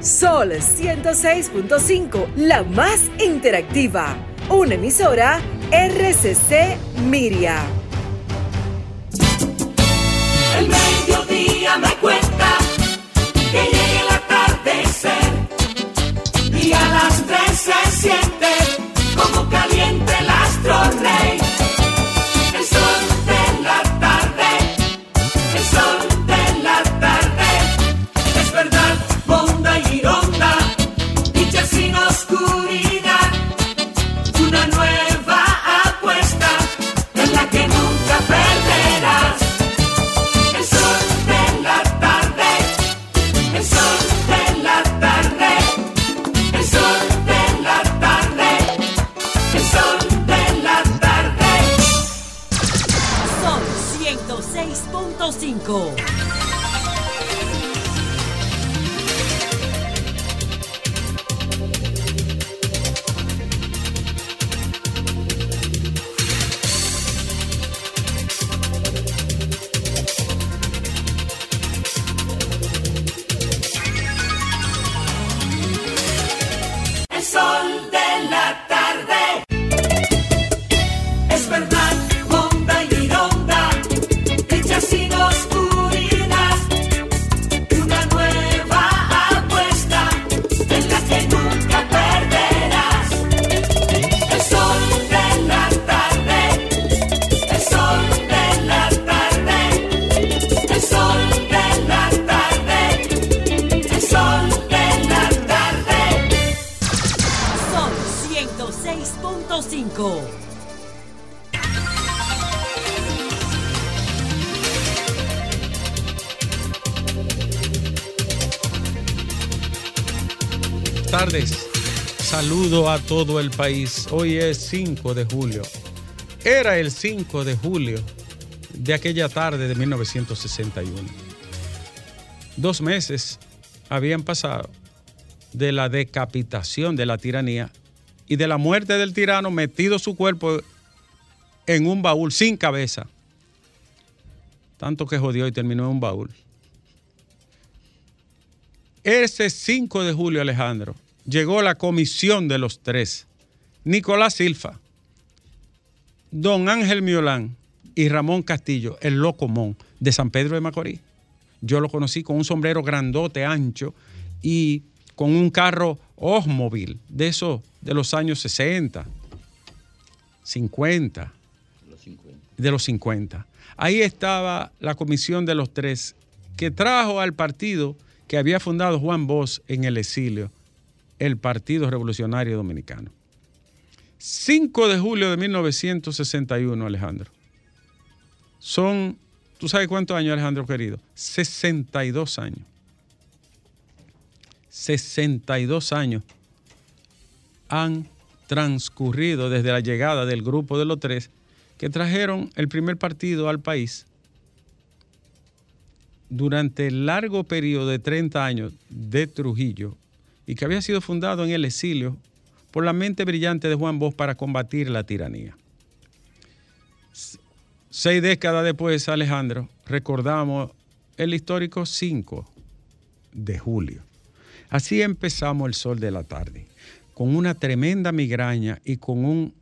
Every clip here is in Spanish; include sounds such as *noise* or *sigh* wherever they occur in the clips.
Sol 106.5, la más interactiva. Una emisora RCC Miria. El mediodía me cuenta que llegue el atardecer y a las tres se siente como caliente el astro rey. Todo el país. Hoy es 5 de julio. Era el 5 de julio de aquella tarde de 1961. Dos meses habían pasado de la decapitación de la tiranía y de la muerte del tirano metido su cuerpo en un baúl sin cabeza. Tanto que jodió y terminó en un baúl. Ese 5 de julio, Alejandro, llegó la comisión de los tres. Nicolás Silfa, Don Ángel Miolán y Ramón Castillo, el locomón de San Pedro de Macorís. Yo lo conocí con un sombrero grandote, ancho y con un carro Osmóvil de esos de los años 60, 50, de los 50. Ahí estaba la comisión de los tres que trajo al partido que había fundado Juan Bosch en el exilio, el Partido Revolucionario Dominicano. 5 de julio de 1961, Alejandro. Son, ¿tú sabes cuántos años, Alejandro querido? 62 años. 62 años han transcurrido desde la llegada del grupo de los tres que trajeron el primer partido al país durante el largo periodo de 30 años de Trujillo y que había sido fundado en el exilio por la mente brillante de Juan Bosch para combatir la tiranía. Seis décadas después, Alejandro, recordamos el histórico 5 de julio. Así empezamos el sol de la tarde, con una tremenda migraña y con un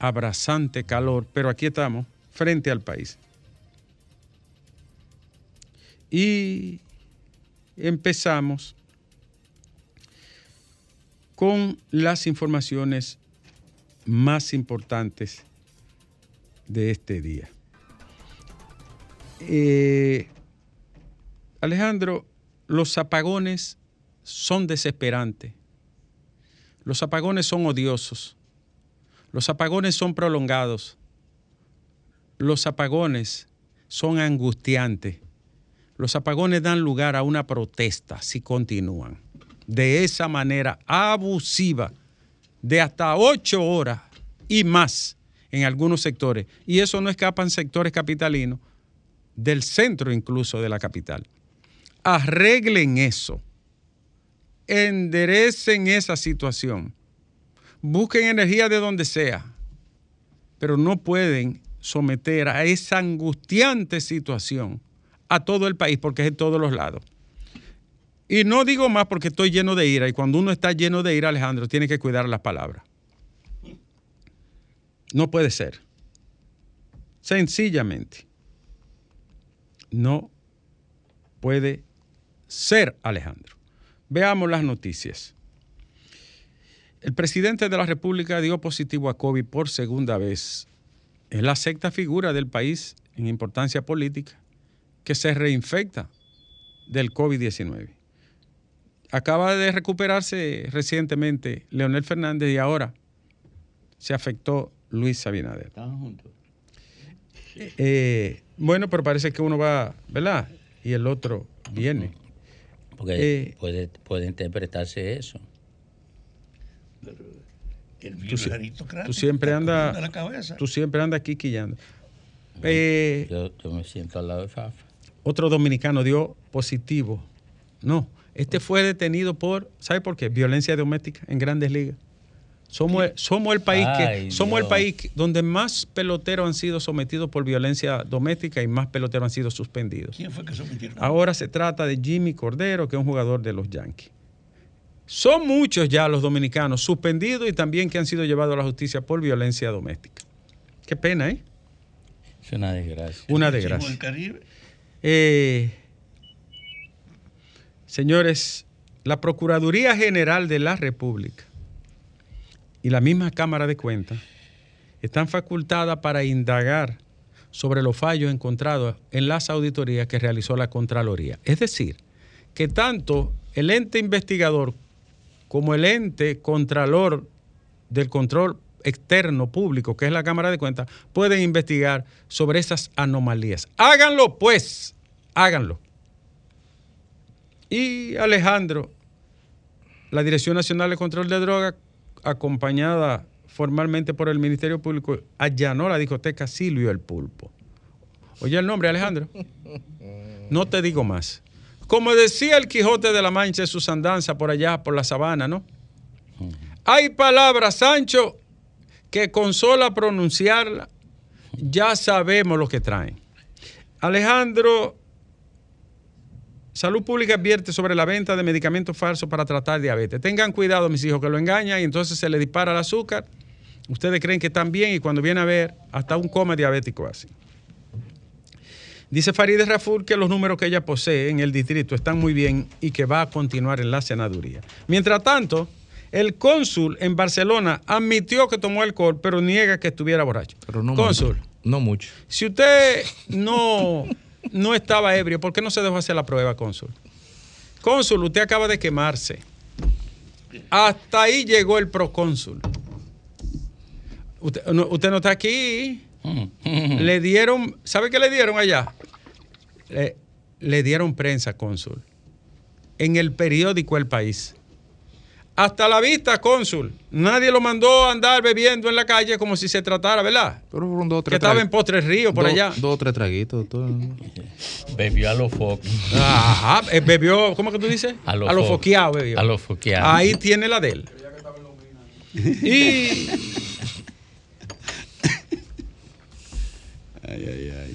abrasante calor, pero aquí estamos, frente al país. Y empezamos con las informaciones más importantes de este día. Eh, Alejandro, los apagones son desesperantes. Los apagones son odiosos. Los apagones son prolongados. Los apagones son angustiantes. Los apagones dan lugar a una protesta si continúan. De esa manera abusiva, de hasta ocho horas y más en algunos sectores. Y eso no escapa en sectores capitalinos, del centro incluso de la capital. Arreglen eso. Enderecen esa situación. Busquen energía de donde sea. Pero no pueden someter a esa angustiante situación a todo el país porque es de todos los lados. Y no digo más porque estoy lleno de ira. Y cuando uno está lleno de ira, Alejandro, tiene que cuidar las palabras. No puede ser. Sencillamente. No puede ser, Alejandro. Veamos las noticias. El presidente de la República dio positivo a COVID por segunda vez. Es la sexta figura del país en importancia política que se reinfecta del COVID-19. Acaba de recuperarse recientemente Leonel Fernández y ahora se afectó Luis Abinader. Estaban juntos. Eh, bueno, pero parece que uno va, ¿verdad? Y el otro viene. Porque Eh, puede, puede interpretarse eso. El Tú, tú siempre andas, tú siempre andas aquí quillando. Eh, Yo, yo me siento al lado de Fafa. otro dominicano dio positivo. No, este fue detenido por, ¿sabe por qué? Violencia doméstica en Grandes Ligas. Somos, el- somos el país que Ay, somos el país donde más peloteros han sido sometidos por violencia doméstica y más peloteros han sido suspendidos. ¿Quién fue que sometieron? Ahora se trata de Jimmy Cordero, que es un jugador de los Yankees. Son muchos ya los dominicanos suspendidos y también que han sido llevados a la justicia por violencia doméstica. Qué pena, ¿eh? Es una desgracia. Una desgracia. el Caribe. Eh, señores, la Procuraduría General de la República y la misma Cámara de Cuentas están facultadas para indagar sobre los fallos encontrados en las auditorías que realizó la Contraloría. Es decir, que tanto el ente investigador como el ente contralor del control externo público, que es la Cámara de Cuentas, pueden investigar sobre esas anomalías. Háganlo pues, háganlo. Y Alejandro, la Dirección Nacional de Control de Drogas, acompañada formalmente por el Ministerio Público, allanó la discoteca Silvio el Pulpo. Oye el nombre, Alejandro. No te digo más. Como decía el Quijote de la Mancha en sus andanzas por allá, por la sabana, ¿no? Hay palabras, Sancho, que con sola pronunciarla ya sabemos lo que traen. Alejandro, Salud Pública advierte sobre la venta de medicamentos falsos para tratar diabetes. Tengan cuidado, mis hijos, que lo engañan y entonces se le dispara el azúcar. Ustedes creen que están bien y cuando viene a ver, hasta un coma diabético así. Dice Farideh Raful que los números que ella posee en el distrito están muy bien y que va a continuar en la senaduría. Mientras tanto, el cónsul en Barcelona admitió que tomó alcohol, pero niega que estuviera borracho. Pero no cónsul, mucho. No mucho. si usted no, no estaba ebrio, ¿por qué no se dejó hacer la prueba, cónsul? Cónsul, usted acaba de quemarse. Hasta ahí llegó el procónsul. Usted no, usted no está aquí. Le dieron, ¿sabe qué le dieron allá? Le, le dieron prensa, cónsul. En el periódico El País. Hasta la vista, cónsul. Nadie lo mandó a andar bebiendo en la calle como si se tratara, ¿verdad? Pero fueron dos o Que tres estaba en Postres Río, por allá. Dos o tres traguitos. todo. Bebió a los focos. Ajá, eh, bebió, ¿cómo que tú dices? A lo a lo fo- foqueado bebió. a lo foqueado. Ahí tiene la de él. *laughs* Y.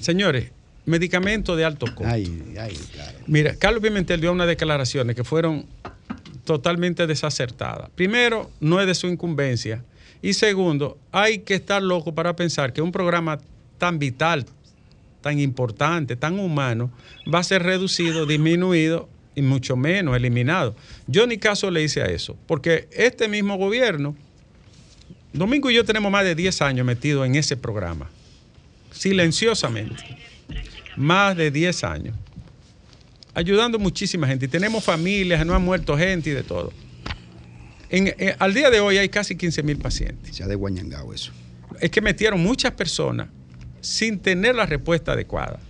Señores, medicamentos de alto costo. Ay, ay, claro. Mira, Carlos Pimentel dio unas declaraciones que fueron totalmente desacertadas. Primero, no es de su incumbencia. Y segundo, hay que estar loco para pensar que un programa tan vital, tan importante, tan humano, va a ser reducido, disminuido y mucho menos eliminado. Yo ni caso le hice a eso, porque este mismo gobierno, Domingo y yo tenemos más de 10 años metidos en ese programa, silenciosamente, más de 10 años ayudando muchísima gente. Y tenemos familias, no han muerto gente y de todo. En- eh, al día de hoy hay casi 15 mil pacientes. Se ha de guañangado eso. Es que metieron muchas personas sin tener la respuesta adecuada.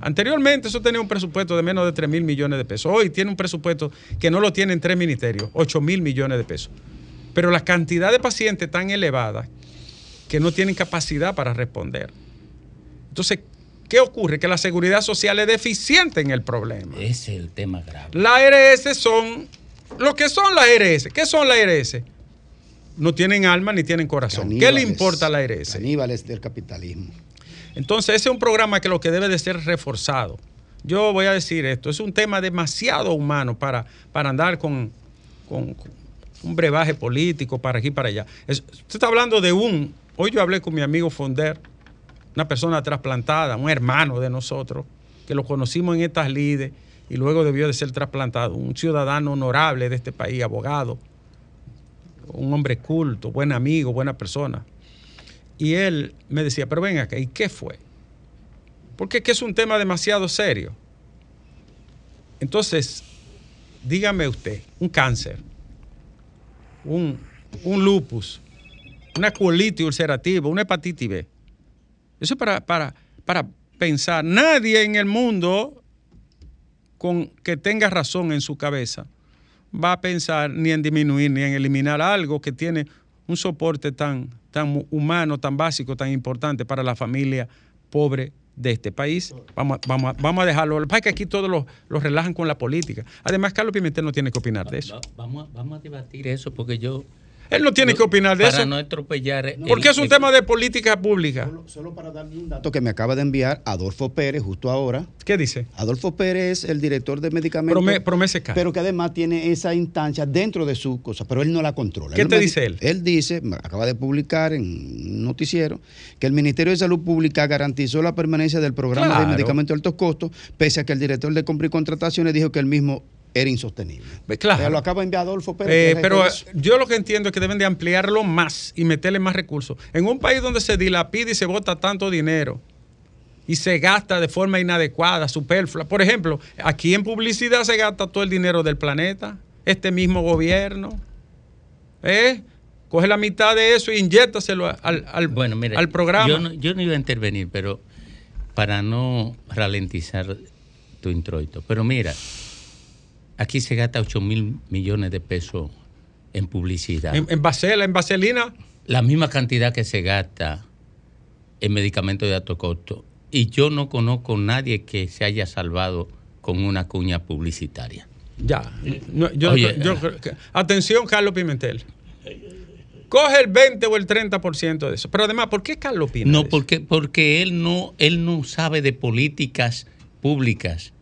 Anteriormente eso tenía un presupuesto de menos de 3 mil millones de pesos. Hoy tiene un presupuesto que no lo tienen tres ministerios, 8 mil millones de pesos. Pero la cantidad de pacientes tan elevada que no tienen capacidad para responder. Entonces, ¿qué ocurre? Que la seguridad social es deficiente en el problema. Ese es el tema grave. Las ARS son lo que son las ARS. ¿Qué son las ARS? No tienen alma ni tienen corazón. ¿Qué le importa a la ARS? Caníbales del capitalismo. Entonces, ese es un programa que lo que debe de ser reforzado. yo voy a decir esto, es un tema demasiado humano para, para andar con, con- con un brebaje político para aquí y para allá. Es- usted está hablando de un, hoy yo hablé con mi amigo Fonder, una persona trasplantada, un hermano de nosotros, que lo conocimos en estas lides y luego debió de ser trasplantado, un ciudadano honorable de este país, abogado, un hombre culto, buen amigo, buena persona. Y él me decía, pero ven acá, ¿y qué fue? Porque es que es un tema demasiado serio. Entonces, dígame usted, un cáncer, un, un lupus, una colitis ulcerativa, una hepatitis B. Eso es para, para, para pensar. Nadie en el mundo con que tenga razón en su cabeza va a pensar ni en disminuir ni en eliminar algo que tiene un soporte tan, tan humano, tan básico, tan importante para la familia pobre de este país. Vamos, vamos, vamos a dejarlo. Lo que que aquí todos los los relajan con la política. Además, Carlos Pimentel no tiene que opinar de eso. Va- Vamos, vamos a debatir eso porque yo. Él no tiene que opinar de para eso. no atropellar. el- Porque es un el- tema de política pública. Solo, solo para darle un dato que me acaba de enviar Adolfo Pérez justo ahora. ¿Qué dice? Adolfo Pérez es el director de medicamentos. Prome- Promese pero que además tiene esa instancia dentro de su cosa, pero él no la controla. ¿Qué Él te me- dice él? Él dice, acaba de publicar en un noticiero, que el Ministerio de Salud Pública garantizó la permanencia del programa Claro. de medicamentos de altos costos, pese a que el director de compra y contrataciones dijo que el mismo era insostenible. Claro. Lo acaba de enviar Adolfo Pérez. Eh, pero yo lo que entiendo es que deben de ampliarlo más y meterle más recursos. En un país donde se dilapida y se bota tanto dinero y se gasta de forma inadecuada, superflua. Por ejemplo, aquí en publicidad se gasta todo el dinero del planeta, este mismo gobierno. ¿eh? Coge la mitad de eso e inyéctaselo al, al, Bueno, mira, al programa. Yo no, yo no iba a intervenir, pero para no ralentizar tu introito. Pero mira, aquí se gasta 8 mil millones de pesos en publicidad. en, en en Vaselina, la misma cantidad que se gasta en medicamentos de alto costo. Y yo no conozco nadie que se haya salvado con una cuña publicitaria. Ya. No, yo- Oye, yo- ah. atención, Carlos Pimentel. Coge el 20 o el 30% de eso. Pero además, ¿por qué Carlos opina No, porque, porque él no, él no sabe de políticas públicas.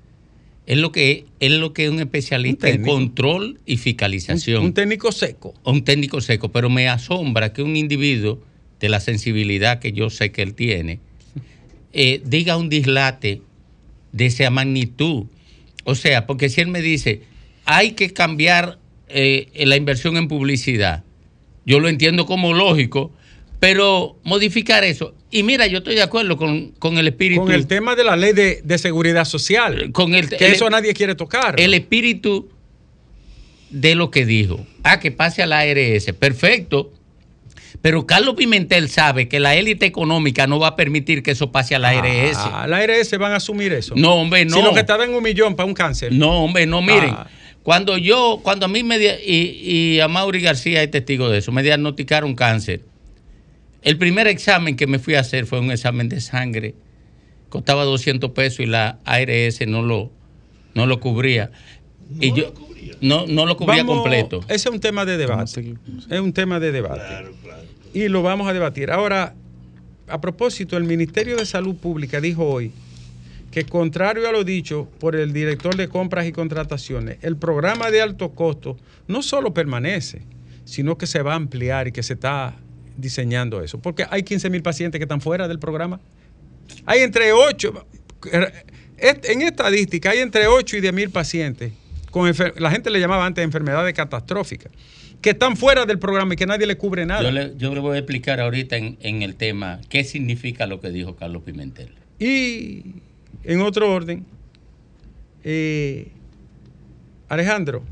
Él lo que, él lo que es un especialista Un en control y fiscalización. Un técnico seco. un técnico seco, pero me asombra que un individuo de la sensibilidad que yo sé que él tiene eh, diga un dislate de esa magnitud. O sea, porque si él me dice, hay que cambiar eh, la inversión en publicidad, yo lo entiendo como lógico, pero modificar eso. Y mira, yo estoy de acuerdo con, con el espíritu. Con el tema de la ley de, de seguridad social. Con el- que el- eso nadie quiere tocar. el espíritu de lo que dijo. Ah, que pase a la ARS. Perfecto. Pero Carlos Pimentel sabe que la élite económica no va a permitir que eso pase a la ARS. Ah, la ARS van a asumir eso. No, hombre, no. Si lo que te dan un millón para un cáncer. No, hombre, no, miren. Ah. Cuando yo, cuando a mí me, y, y a Mauri García es testigo de eso, me diagnosticaron cáncer. El primer examen que me fui a hacer fue un examen de sangre. Costaba 200 pesos y la ARS no lo, no lo cubría. y yo, No, no lo cubría Vamos- completo. Ese es un tema de debate. Es un tema de debate. Y lo vamos a debatir. Ahora, a propósito, el Ministerio de Salud Pública dijo hoy que contrario a lo dicho por el director de compras y contrataciones, el programa de alto costo no solo permanece, sino que se va a ampliar y que se está diseñando eso. Porque hay 15 mil pacientes que están fuera del programa. Hay entre 8, en estadística, hay entre 8 y 10 mil pacientes, con la gente le llamaba antes enfermedades catastróficas, que están fuera del programa y que nadie le cubre nada. Yo le, yo le voy a explicar ahorita en, en el tema qué significa lo que dijo Carlos Pimentel. Y en otro orden, eh, Alejandro,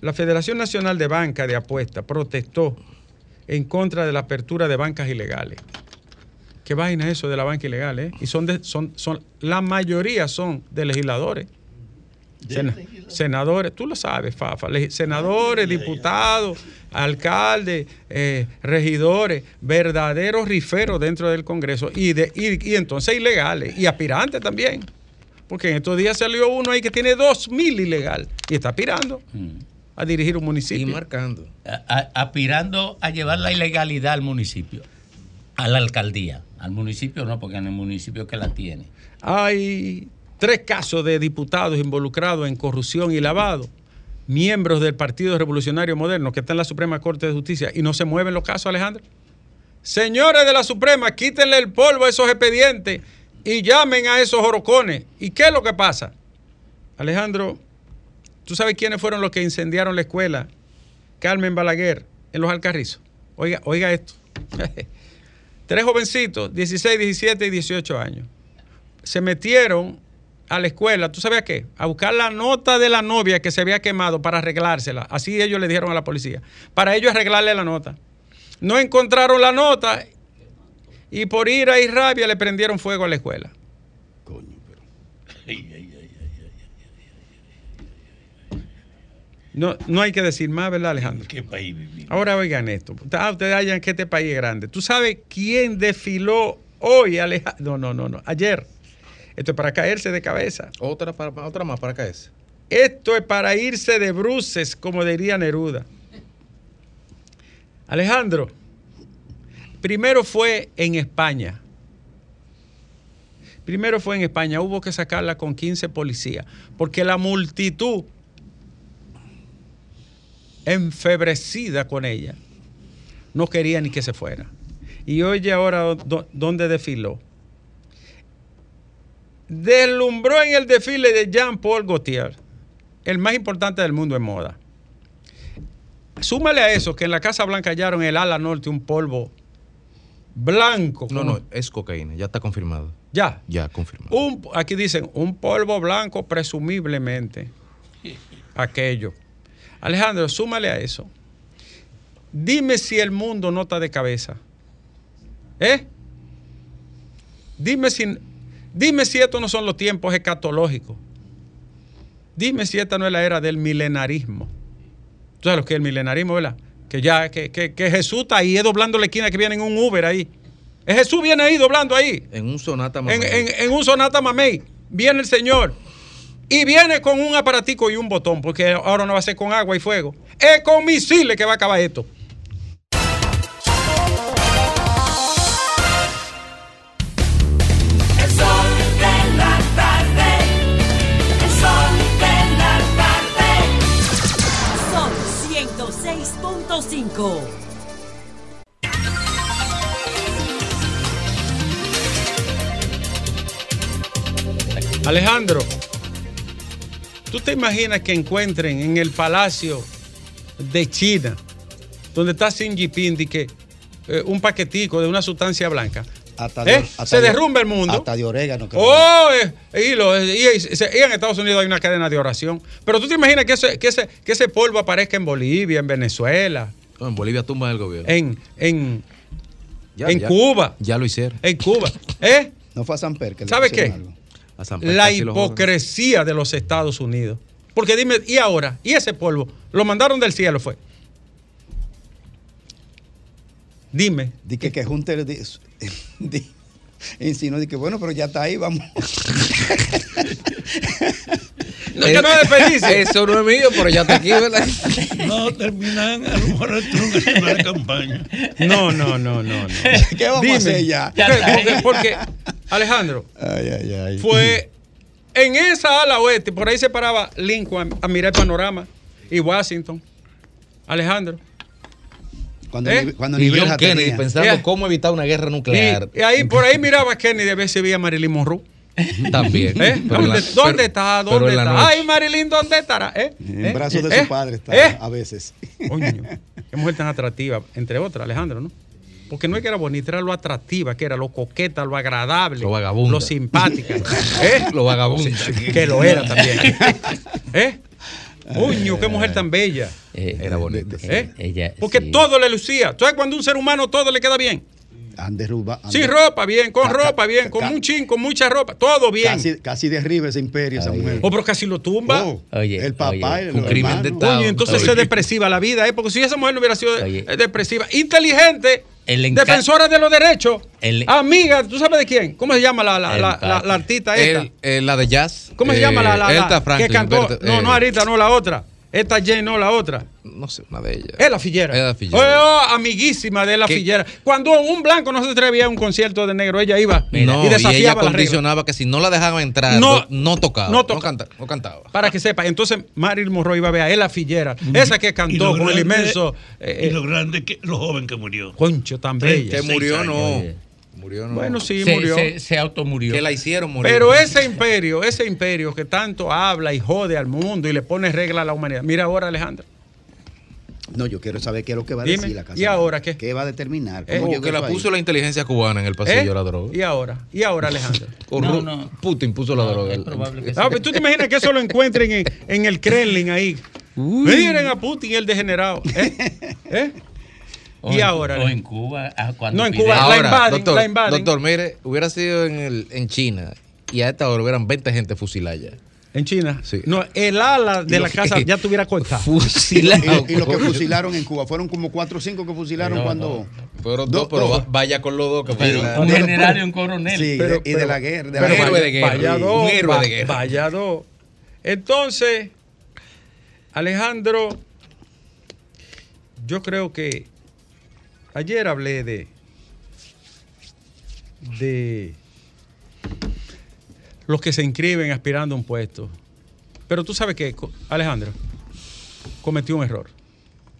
la Federación Nacional de Banca de Apuestas protestó en contra de la apertura de bancas ilegales. ¿Qué vaina es eso de la banca ilegal? eh? Y son, de- son, son, la mayoría son de legisladores. Sena- senadores, tú lo sabes, Fafa, senadores, diputados, alcaldes, eh, regidores, verdaderos riferos dentro del Congreso y, de, y, y entonces ilegales y aspirantes también. Porque en estos días salió uno ahí que tiene dos mil ilegal y está aspirando a dirigir un municipio. Y marcando. A- a- aspirando a llevar la ilegalidad al municipio, a la alcaldía. Al municipio no, porque en el municipio que la tiene. Hay tres casos de diputados involucrados en corrupción y lavado, miembros del Partido Revolucionario Moderno que está en la Suprema Corte de Justicia y no se mueven los casos, Alejandro. Señores de la Suprema, quítenle el polvo a esos expedientes y llamen a esos orocones. ¿Y qué es lo que pasa? Alejandro, ¿tú sabes quiénes fueron los que incendiaron la escuela? Carmen Balaguer, en los Alcarrizos. Oiga, oiga esto. *laughs* Tres jovencitos, 16, 17 y 18 años, se metieron a la escuela, ¿tú sabías qué? A buscar la nota de la novia que se había quemado para arreglársela. Así ellos le dijeron a la policía. Para ellos arreglarle la nota. No encontraron la nota y por ira y rabia le prendieron fuego a la escuela. *laughs* No, no hay que decir más, ¿verdad, Alejandro? ¿Qué país vivimos? Ahora oigan esto. Ah, ustedes hayan que este país es grande. ¿Tú sabes quién desfiló hoy, Alejandro? No, no, no, no. Ayer. Esto es para caerse de cabeza. Otra, para, otra más para caerse. Esto es para irse de bruces, como diría Neruda. Alejandro, primero fue en España. Primero fue en España. Hubo que sacarla con 15 policías. Porque la multitud, enfebrecida con ella, no quería ni que se fuera. Y oye ahora dó- dónde desfiló. Deslumbró en el desfile de Jean-Paul Gaultier, el más importante del mundo en moda. Súmale a eso que en la Casa Blanca hallaron en el ala norte un polvo blanco. No, no, es cocaína, ya está confirmado. Ya. Ya confirmado. Un, aquí dicen un polvo blanco presumiblemente. Aquello. Alejandro, súmale a eso. Dime si el mundo no está de cabeza. ¿Eh? Dime si, dime si estos no son los tiempos escatológicos. Dime si esta no es la era del milenarismo. ¿Tú sabes lo que es el milenarismo, verdad? Que ya, que, que- que Jesús está ahí, es doblando la esquina que viene en un Uber ahí. Es Jesús viene ahí doblando ahí En un sonata en, mamey. en- en un Sonata Mamey, viene el Señor y viene con un aparatico y un botón, porque ahora no va a ser con agua y fuego, es con misiles que va a acabar esto. El ¿tú te imaginas que encuentren en el palacio de China, donde está Xi Jinping, y que eh, un paquetico de una sustancia blanca? Hasta ¿Eh? hasta Se derrumba el mundo. Hasta de orégano. creo. Oh, eh, y, lo- y- y- y en Estados Unidos hay una cadena de oración. Pero tú te imaginas que ese, que ese, que ese polvo aparezca en Bolivia, en Venezuela, No, en Bolivia tumba el gobierno. en, en, Ya, en ya. Cuba, Ya lo hicieron. en Cuba. ¿Eh? No fue a Samper que le ¿Sabe pusieron qué? algo. A San Pedro La hipocresía de los Estados Unidos. Porque dime, ¿y ahora? ¿Y ese polvo? ¿Lo mandaron del cielo fue? Dime. Di que, que Hunter di- *laughs* di- insinuó, di que bueno, pero ya está ahí, vamos. *laughs* No, que no. *laughs* Eso no es mío, pero ya está aquí, ¿verdad? No, terminan a lo mejor el truco de la campaña. No, no, no, no, no. ¿Qué vamos Dime. a hacer ya? Porque, porque, Alejandro, Ay, ay, ay. fue en esa ala oeste, por ahí se paraba Lincoln a, a mirar el panorama y Washington. Alejandro. Cuando, ¿Eh? ni- cuando Y ni John Kennedy tenía. pensando Yeah. cómo evitar una guerra nuclear. Y, y ahí por ahí miraba Kennedy a ver si veía a Marilyn Monroe. *laughs* También. ¿Eh? ¿Dónde, la- dónde pero- está? ¿Dónde está? Ay, Marilyn, ¿dónde estará? ¿Eh? En ¿Eh? brazos de ¿Eh? su padre está ¿Eh? a veces. Coño, qué mujer tan atractiva, entre otras, Alejandro, ¿no? Porque no es que era bonita, era lo atractiva, que era lo coqueta, lo agradable, Lo vagabunda. lo simpática. *laughs* ¿Eh? Lo vagabundo. Que lo era también. *laughs* ¿Eh? Coño, qué mujer tan bella. Eh, Era bonito. ¿Eh? Ella, Porque sí. todo le lucía. ¿Tú sabes cuando a un ser humano todo le queda bien? Ande ruba. ande- Sin ropa, bien, con Ca- ropa, bien, con un chin, con mucha ropa, todo bien. Casi, casi derriba ese imperio, esa Oye. mujer. O pero casi lo tumba. Oh, Oye, el papá oye, un crimen de Estado. Coño, entonces Oye. se depresiva la vida, ¿eh? Porque si esa mujer no hubiera sido Oye. eh, depresiva, inteligente, defensora de los derechos, El- amiga, ¿tú sabes de quién? ¿Cómo se llama la, la, la, la- la artista esta? El- eh, la de jazz. ¿Cómo se eh, llama la, la, Franklin, que cantó? No, eh, no, ahorita, no, la otra. Esta J no la otra. No sé, una de ellas. Es la fillera. Es la Fillera. Oh, amiguísima de la ¿Qué? fillera. Cuando un blanco no se atrevía a un concierto de negro, ella iba No, y y ella desafiaba la regla. condicionaba que si no la dejaban entrar, No. no, tocaba. No No, toca- canta- no cantaba. Para que sepa. Entonces, Marilyn Monroe iba a ver a Ella Fillera. Esa que Y cantó lo con el inmenso. y eh, lo grande que lo joven que murió. Concho, tan bella. Que murió, años, no. oye. Murió, no. Bueno, sí, se, murió. se, se automurió. Que la hicieron morir. Pero ese imperio, ese imperio que tanto habla y jode al mundo y le pone regla a la humanidad. Mira ahora, Alejandro. No, yo quiero saber qué es lo que va a Dime, decir la casa. ¿y ahora qué? ¿Qué va a determinar? Eh, ¿Cómo Oh, que la ahí? puso la inteligencia cubana en el pasillo ¿Eh? de la droga. Y ahora, y ahora, Alejandro. *laughs* No, no. Putin puso la droga. es probable que sí. Ah, pero tú te imaginas que eso lo encuentren en, en el Kremlin ahí. Miren a Putin, el degenerado. ¿Eh? ¿Eh? O Y en- ahora. O en Cuba. ah, cuando No, en Cuba, la Ahora, invaden, doctor, la invaden. doctor, mire, hubiera sido en, el, en China y a esta hora hubieran 20 gente fusilada ya. En China. Sí. No, el ala de la casa ya tuviera *laughs* cortado. Fusilado. Y, y los que fusilaron en Cuba fueron como cuatro o cinco que fusilaron No, cuando. Pero, Do- dos, pero va- vaya con los dos que Pero un general pero- y un coronel. Sí, Pero- de- y de pero- la guerra. De Pero la héroe guerra. de guerra. Vaya Un héroe va- de guerra. vaya dos. Entonces, Alejandro, yo creo que ayer hablé de de los que se inscriben aspirando a un puesto. Pero tú sabes que, Alejandro, cometí un error.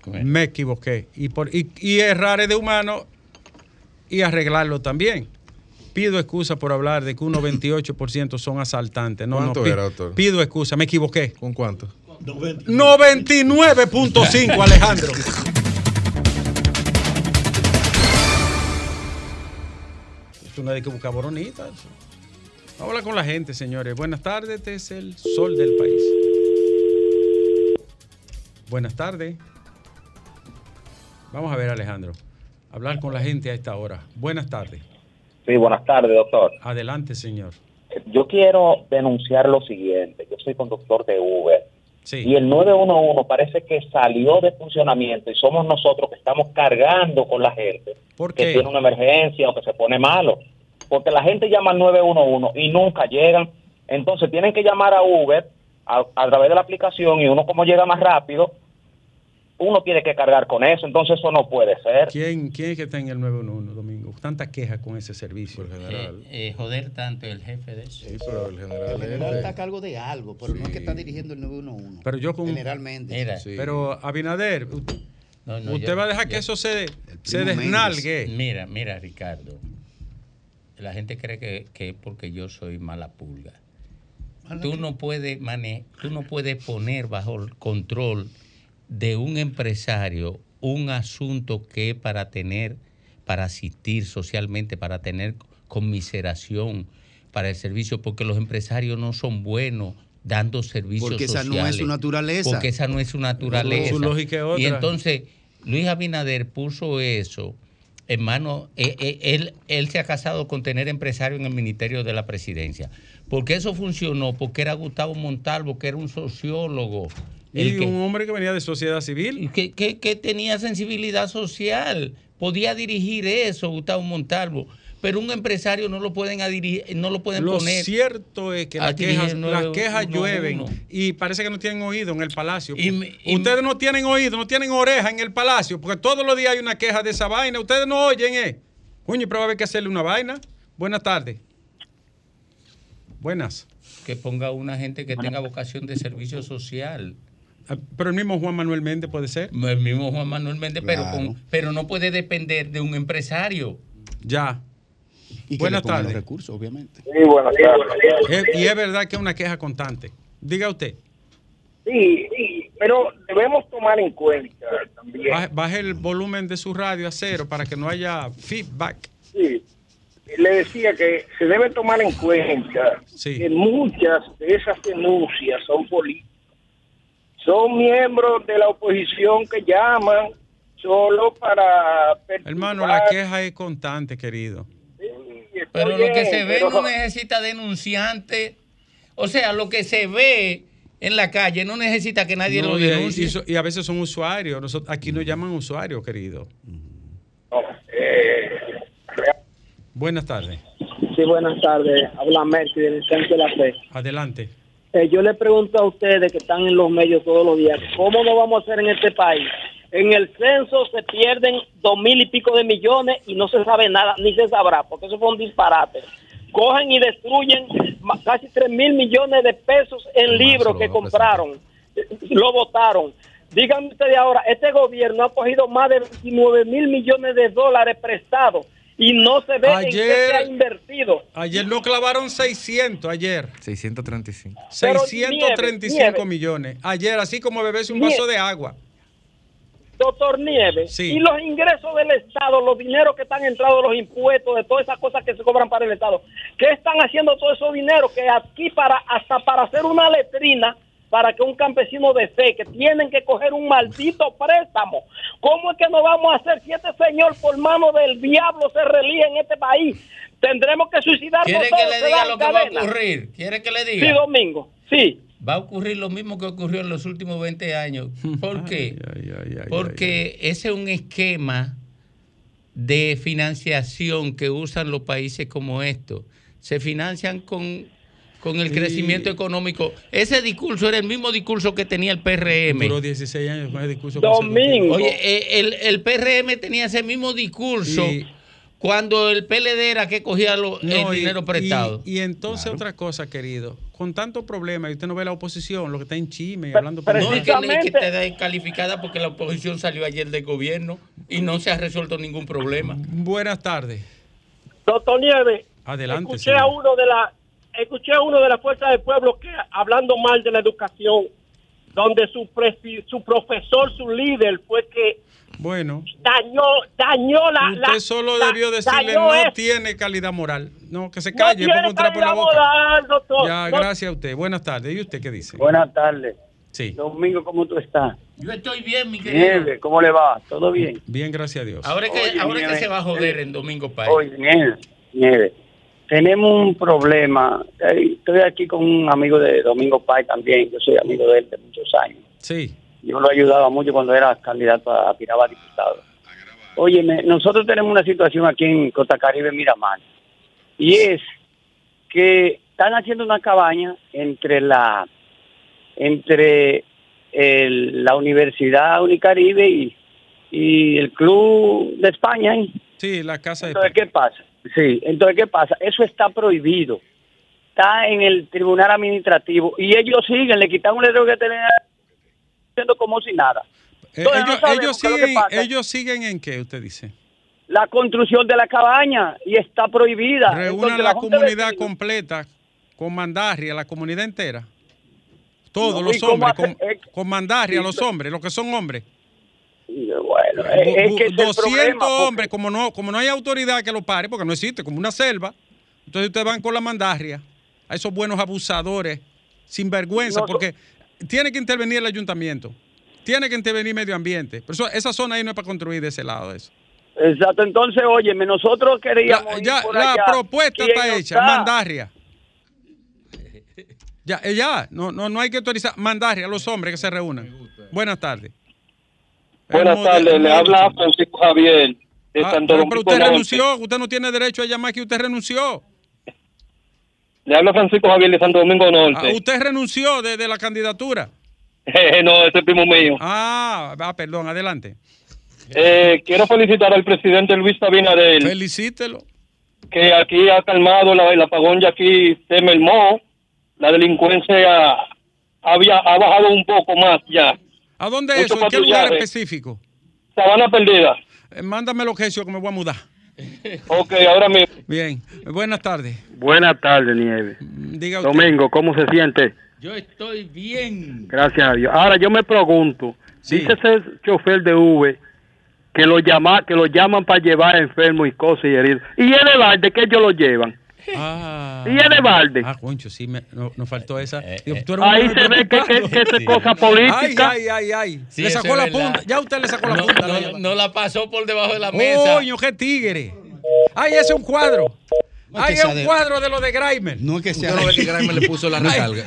Me equivoqué. Y, por, y, y errar es de humano y arreglarlo también. Pido excusa por hablar de que un 98% son asaltantes. No, ¿Cuánto no, era, doctor? Pido excusa, me equivoqué. ¿Con cuánto? 90. 99.5, Alejandro. *laughs* Esto no hay que buscar boronitas. Habla con la gente, señores. Buenas tardes, este es el sol del país. Buenas tardes. Vamos a ver, Alejandro. Hablar con la gente a esta hora. Buenas tardes. Sí, buenas tardes, doctor. Adelante, señor. Yo quiero denunciar lo siguiente. Yo soy conductor de Uber y el 911 parece que salió de funcionamiento y somos nosotros que estamos cargando con la gente ¿Por que tiene una emergencia o que se pone malo. Porque la gente llama al 911 y nunca llegan. Entonces tienen que llamar a Uber a, a través de la aplicación y uno como llega más rápido, uno tiene que cargar con eso. Entonces eso no puede ser. ¿Quién, ¿Quién es que está en el 911, Domingo? Tanta queja con ese servicio. Por general. Eh, eh, joder tanto el jefe de eso. Sí, pero el general. El general es- está a cargo de algo, pero no es que está dirigiendo el 911. Pero yo con- Generalmente. Sí. Pero, Abinader, u- no, no, usted yo- va a dejar yo- que eso se, se desnalgue. Mira, mira, Ricardo. La gente cree que, que es porque yo soy mala pulga. Tú no puedes mane tú no puedes poner bajo el control de un empresario un asunto que para tener, para asistir socialmente, para tener conmiseración para el servicio, porque los empresarios no son buenos dando servicios Porque esa no es sociales. su naturaleza. Porque esa no es su naturaleza. Su lógica es otra. Y entonces Luis Abinader puso eso en mano, eh, eh, él, él se ha casado con tener empresario en el Ministerio de la Presidencia. Porque eso funcionó, porque era Gustavo Montalvo, que era un sociólogo. Y que- un hombre que venía de sociedad civil. que, que- que tenía sensibilidad social, podía dirigir eso, Gustavo Montalvo, pero un empresario no lo pueden no lo pueden Lo poner. cierto es que las quejas, el las 911. quejas llueven y parece que no tienen oído en el palacio. Y me- y Ustedes no tienen oído, no tienen oreja en el palacio, porque todos los días hay una queja de esa vaina. Ustedes no oyen, ¿eh? Coño, pero va a haber que hacerle una vaina. Buenas tardes. Buenas. Que ponga una gente que tenga vocación de servicio social. Ah, Pero el mismo Juan Manuel Méndez puede ser. El mismo Juan Manuel Méndez, pero, con- pero no puede depender de un empresario. Ya. Y que Buenas le pongan tardes. los recursos, obviamente. Sí, buenas tardes. Es- y es verdad que es una queja constante. Diga usted. Sí, sí, pero debemos tomar en cuenta también. Baje, baje el volumen de su radio a cero para que no haya feedback. Sí, le decía que se debe tomar en cuenta Sí. que muchas de esas denuncias son políticas. Son miembros de la oposición que llaman solo para... Hermano, la perturbar. queja es constante, querido. Sí, Pero lo que se ve pero- no necesita denunciante. O sea, lo que se ve en la calle no necesita que nadie No, lo denuncie. y, so- y a veces son usuarios. Nosotros, aquí nos llaman usuarios, querido. No, eh, Buenas tardes. sí, buenas tardes. Habla Mercy del Centro de la Fe. Adelante. Eh, yo le pregunto a ustedes que están en los medios todos los días, ¿cómo lo vamos a hacer en este país? En el censo se pierden dos mil y pico de millones y no se sabe nada, ni se sabrá, porque eso fue un disparate. Cogen y destruyen casi tres mil millones de pesos en libros que compraron, lo votaron. Díganme ustedes ahora, este gobierno ha cogido más de 29 mil millones de dólares prestados y no se ve en qué Ayer- se ha invertido. Ayer no clavaron 600, ayer. 635. Pero 635 nieve, nieve. millones. Ayer, así como beberse un Nieve. vaso de agua. Doctor Nieves, Sí. y los ingresos del Estado, los dineros que están entrando, los impuestos, de todas esas cosas que se cobran para el Estado, ¿qué están haciendo todo esos dineros que aquí para hasta para hacer una letrina para que un campesino desee, que tienen que coger un maldito préstamo? ¿Cómo es que no vamos a hacer si este señor por mano del diablo se relía en este país? Tendremos que suicidarnos ¿Quiere que le diga lo que va a ocurrir? ¿Quiere que le Sí, diga? Domingo, sí. Va a ocurrir lo mismo que ocurrió en los últimos 20 años. ¿Por *laughs* qué? Porque ese es un esquema de financiación que usan los países como estos. Se financian con, con el Sí. crecimiento económico. Ese discurso era el mismo discurso que tenía el PRM. Duró 16 años con el discurso Domingo. Oye, eh, el, el PRM tenía ese mismo discurso Sí. cuando el PLD era que cogía lo- No, el y- dinero prestado. Y, y entonces otra cosa, querido. Con tanto problema, y usted no ve la oposición, lo que está en chisme y hablando por No, es que, es que está descalificada porque la oposición salió ayer del gobierno y no se ha resuelto ningún problema. Buenas tardes. Doctor Nieves, Adelante. escuché a uno de la escuché a uno de la fuerza del pueblo que hablando mal de la educación donde su su profesor su líder fue que Bueno, dañó dañó la usted solo la- debió decirle no eso. tiene calidad moral. No, que se No calle, ponga en la boca. moral, doctor. Ya, No- gracias a usted. Buenas tardes. ¿Y usted qué dice? Buenas tardes. Sí. Domingo, ¿cómo tú estás? Yo estoy bien, mi querido. Nieve, ¿cómo le va? ¿Todo bien? Bien, gracias a Dios. Ahora es que, Oye, ahora es que se va a joder en Domingo País. Oye, Nieve, Nieve, tenemos un problema. Eh, Estoy aquí con un amigo de Domingo Pay también. Yo soy amigo de él de muchos años. Sí. Yo lo ayudaba mucho cuando era candidato a aspirar a diputado. Óyeme, nosotros tenemos una situación aquí en Costa Caribe, Miramar, y es que están haciendo una cabaña entre la entre el- la Universidad Unicaribe y, y el Club de España. ¿eh? Sí, la casa de... Entonces, ¿qué pasa? Sí, entonces, ¿qué pasa? Eso está prohibido. Está en el tribunal administrativo y ellos siguen, le quitan un letrero que tenían haciendo como si nada. Eh, Entonces, ellos, siguen, ellos siguen en qué, usted dice. La construcción de la cabaña y está prohibida. Reúnan la de comunidad completa con Mandarria, la comunidad entera. Todos No, ¿y los hombres, hace- con, eh, con Mandarria, sí, los hombres, los que son hombres. Bueno, es- es que ese es el 200 problema, porque- hombres, como no, como no hay autoridad que lo pare, porque no existe, como una selva, entonces ustedes van con la mandarria a esos buenos abusadores, sin vergüenza, No, porque tiene que intervenir el ayuntamiento, tiene que intervenir medio ambiente. Pero eso- esa zona ahí no es para construir de ese lado eso. Exacto, entonces, óyeme, nosotros queríamos. Ir ya, por la allá. propuesta ¿Quién está hecha, está? mandarria. Ya, eh, ya, no, no, no hay que autorizar, mandarria a los hombres que se reúnan. Buenas tardes. Buenas tardes, le habla. Francisco Javier de Ah, Santo Domingo pero usted Norte. renunció, usted no tiene derecho a llamar que usted renunció. Le habla Francisco Javier de Santo Domingo Ah, Norte. usted renunció de, de la candidatura. *laughs* no, ese es primo mío. Ah, ah, perdón, adelante. Eh, quiero felicitar al presidente Luis Abinader. Felicítelo. Que aquí ha calmado la, el apagón, ya aquí se mermó. La delincuencia había, ha bajado un poco más ya. ¿A dónde Mucho eso? ¿En qué lugar específico? Sabana perdida. Eh, mándame los gestos que me voy a mudar. *laughs* Ok, ahora mismo. Bien, buenas tardes. Buenas tardes, Nieve. Diga usted. Domingo, ¿cómo se siente? Yo estoy bien. Gracias a Dios. Ahora yo me pregunto, dice ese chofer de V que lo llama, que lo llaman para llevar enfermos y cosas y heridos. ¿Y el de que ellos lo llevan? Ah, ¿Y el de balde? Ah, concho, sí, me, no- nos faltó esa. Eh, Digo, tú eres un Ahí se ve que, que, que es cosa política. Ay, ay, ay, ay. Sí, le sacó es la punta. Ya usted le sacó la No, punta. no, no la pasó por debajo de la mesa. Coño, qué tigre. Ay, ese es un cuadro. No es Hay un de- cuadro de lo de Grimer. No es que sea Usted no ve que Grimer le *laughs* puso la recarga.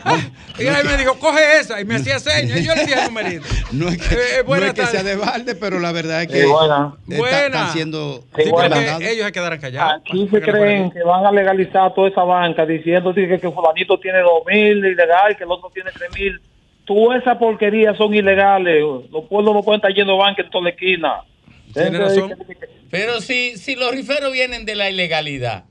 Y Grimer dijo, coge esa. Y me hacía señas. Y yo le el numerito. *laughs* No es que, Eh, eh, no es que sea de balde, pero la verdad es que Sí, buena. está- están siendo Sí, buena. ellos se quedaran callados. Aquí se creen que van a legalizar toda esa banca diciendo que, que fulanito tiene dos mil ilegal, que el otro tiene tres mil. Tú esa porquería son ilegales. Los pueblos no pueden estar yendo de banca en toda la esquina. Tiene razón. Pero si, si los riferos vienen de la ilegalidad,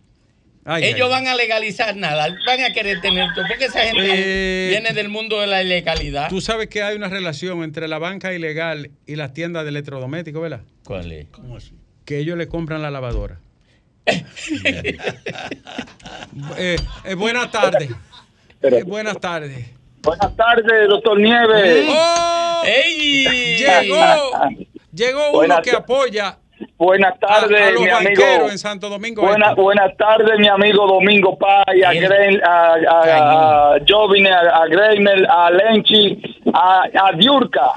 Ay, ellos ay. van a legalizar nada, van a querer tener todo, porque esa gente Eh, viene del mundo de la ilegalidad. Tú sabes que hay una relación entre la banca ilegal y las tiendas de electrodomésticos, ¿verdad? ¿Cuál es? Que ellos le compran la lavadora. *laughs* Eh, eh, buenas tardes. Eh, buenas tardes. Buenas tardes, doctor Nieves. ¡Oh! ¡Ey! Llegó, llegó uno Buenas que apoya Buenas tardes, a, a mi amigo. en Santo Domingo. Buena- Este. buenas tardes, mi amigo Domingo Pay, a. Gren- a, a, a Jovine, a, a Greimer, a Lenchi, a, a Diurca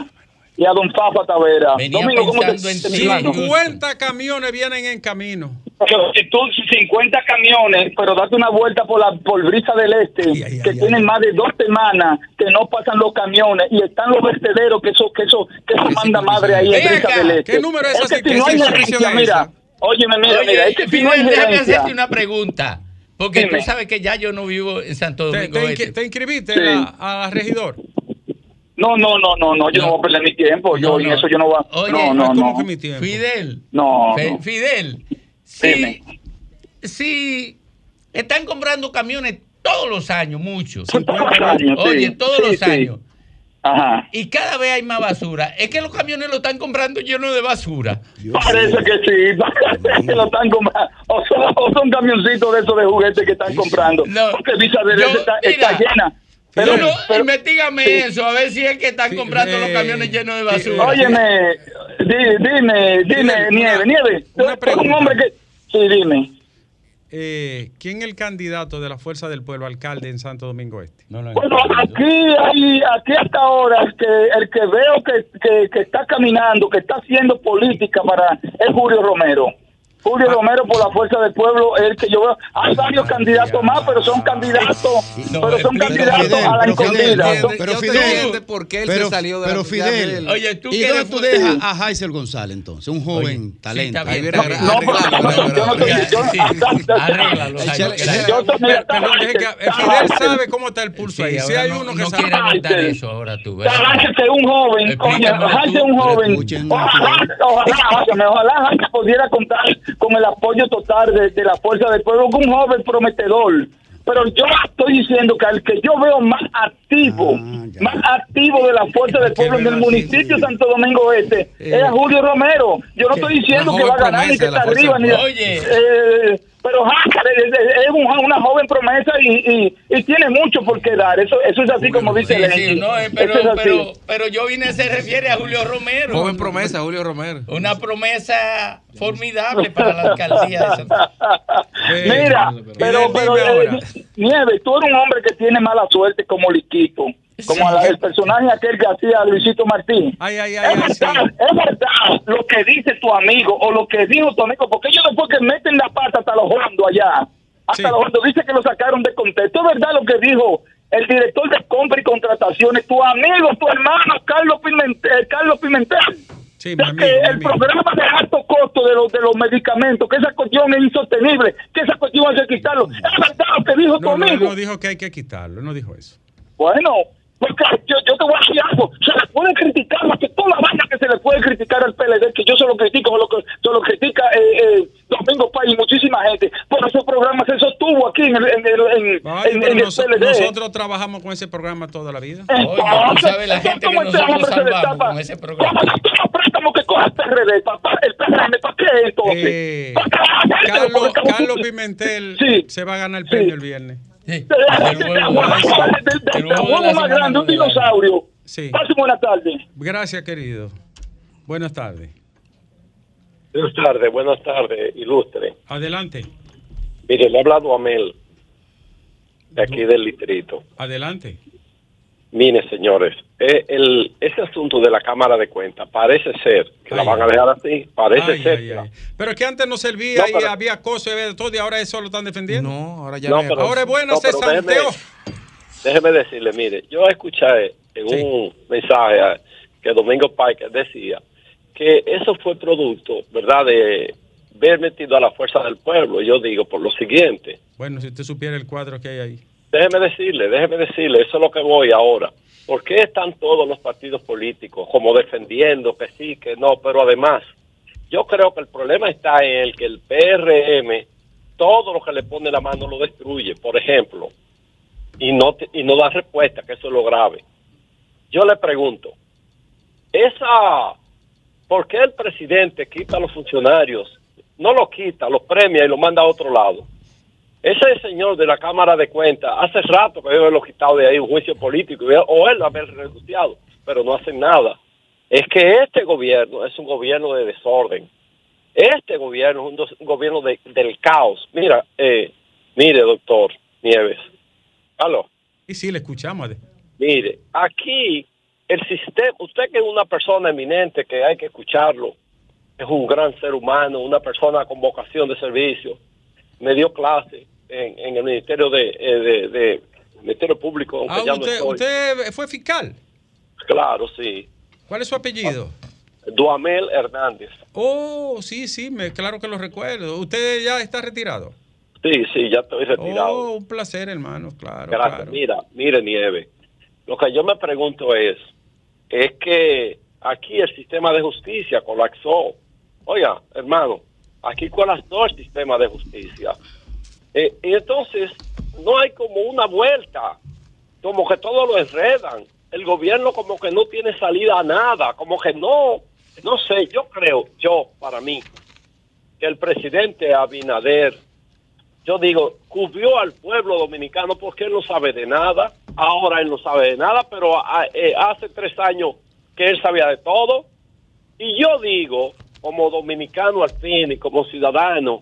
y a Don Fafa Tavera. Venía Domingo, ¿cómo te, en te ti. llamo? 50 camiones vienen en camino. Pero si tú 50 camiones, pero date una vuelta por la por Brisa del Este, Ay, ay, que ay, tienen más de dos semanas que no pasan los camiones y están los vertederos que eso que eso que eso manda madre ahí en Brisa acá, del Este. ¿qué número es que ese? si ¿Qué no hay gerencia, es mira, óyeme, mira, mira, es que si no hay Fidel, déjame gerencia, hacerte una pregunta. Porque Dime. tú sabes que ya yo no vivo en Santo ¿Te, Domingo. te Este. inscri- te inscribiste Sí. a, a regidor? no, no, no, no, no, yo no, No. voy a perder mi tiempo, yo No, en no. eso yo no voy a, Oye, no, no, ¿Cómo no, que mi tiempo? Fidel. no. Fidel. Dime. Si, si están comprando camiones todos los años, muchos. Todos los años, sí. Oye, todos Sí, los sí. años. Ajá. Y cada vez hay más basura. Es que los camiones lo están comprando llenos de basura. Parece que sí, *laughs* parece que lo están comprando. O son, o son camioncitos de esos de juguetes que están comprando. No. Porque Visa Este está, llena. Pero, no, pero- investigame sí. eso, a ver si es que están Sí, comprando eh, los camiones llenos de sí, basura. Óyeme, di- dime, dime, Una- Nieve, Nieve. Una un hombre que. Sí, dime. Eh, ¿Quién es el candidato de la Fuerza del Pueblo alcalde en Santo Domingo Este? No lo Bueno, aquí, hay, aquí hasta ahora, el que, el que veo que, que, que está caminando, que está haciendo política para, es Julio Romero. Julio Ah. Romero por la fuerza del pueblo es el que yo veo. Hay varios candidatos más, pero son candidatos, No, pero son pero candidatos Fidel, a la escondida. Pero Fidel, por qué él pero, se salió de pero la Fidel, Oye, tú ¿y que dónde tú dejas a Haisel González entonces? Un joven sí, talento. viene No, pero arreglando, yo no estoy. Eh, Fidel sabe cómo está el pulso Sí, ahí. Si hay no, uno que no sabe. quiere aguantar Ay, eso ahora tú. un joven, coño, un joven, ojalá, ojalá, ojalá pudiera contar con el apoyo total de, de la fuerza del pueblo, un joven prometedor. Pero yo estoy diciendo que al que yo veo más activo, Ah, más activo de la fuerza del pueblo en el municipio de Santo Domingo Este, es a Julio Romero. Yo no estoy diciendo que va a ganar ni que está arriba, ni. Oye. eh, pero Hácar es, es- es un- una joven promesa y, y, y tiene mucho por qué dar. Eso, eso es así como dice Sí, sí, no, eh, pero, es así. pero, pero yo vine, se refiere a Julio Romero. Joven promesa, Julio Romero. Una promesa formidable para la alcaldía de Santo Eh, Mira, pero, dime pero eh, ahora. Nieve, tú eres un hombre que tiene mala suerte como Liquito, como la- el personaje aquel que hacía Luisito Martín. Ay, ay, ay, ay, Es sí. verdad, es verdad lo que dice tu amigo o lo que dijo tu amigo, porque ellos después que meten la pata hasta los hondos allá, hasta Sí. los hondos, dice que lo sacaron de contexto. Es verdad lo que dijo el director de compra y contrataciones, tu amigo, tu hermano, Carlos Pimentel. Carlos Pimentel. Sí, que el programa de alto costo de los de los medicamentos, que esa cuestión es insostenible, que esa cuestión hay que quitarlo. Es verdad lo que dijo tu No, él amigo. no dijo que hay que quitarlo, no dijo eso. Bueno, porque yo, yo te voy a decir algo. Se le puede criticar más que toda la vaina que se le puede criticar al PLD, que yo se lo critico, se lo, se lo critica eh, eh, Domingo Pay y muchísima gente. Por ese programa se sostuvo aquí en el, en el, en, Ay, en- pero en el noso- PLD. nosotros trabajamos con ese programa toda la vida. Oye, tú sabes la gente que ¿cómo este nosotros hombre se le salvamos tapa? con ese programa. ¿Cómo los préstamos que coge el PRD, papá? ¿El PRM para qué entonces? Eh, ¿Para qué? Carlos, Porque estamos- Carlos Pimentel Sí. se va a ganar el Sí. premio el viernes. Sí. El huevo *laughs* más grande, un dinosaurio. Sí. Pase buenas tardes. Gracias, querido. Buenas tardes. Buenas tardes, buenas tardes, ilustre. Adelante, Mire, le ha hablado a Mel, de aquí del distrito. adelante. Miren, señores, eh, el, ese asunto de la Cámara de Cuentas parece ser que la van a dejar así, parece Ay, ser. ay, la-. Pero es que antes no servía No, y pero- había cosas y había de todo y ahora eso lo están defendiendo. No, ahora ya No, pero- ahora es bueno, no, se pero déjeme-. Déjeme decirle, mire, yo escuché en un mensaje a- que Domingo Pike decía que eso fue producto, ¿verdad?, de ver metido a la fuerza del pueblo. Yo digo por lo siguiente, Bueno, si usted supiera el cuadro que hay ahí. Déjeme decirle, déjeme decirle, eso es lo que voy ahora. ¿Por qué están todos los partidos políticos como defendiendo que sí, que no? Pero además, yo creo que el problema está en el que el PRM, todo lo que le pone la mano lo destruye, por ejemplo, y no, y no da respuesta, que eso es lo grave. Yo le pregunto, esa, ¿por qué el presidente quita a los funcionarios? No los quita, los premia y los manda a otro lado. Ese señor de la Cámara de Cuentas, hace rato que debe haberlo quitado de ahí un juicio político, o él lo haber renunciado, pero no hacen nada. Es que este gobierno es un gobierno de desorden. Este gobierno es un, dos- un gobierno de- del caos. Mira, eh, mire, doctor Nieves. Aló. Y sí, le escuchamos. Mire, aquí el sistema, usted que es una persona eminente que hay que escucharlo, es un gran ser humano, una persona con vocación de servicio, me dio clase en, en el Ministerio de, eh, de, de- Ministerio Público, aunque Ah, ya usted, usted fue fiscal. Claro, sí. ¿Cuál es su apellido? Duamel Hernández. Oh, sí, sí, me, claro que lo recuerdo. ¿Usted ya está retirado? Sí, sí, ya estoy retirado. Oh, un placer, hermano, claro. Gracias. claro. Mira, mire, Nieve. Lo que yo me pregunto es, es que aquí el sistema de justicia colapsó. Oiga, hermano, aquí colapsó el sistema de justicia. Eh, y entonces, no hay como una vuelta, como que todo lo enredan. El gobierno como que no tiene salida a nada, como que no, no sé, yo creo, yo, para mí, que el presidente Abinader yo digo, cubrió al pueblo dominicano porque él no sabe de nada. Ahora él no sabe de nada, pero ah, eh, hace tres años que él sabía de todo. Y yo digo, como dominicano al fin y como ciudadano,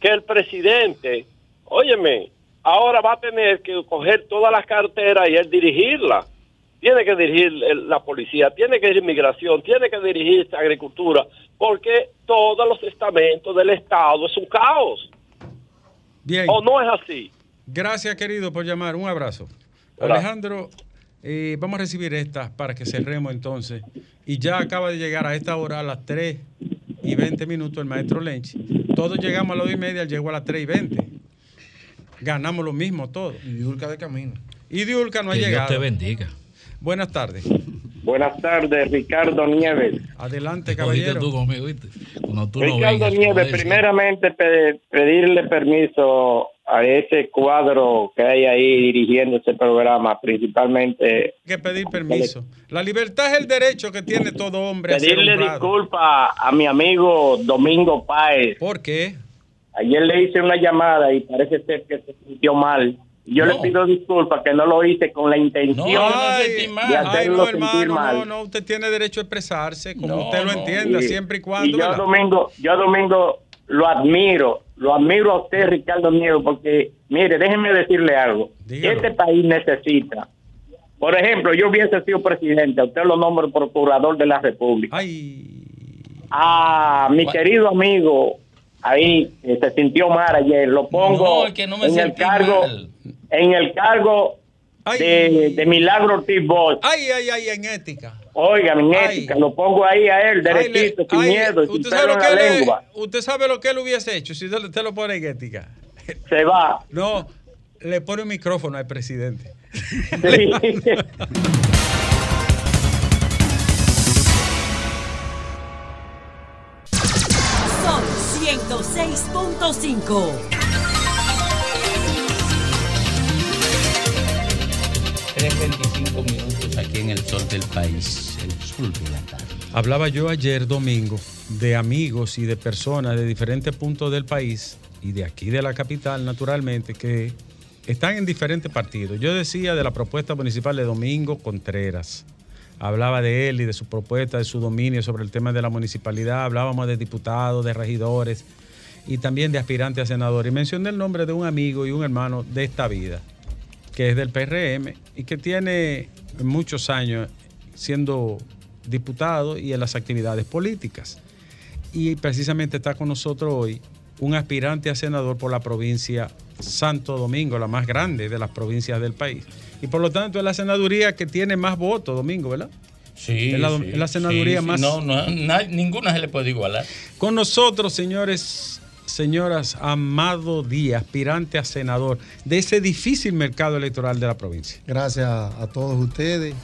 que el presidente, óyeme, ahora va a tener que coger todas las carteras y él dirigirla. Tiene que dirigir la policía, tiene que dirigir migración, tiene que dirigir agricultura, porque todos los estamentos del Estado es un caos. Bien. ¿O no es así? Gracias, querido, por llamar. Un abrazo. Hola. Alejandro, eh, vamos a recibir estas para que cerremos entonces. Y ya acaba de llegar a esta hora, a las 3 y 20 minutos, el maestro Lenchi. Todos llegamos a las 2 y media, llegó a las 3 y 20. Ganamos lo mismo todos. Y Diulca de camino. Y Diulca no ha Que Dios llegado. te bendiga. Buenas tardes. Buenas tardes, Ricardo Nieves. Adelante, caballero. tú conmigo, ¿viste? Cuando tú no Ricardo vengas, Nieves, primeramente pe- pedirle permiso a ese cuadro que hay ahí dirigiendo ese programa, principalmente Hay que pedir permiso. La libertad es el derecho que tiene todo hombre a ser pedirle honrado. disculpas a mi amigo Domingo Páez. ¿Por qué? Ayer le hice una llamada y parece ser que se sintió mal. Yo No. le pido disculpas que no lo hice con la intención Ay, de Ay, hacerlo no, sentir hermano, mal. no, no, usted tiene derecho a expresarse como No, usted lo no. entienda, Y- siempre y Y cuando. yo a ¿verdad? Domingo, yo Domingo lo admiro, lo admiro a usted, Ricardo Nieves, porque, mire, déjeme decirle algo. Dígalo. Este país necesita, por ejemplo, yo hubiese sido presidente, usted lo nombra procurador de la República. A mi querido amigo, ahí, que se sintió mal ayer, lo pongo No, es que no me en el cargo, en el cargo de, de Milagro Ortiz Bosch. Ay, ay, ay, en ética. Oiga, mi ética, lo pongo ahí a él, le- derechito, sin ay, miedo, sin usted, sabe pelo lo en que la él, lengua. usted sabe lo que él hubiese hecho si usted usted lo pone en ética. *laughs* Se va. No, le pone un micrófono al presidente. *laughs* Sol 106.5. 3.25 minutos aquí en el sol del país, el sol de la tarde. Hablaba yo ayer domingo de amigos y de personas de diferentes puntos del país y de aquí de la capital, naturalmente, que están en diferentes partidos. Yo decía de la propuesta municipal de Domingo Contreras. Hablaba de él y de su propuesta, de su dominio sobre el tema de la municipalidad. Hablábamos de diputados, de regidores y también de aspirantes a senadores. Y mencioné el nombre de un amigo y un hermano de esta vida. que es del PRM y que tiene muchos años siendo diputado y en las actividades políticas. Y precisamente está con nosotros hoy un aspirante a senador por la provincia Santo Domingo, la más grande de las provincias del país. Y por lo tanto es la senaduría que tiene más votos, Domingo, ¿verdad? Sí, Es la, sí, es la senaduría sí. más... No, no, na- ninguna se le puede igualar. Con nosotros, señores, señoras, Amado Díaz, aspirante a senador de ese difícil mercado electoral de la provincia. Gracias a todos ustedes.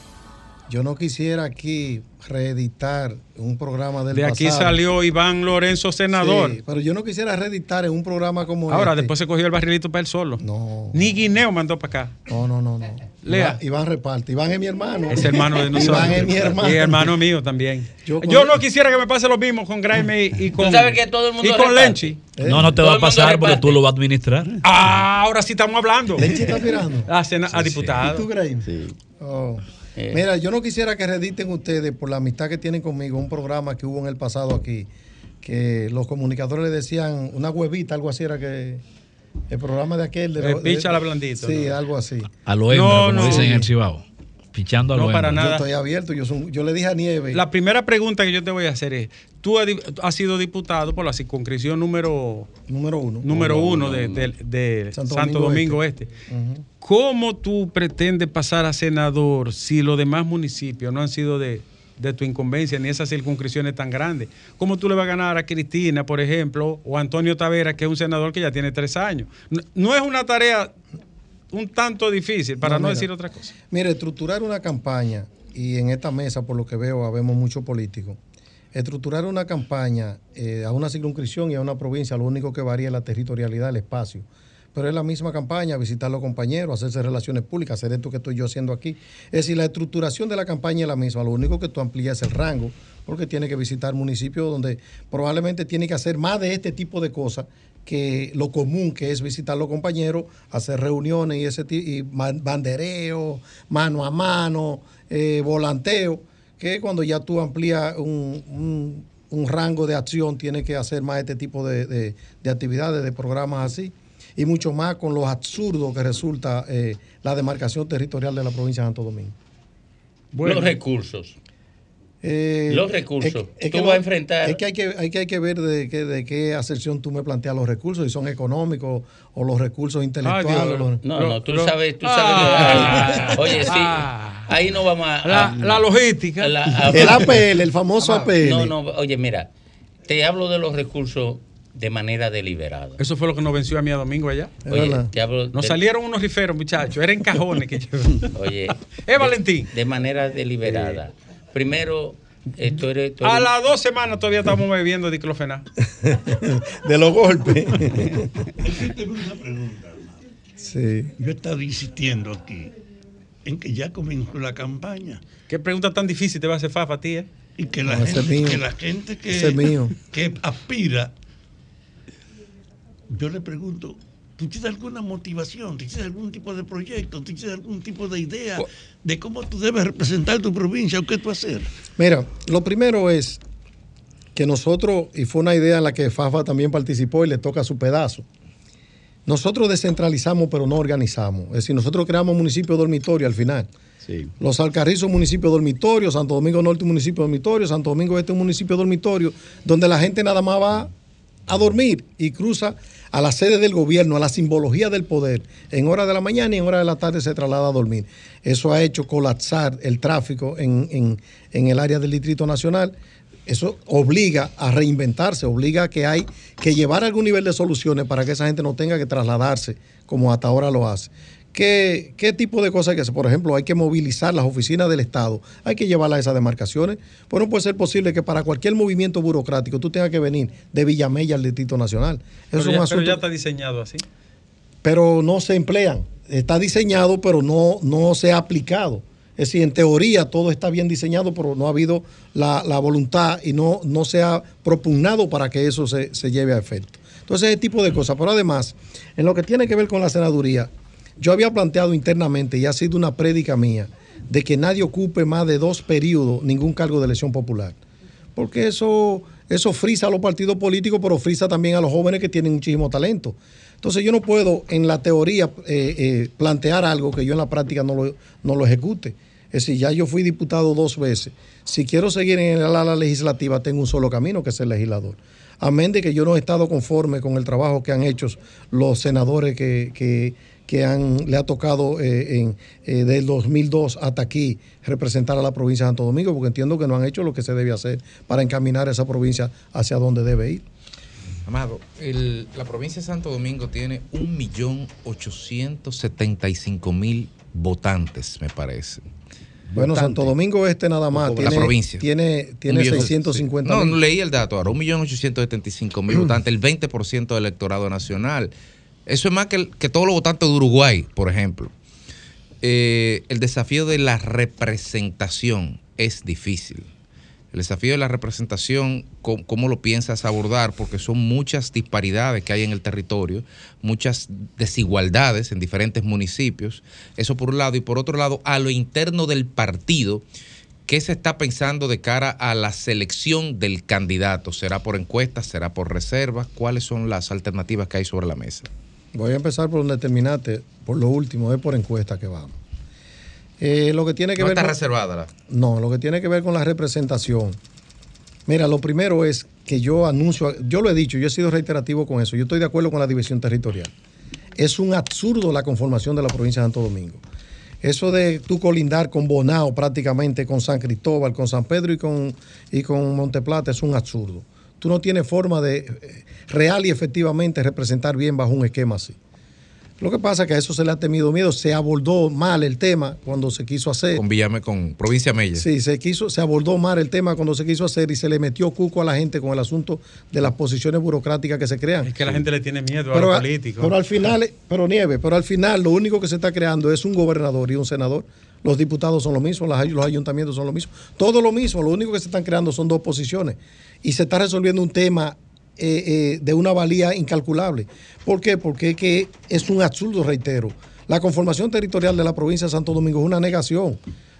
Yo no quisiera aquí reeditar un programa del De aquí pasado. salió Iván Lorenzo, senador. Sí, pero yo no quisiera reeditar en un programa como Ahora, este. después se cogió el barrilito para él solo. No. Ni Guineo mandó para acá. No, no, no, no. Lea. Iván, Iván reparte. Iván es mi hermano. Es hermano de *laughs* nosotros. Iván es mi hermano. Y hermano mío también. Yo Yo, no quisiera que me pase lo mismo con Graeme y, y con. sabes que todo el mundo Y con reparte. Lenchi. No, no te va a pasar porque tú lo vas a administrar. Ah, ahora sí estamos hablando. Lenchi está aspirando. A, sena- a diputado. ¿Y tú, Graeme? Oh. Eh. Mira, yo no quisiera que rediten ustedes por la amistad que tienen conmigo un programa que hubo en el pasado aquí, que los comunicadores le decían una huevita, algo así era que el programa de aquel. De, Eh, píchala blandito, Sí, ¿no? algo así. A lo hembra, No, como no. dicen en el Cibao. A No, para nada. Yo estoy abierto, yo, le dije a Nieve. La primera pregunta que yo te voy a hacer es: tú has sido diputado por la circunscripción número, número uno, número No, no, uno no, de, no. de- de Santo Santo, Domingo Domingo, Este. ¿Cómo tú pretendes pasar a senador si los demás municipios no han sido de, de tu incumbencia ni esas circunscripciones tan grandes? ¿Cómo tú le vas a ganar a Cristina, por ejemplo, o a Antonio Tavera, que es un senador que ya tiene tres años? No, no es una tarea un tanto difícil, para no, mira. decir otra cosa. Mire, estructurar una campaña, y en esta mesa, por lo que veo, habemos muchos políticos. Estructurar una campaña eh, a una circunscripción y a una provincia, lo único que varía es la territorialidad, el espacio. Pero es la misma campaña, visitar a los compañeros, hacerse relaciones públicas, hacer esto que estoy yo haciendo aquí. Es decir, la estructuración de la campaña es la misma, lo único que tú amplías es el rango, porque tiene que visitar municipios donde probablemente tiene que hacer más de este tipo de cosas que lo común que es visitar a los compañeros, hacer reuniones y ese y bandereo, mano a mano, eh, volanteo, que cuando ya tú amplías un, un- un rango de acción, tienes que hacer más este tipo de, de- de actividades, de programas así, y mucho más con lo absurdo que resulta eh, la demarcación territorial de la provincia de Santo Domingo. Los recursos. Eh, Los recursos. es Tú que vas a enfrentar- Es que hay que, hay que, hay que ver de qué, de qué acepción tú me planteas los recursos, si son económicos o los recursos intelectuales. los- No, no, tú lo- sabes, tú Ah. sabes. que- oye, sí. Ah. Ahí no vamos a. La- a- la logística. la- a- El APL, el famoso APL. No, no, oye, mira, te hablo de los recursos de manera deliberada. Eso fue lo que nos venció a mí a Domingo allá. Oye, te hablo Nos de- salieron unos riferos, muchachos. Eran cajones que yo. Oye. *laughs* Es Valentín. De manera deliberada. Primero, eh, tú eres. tú A las dos semanas todavía estamos bebiendo diclofenac. *laughs* de los golpes. Yo tengo una pregunta. Sí. Yo he estado insistiendo aquí en que ya comenzó la campaña. ¿Qué pregunta tan difícil te va a hacer Fafa a ti, eh? Y que la, No, gente, mío. que la gente que, Ese es mío. que aspira, yo le pregunto, ¿tú tienes alguna motivación? ¿Tú tienes algún tipo de proyecto? ¿Tú tienes algún tipo de idea de cómo tú debes representar tu provincia o qué tú hacer? Mira, lo primero es que nosotros, y fue una idea en la que Fafa también participó y le toca su pedazo, nosotros descentralizamos pero no organizamos. Es decir, nosotros creamos municipio dormitorio al final. Los Alcarrizos, municipio dormitorio, Santo Domingo Norte, municipio dormitorio, Santo Domingo Este, un municipio dormitorio, donde la gente nada más va a dormir y cruza a la sede del gobierno, a la simbología del poder. En hora de la mañana y en hora de la tarde se traslada a dormir. Eso ha hecho colapsar el tráfico en, en- en el área del Distrito Nacional. Eso obliga a reinventarse, obliga a que hay que llevar algún nivel de soluciones para que esa gente no tenga que trasladarse como hasta ahora lo hace. ¿Qué, qué tipo de cosas hay que hacer? Por ejemplo, hay que movilizar las oficinas del Estado, hay que llevarlas a esas demarcaciones. Pues no puede ser posible que para cualquier movimiento burocrático tú tengas que venir de Villamella al Distrito Nacional. Eso Pero, es un ya, pero asunto ya está diseñado así. pero no se emplean. Está diseñado, pero no, no se ha aplicado. Es decir, en teoría todo está bien diseñado, pero no ha habido la, la voluntad y no, no se ha propugnado para que eso se, se lleve a efecto. Entonces, ese tipo de cosas. Pero además, en lo que tiene que ver con la senaduría, yo había planteado internamente, y ha sido una prédica mía, de que nadie ocupe más de dos periodos ningún cargo de elección popular porque eso, eso frisa a los partidos políticos, pero frisa también a los jóvenes que tienen muchísimo talento. Entonces yo no puedo en la teoría eh, eh, plantear algo que yo en la práctica no lo, no lo ejecute. Es decir, ya yo fui diputado dos veces. Si quiero seguir en el ala legislativa, tengo un solo camino, que es el legislador. Amén de que yo no he estado conforme con el trabajo que han hecho los senadores que- que han, le ha tocado eh, en, eh, del 2002 hasta aquí representar a la provincia de Santo Domingo, porque entiendo que no han hecho lo que se debe hacer para encaminar esa provincia hacia donde debe ir. Amado, el- la provincia de Santo Domingo tiene 1.875.000 votantes, me parece. Bueno, Santo Domingo Este nada más La tiene, provincia. tiene, tiene Un millón- 650 No, mil. no leí el dato ahora. 1.875.000 votantes, el 20% del electorado nacional. Eso es más que, que todos los votantes de Uruguay, por ejemplo. Eh, el desafío de la representación es difícil. El desafío de la representación, ¿cómo, cómo lo piensas abordar? Porque son muchas disparidades que hay en el territorio, muchas desigualdades en diferentes municipios. Eso por un lado. Y por otro lado, a lo interno del partido, ¿qué se está pensando de cara a la selección del candidato? ¿Será por encuestas? ¿Será por reservas? ¿Cuáles son las alternativas que hay sobre la mesa? Voy a empezar por donde terminaste, por lo último, es por encuesta que vamos. Eh, lo que tiene que No ver está con- reservada la. No, lo que tiene que ver con la representación. Mira, lo primero es que yo anuncio, yo lo he dicho, yo he sido reiterativo con eso, yo estoy de acuerdo con la división territorial. Es un absurdo la conformación de la provincia de Santo Domingo. Eso de tú colindar con Bonao prácticamente, con San Cristóbal, con San Pedro y con, y con Monteplata es un absurdo. Tú no tienes forma de eh, real y efectivamente representar bien bajo un esquema así. Lo que pasa es que a eso se le ha temido miedo, se abordó mal el tema cuando se quiso hacer. Con Villame, con Provincia Mella. Sí, se quiso, se abordó mal el tema cuando se quiso hacer y se le metió cuco a la gente con el asunto de las posiciones burocráticas que se crean. Es que la gente le tiene miedo a Pero, los a- políticos. pero al final, pero Nieve, pero al final lo único que se está creando es un gobernador y un senador. Los diputados son lo mismo, los ayuntamientos son lo mismo. Todo lo mismo, lo único que se están creando son dos posiciones. Y se está resolviendo un tema eh, eh, de una valía incalculable. ¿Por qué? Porque es que es un absurdo, reitero. La conformación territorial de la provincia de Santo Domingo es una negación.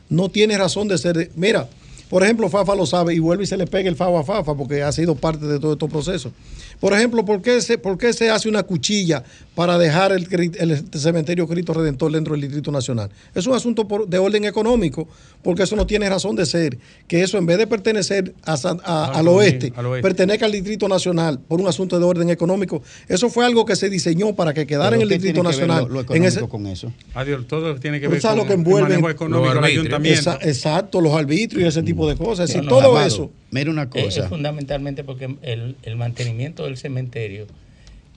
No tiene razón de ser. Mira, por ejemplo, Fafa lo sabe y vuelve y se le pega el FAO a Fafa porque ha sido parte de todo estos procesos. Por ejemplo, ¿por qué se, por qué se hace una cuchilla para dejar el, el cementerio Cristo Redentor dentro del Distrito Nacional? Es un asunto por- de orden económico, porque eso no tiene razón de ser. Que eso en vez de pertenecer a San- a- Al al oeste, al oeste. pertenezca al Distrito Nacional por un asunto de orden económico. Eso fue algo que se diseñó para que quedara en el ¿qué Distrito tiene que ver Nacional. lo- lo en ese- económico con eso? Adiós, todo tiene que ver con lo que el manejo económico del ayuntamiento. Esa- exacto, los arbitrios y ese tipo de cosas. Es decir, No, no, todo eso. Mira una Es, es fundamentalmente porque el, el mantenimiento del cementerio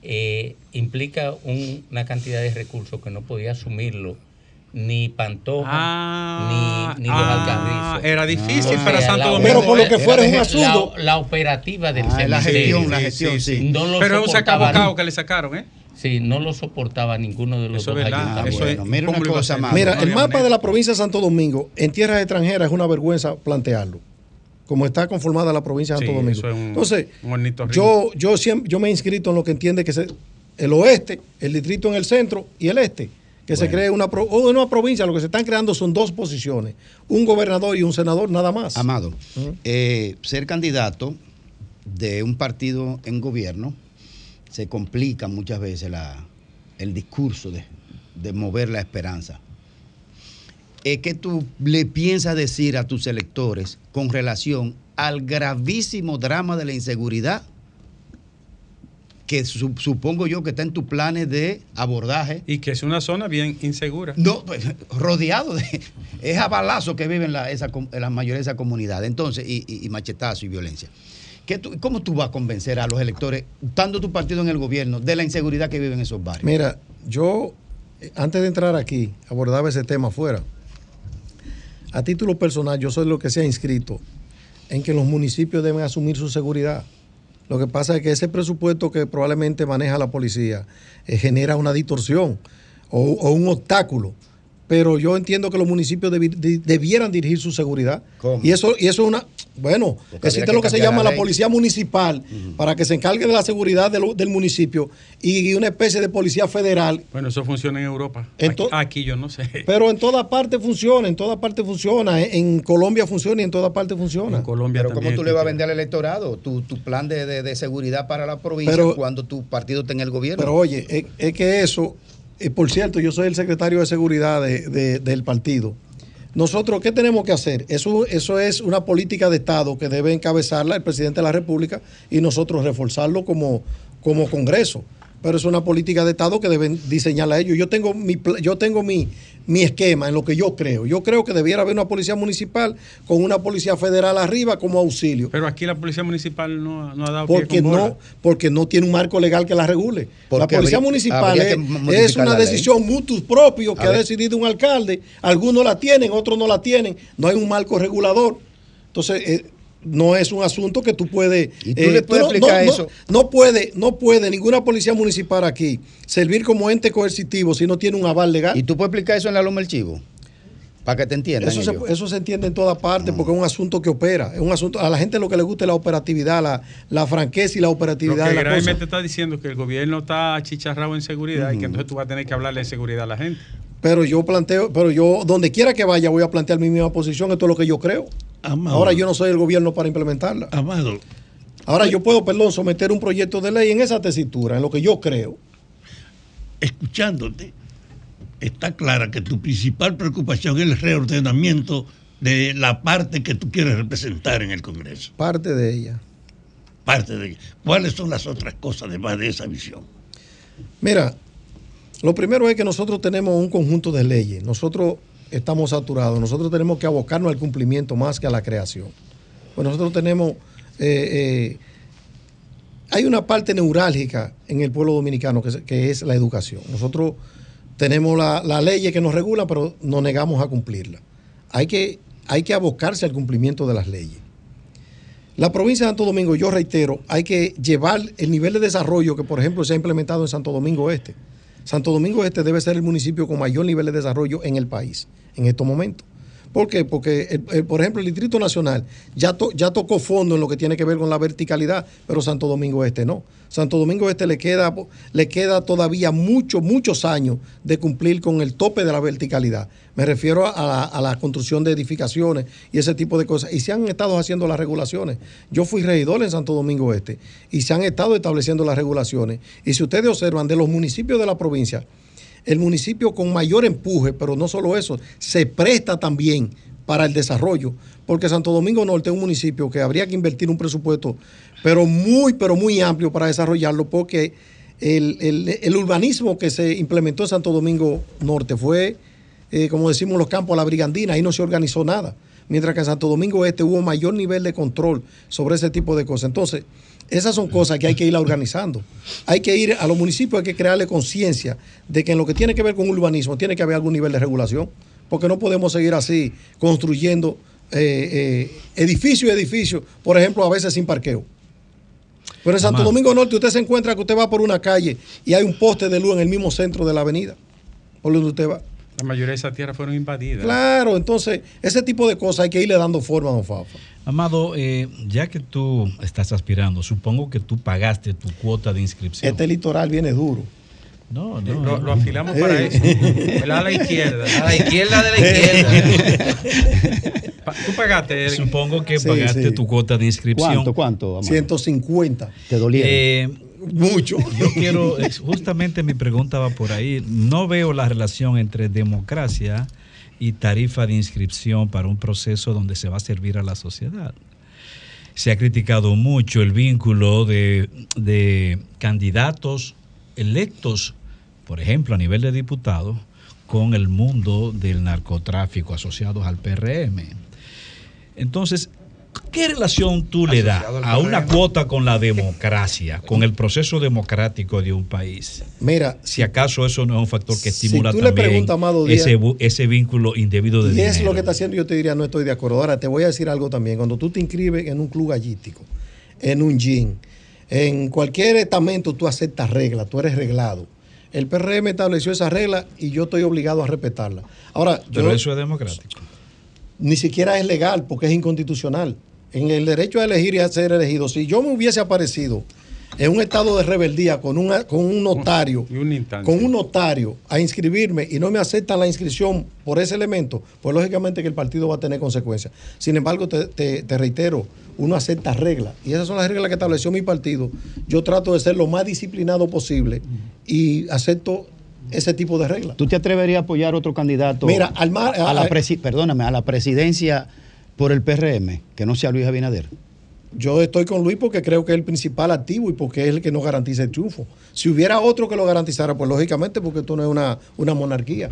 eh, implica un- una cantidad de recursos que no podía asumirlo ni Pantoja ni, ni los ah, Alcarrizos. era difícil para sea, Santo Domingo. Pero por lo que fuera es un la- absurdo. La, operativa del Ah, cementerio. la gestión, la gestión, sí. No lo Pero es un ni- que le sacaron, ¿eh? Sí, no lo soportaba ninguno de los Eso dos verdad, eso es- Bueno, mira ¿cómo una cosa más. Mira, no el mapa manera. de la provincia de Santo Domingo en tierras extranjeras es una vergüenza plantearlo. Como está conformada la provincia de Santo Sí, Domingo. eso es un- Entonces, un yo, yo, siempre, yo me he inscrito en lo que entiende que es el oeste, el distrito en el centro y el este. Que se cree una, una provincia, lo que se están creando son dos posiciones, un gobernador y un senador nada más. Amado, eh, ser candidato de un partido en gobierno se complica muchas veces la, el discurso de, de mover la esperanza. Eh, ¿Qué tú le piensas decir a tus electores con relación al gravísimo drama de la inseguridad que su- supongo yo que está en tus planes de abordaje? Y que es una zona bien insegura. No, pues, rodeado de. Es a balazo que viven la, esa, la mayoría de esa comunidad. Entonces, y, y, y machetazo y violencia. ¿Qué tú- ¿Cómo tú vas a convencer a los electores, estando tu partido en el gobierno, de la inseguridad que viven esos barrios? Mira, yo, antes de entrar aquí, abordaba ese tema afuera. A título personal, yo soy lo que se ha inscrito en que los municipios deben asumir su seguridad. Lo que pasa es que ese presupuesto que probablemente maneja la policía eh, genera una distorsión o, o un obstáculo. Pero yo entiendo que los municipios debi- de- debieran dirigir su seguridad. ¿Cómo? Y eso, y eso es una. Bueno, Porque existe lo que se llama la policía municipal para que se encargue de la seguridad del, del municipio y una especie de policía federal. Bueno, eso funciona en Europa. Aquí, aquí yo no sé. Pero en toda parte funciona, en toda parte funciona. En en Colombia funciona y en toda parte funciona. En Colombia Pero ¿cómo tú le vas a vender al electorado tu, tu plan de, de- de seguridad para la provincia Pero- cuando tu partido está en el gobierno? Pero oye, es, es que eso, eh, por cierto, yo soy el secretario de seguridad de- de- del partido. Nosotros, ¿qué tenemos que hacer? Eso, eso es una política de Estado que debe encabezarla el presidente de la República y nosotros reforzarlo como, como Congreso. Pero es una política de Estado que deben diseñarla ellos. Yo tengo mi, pla- yo tengo mi, mi esquema en lo que yo creo. Yo creo que debiera haber una policía municipal con una policía federal arriba como auxilio. Pero aquí la policía municipal no, no ha dado pie Porque con bola. no, porque no tiene un marco legal que la regule. La policía habría- municipal habría es, una decisión mutus propio que A ha ver. decidido un alcalde. Algunos la tienen, otros no la tienen. No hay un marco regulador. Entonces, eh, no es un asunto que tú puedes. ¿Y tú le puedes no- explicar no- eso? No puede, no puede ninguna policía municipal aquí servir como ente coercitivo si no tiene un aval legal. ¿Y tú puedes explicar eso en la Loma del Chivo? Para que te entiendan. Eso se, eso se entiende en toda parte porque es un asunto que opera. Es un asunto, a la gente lo que le gusta es la operatividad, la, la franqueza y la Lo operatividad que de la cosa. gravemente está diciendo que el gobierno está achicharrado en seguridad y que entonces tú vas a tener que hablarle de seguridad a la gente. Pero yo planteo, pero yo donde quiera que vaya voy a plantear mi misma posición, esto es lo que yo creo. Amado. Ahora yo no soy el gobierno para implementarla. Amado. Ahora yo puedo, perdón, someter un proyecto de ley en esa tesitura, en lo que yo creo. escuchándote, está clara que tu principal preocupación es el reordenamiento de la parte que tú quieres representar en el Congreso. Parte de ella. Parte de ella. ¿Cuáles son las otras cosas además de esa visión? Mira, lo primero es que nosotros tenemos un conjunto de leyes. Nosotros estamos saturados. Nosotros tenemos que abocarnos al cumplimiento más que a la creación. Pues nosotros tenemos... eh, eh, hay una parte neurálgica en el pueblo dominicano que es, la educación. Nosotros tenemos la, la ley que nos regula, pero nos negamos a cumplirla. Hay que, hay que abocarse al cumplimiento de las leyes. La provincia de Santo Domingo, yo reitero, hay que llevar el nivel de desarrollo que, por ejemplo, se ha implementado en Santo Domingo Este. Santo Domingo Este debe ser el municipio con mayor nivel de desarrollo en el país en estos momentos. ¿Por qué? Porque, el- el- por ejemplo, el Distrito Nacional ya, to- ya tocó fondo en lo que tiene que ver con la verticalidad, pero Santo Domingo Este no. Santo Domingo Este le queda, le queda todavía muchos, muchos años de cumplir con el tope de la verticalidad. Me refiero a la, a la construcción de edificaciones y ese tipo de cosas. Y se han estado haciendo las regulaciones. Yo fui regidor en Santo Domingo Este y se han estado estableciendo las regulaciones. Y si ustedes observan, de los municipios de la provincia, el municipio con mayor empuje, pero no solo eso, se presta también para el desarrollo, porque Santo Domingo Norte es un municipio que habría que invertir un presupuesto, pero muy, pero muy amplio para desarrollarlo, porque el, el- urbanismo que se implementó en Santo Domingo Norte fue, eh, como decimos los campos, a la brigandina, ahí no se organizó nada, mientras que en Santo Domingo Este hubo mayor nivel de control sobre ese tipo de cosas. Entonces, esas son cosas que hay que ir organizando. Hay que ir a los municipios, hay que crearle conciencia de que en lo que tiene que ver con urbanismo tiene que haber algún nivel de regulación, porque no podemos seguir así construyendo eh, eh, edificio y edificio, por ejemplo, a veces sin parqueo. Pero en Santo. Domingo Norte usted se encuentra que usted va por una calle y hay un poste de luz en el mismo centro de la avenida, por donde usted va. La mayoría de esas tierras fueron invadidas. Claro, entonces ese tipo de cosas hay que irle dando forma a don Fafa. Amado, eh, ya que tú estás aspirando, supongo que tú pagaste tu cuota de inscripción. Este litoral viene duro. No, no. Lo, lo afilamos para eso. El ala izquierda. *laughs* A la izquierda de la izquierda. *laughs* Tú pagaste. el- Supongo que Sí, pagaste sí. tu cuota de inscripción. ¿Cuánto, cuánto? Amado? 150. ¿Te dolieron? Eh, Mucho. *laughs* Yo quiero, justamente mi pregunta va por ahí. No veo la relación entre democracia y tarifa de inscripción para un proceso donde se va a servir a la sociedad. Se ha criticado mucho el vínculo de, de candidatos electos, por ejemplo, a nivel de diputados, con el mundo del narcotráfico asociados al PRM. Entonces, ¿qué relación tú le das a una cuota con la democracia, con el proceso democrático de un país? Mira, Si acaso eso no es un factor que Si estimula tú le preguntas Amado Díaz- ese, vínculo indebido de Y es dinero. lo que está haciendo, yo te diría, no estoy de acuerdo. Ahora, te voy a decir algo también. Cuando tú te inscribes en un club gallístico, en un gym, en cualquier estamento, tú aceptas reglas, tú eres reglado. El PRM estableció esa regla y yo estoy obligado a respetarla. Ahora, Pero yo- eso es democrático. Ni siquiera es legal porque es inconstitucional. en el derecho a elegir y a ser elegido. Si yo me hubiese aparecido en un estado de rebeldía con, una, con un notario, con un notario a inscribirme y no me aceptan la inscripción por ese elemento, pues lógicamente que el partido va a tener consecuencias. Sin embargo, te, te- te reitero, uno acepta reglas y esas son las reglas que estableció mi partido. Yo trato de ser lo más disciplinado posible y acepto ese tipo de reglas. ¿Tú te atreverías a apoyar otro candidato Mira, al mar- a la presi- perdóname, a la presidencia por el PRM, que no sea Luis Abinader? Yo estoy con Luis porque creo que es el principal activo y porque es el que nos garantiza el triunfo. Si hubiera otro que lo garantizara, pues lógicamente porque esto no es una, una monarquía.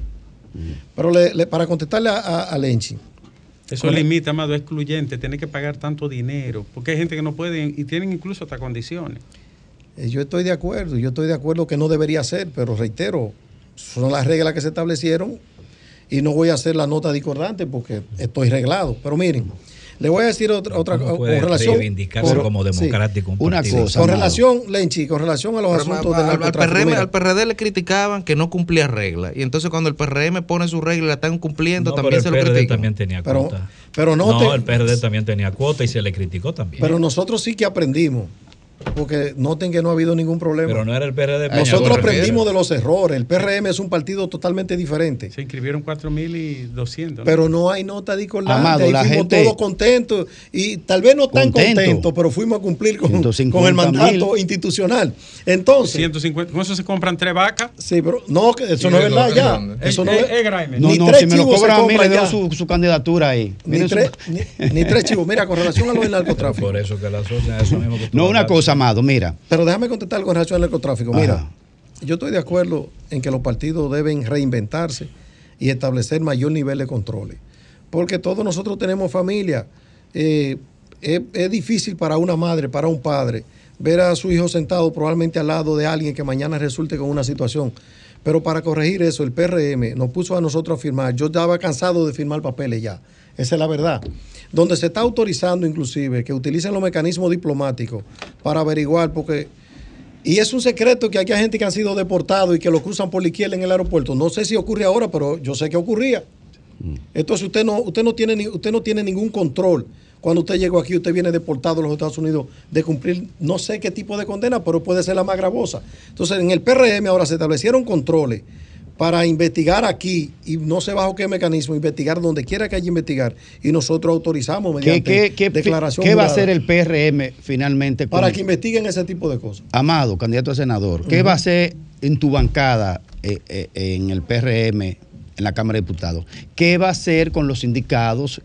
Pero le- le- para contestarle a, a- a Lenchi, Eso Con- limita, amado, es excluyente, tiene que pagar tanto dinero, porque hay gente que no puede y tienen incluso hasta condiciones. eh, yo estoy de acuerdo, yo estoy de acuerdo que no debería ser, pero reitero, son las reglas que se establecieron y no voy a hacer la nota discordante porque estoy reglado. Pero miren, le voy a decir otra, otra Tampoco con puede relación. reivindicarse como democrático un Una cosa. Con relación, Lenchi, con relación a los Pero asuntos al- del al. PRM, al PRD le criticaban que no cumplía reglas. Y entonces cuando el PRM pone sus reglas y la están cumpliendo, No, también se el lo PRD critican. también tenía Pero- cuota. pero no te- el PRD también tenía cuota y se le criticó también. Pero nosotros sí que aprendimos, porque noten que no ha habido ningún problema. Pero no era el PRD. Nosotros aprendimos de los errores. El PRM es un partido totalmente diferente. Se inscribieron 4.200. Pero no hay nota discordante. Amado, Ahí la fuimos gente- todos contentos. Y tal vez no tan Contento. contentos, pero fuimos a cumplir con, 150 con el mandato institucional. Entonces. 150, con eso se compran tres vacas. Sí, pero no, eso no es verdad ya. Eso no, es. No, Ni no, tres si me lo cobran a mí, le su, su candidatura ahí. Ni Miren su- tres, ni, ni tres chivos. Mira, con relación a lo del narcotráfico. Por eso que la sociedad, eso mismo que tú No, una cosa, Amado, mira. Pero déjame contestar con relación al narcotráfico. Mira, Ajá. yo estoy de acuerdo en que los partidos deben reinventarse y establecer mayor nivel de controles. Porque todos nosotros tenemos familia. Eh, es, es difícil para una madre, para un padre, ver a su hijo sentado probablemente al lado de alguien que mañana resulte con una situación. Pero para corregir eso, el PRM nos puso a nosotros a firmar. Yo estaba cansado de firmar papeles ya. Esa es la verdad. Donde se está autorizando inclusive que utilicen los mecanismos diplomáticos para averiguar, porque y es un secreto que aquí hay gente que han sido deportados y que lo cruzan por la izquierda en el aeropuerto. No sé si ocurre ahora, pero yo sé que ocurría. Entonces usted no, usted no tiene usted no tiene ningún control. Cuando usted llegó aquí, usted viene deportado a los Estados Unidos de cumplir no sé qué tipo de condena, pero puede ser la más gravosa. Entonces, en el PRM ahora se establecieron controles para investigar aquí y no sé bajo qué mecanismo, investigar donde quiera que haya que investigar y nosotros autorizamos ¿Qué, mediante qué, qué- declaración qué va a hacer el PRM finalmente con para el- que investiguen ese tipo de cosas. Amado, candidato a senador, ¿qué va a hacer en tu bancada eh, eh, en el PRM, en la Cámara de Diputados? ¿Qué va a hacer con los sindicados,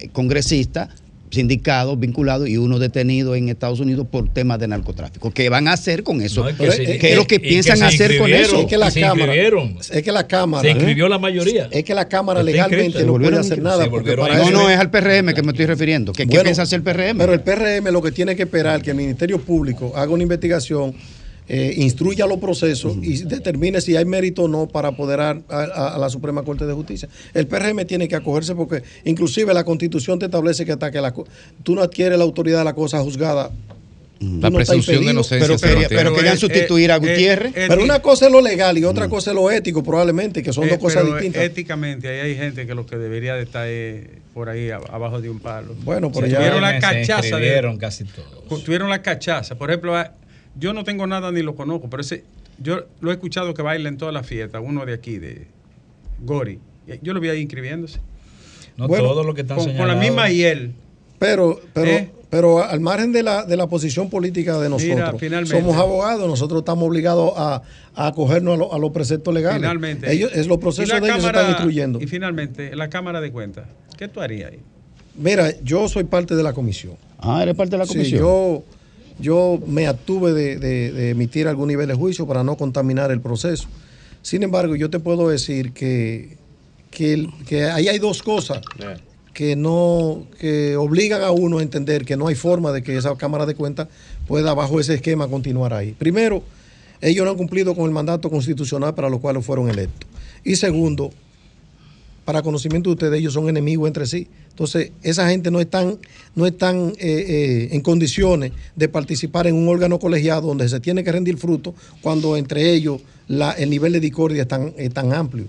eh, congresistas, sindicados vinculados y uno detenido en Estados Unidos por temas de narcotráfico? ¿Qué van a hacer con eso? No, es que ¿Qué se- es lo que piensan hacer con eso? Es que la se Cámara, es que la Cámara, Se inscribió la mayoría. es que la Cámara Está legalmente no puede hacer nada porque para No, eso no, es al PRM que me estoy refiriendo. ¿Qué, qué Bueno, piensa hacer el PRM? Pero el PRM lo que tiene que esperar que el Ministerio Público haga una investigación, eh, instruya los procesos y determine si hay mérito o no para apoderar a, a- a la Suprema Corte de Justicia. El PRM tiene que acogerse porque inclusive la Constitución te establece que hasta que la, tú no adquieres la autoridad de la cosa juzgada. La no presunción de inocencia Pero quería- pero querían eh, sustituir a eh, Gutiérrez. eh, Pero una cosa es lo legal y otra cosa es lo ético, probablemente, que son Eh, dos cosas pero distintas. Éticamente, ahí hay gente que lo que debería de estar es por ahí ab- abajo de un palo. Bueno, pero Si ya- tuvieron la Se cachaza. de- casi todos. tuvieron la cachaza. Por ejemplo, a- yo no tengo nada ni lo conozco, pero ese, yo lo he escuchado que baila en todas las fiestas, uno de aquí, de Gori. Yo lo vi ahí inscribiéndose. No Bueno, todo lo que están Con, con la misma hiel. Pero, pero, ¿Eh? pero al margen de la, de la posición política de nosotros, Mira, somos abogados, nosotros estamos obligados a, a acogernos a, lo- a los preceptos legales. Finalmente. Ellos, es los Y procesos de ellos se Cámara- están instruyendo. Y finalmente, la Cámara de Cuentas. ¿Qué tú harías ahí? Mira, yo soy parte de la comisión. Ah, eres parte de la Sí, comisión. yo, yo me abstuve de, de- de emitir algún nivel de juicio para no contaminar el proceso. Sin embargo, yo te puedo decir que, que ahí hay dos cosas que no que obligan a uno a entender que no hay forma de que esa Cámara de Cuentas pueda bajo ese esquema continuar ahí. Primero, ellos no han cumplido con el mandato constitucional para lo cual fueron electos. Y segundo, para conocimiento de ustedes, ellos son enemigos entre sí. Entonces, esa gente no están, no están eh, eh, en condiciones de participar en un órgano colegiado donde se tiene que rendir fruto cuando entre ellos la- el nivel de discordia es tan, es tan amplio.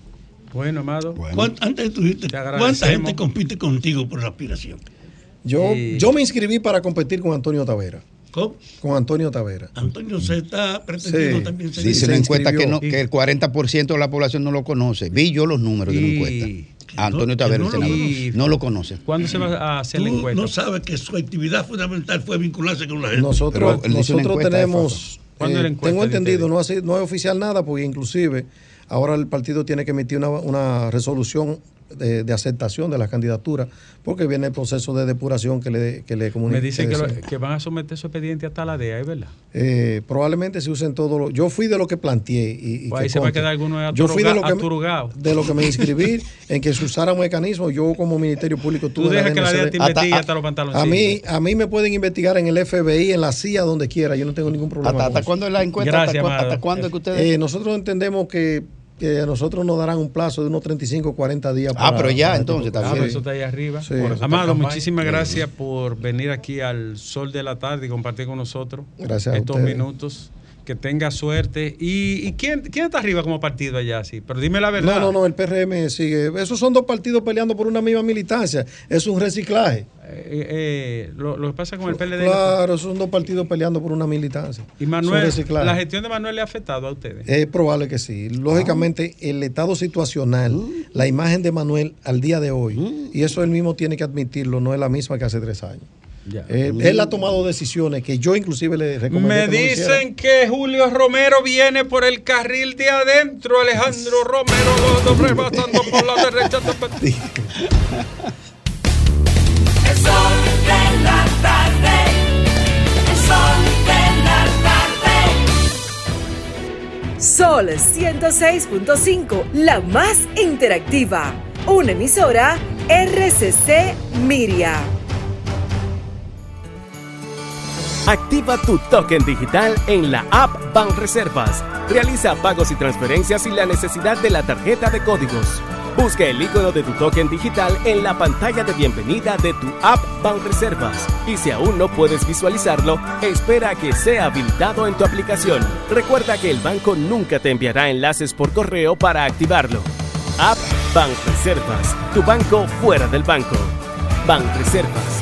Bueno, amado. ¿Cuán- Antes de tu irte, Te ¿cuánta gente compite contigo por la aspiración? Yo, Sí. yo me inscribí para competir con Antonio Tavera. ¿Cómo? Con Antonio Tavera. Antonio se está pretendiendo Sí. también ser Dice la encuesta que, no, que el 40% de la población no lo conoce. Vi yo los números de la encuesta. Antonio Tavera, no el lo senador, conoce. no lo conoce. ¿Cuándo se va a hacer la encuesta? no sabes que su actividad fundamental fue vincularse con la gente. Nosotros, nosotros tenemos, ¿Cuándo es la eh, tengo entendido, no, ha sido- no es oficial nada, porque inclusive ahora el partido tiene que emitir una, una resolución de, de aceptación de la candidatura, porque viene el proceso de depuración que le, que le comunica. Me dicen que, lo- que van a someter su expediente hasta la DEA, ¿es verdad? Eh, probablemente se usen todos los. Yo fui de lo que planteé. Y, y Pues que ahí se va a quedar alguno Yo fui de lo, que, aturugado. de lo que me inscribí en que se usara un mecanismo. Yo, como Ministerio Público, Tú tuve dejas que la DEA te investigue hasta, los pantalones. A mí, a mí me pueden investigar en el FBI, en la CIA, donde quiera. Yo no tengo ningún problema. ¿Hasta, cuándo es la encuesta? Gracias, ¿Hasta, cu- amado. hasta cuándo es que ustedes.? Eh, nosotros entendemos que, que a nosotros nos darán un plazo de unos 35 o 40 días. Ah, pero ya, para entonces, está Ah, bien. pero eso está ahí arriba. Sí. Amado, muchísimas gracias por venir aquí al sol de la tarde y compartir con nosotros Gracias a estos ustedes. minutos. Que tenga suerte. ¿Y, y quién, quién está arriba como partido allá? Sí, pero dime la verdad. No, no, no, el PRM sigue. Esos son dos partidos peleando por una misma militancia. Es un reciclaje. Eh, eh, lo, lo que pasa con el PLD. Claro, esos son dos partidos peleando por una militancia. Y Manuel, la gestión de Manuel le ha afectado a ustedes. Es probable que sí. Lógicamente, el estado situacional, la imagen de Manuel al día de hoy, y eso él mismo tiene que admitirlo, no es la misma que hace tres años. Ya. Él, él ha tomado deciciones que yo inclusive le recomendé. Me que no hiciera. dicen que Julio Romero viene por el carril de adentro. Alejandro Romero lo lo *laughs* rebasando por la derecha. El sol de la tarde. El sol de la tarde. Sol 106.5, la más interactiva. Una emisora RCC Miria. Activa tu token digital en la app Banreservas. Realiza pagos y transferencias sin la necesidad de la tarjeta de códigos. Busca el icono de tu token digital en la pantalla de bienvenida de tu app Banreservas. Y si aún no puedes visualizarlo, espera a que sea habilitado en tu aplicación. Recuerda que el banco nunca te enviará enlaces por correo para activarlo. App Banreservas, tu banco fuera del banco. Banreservas,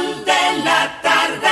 De la tarde.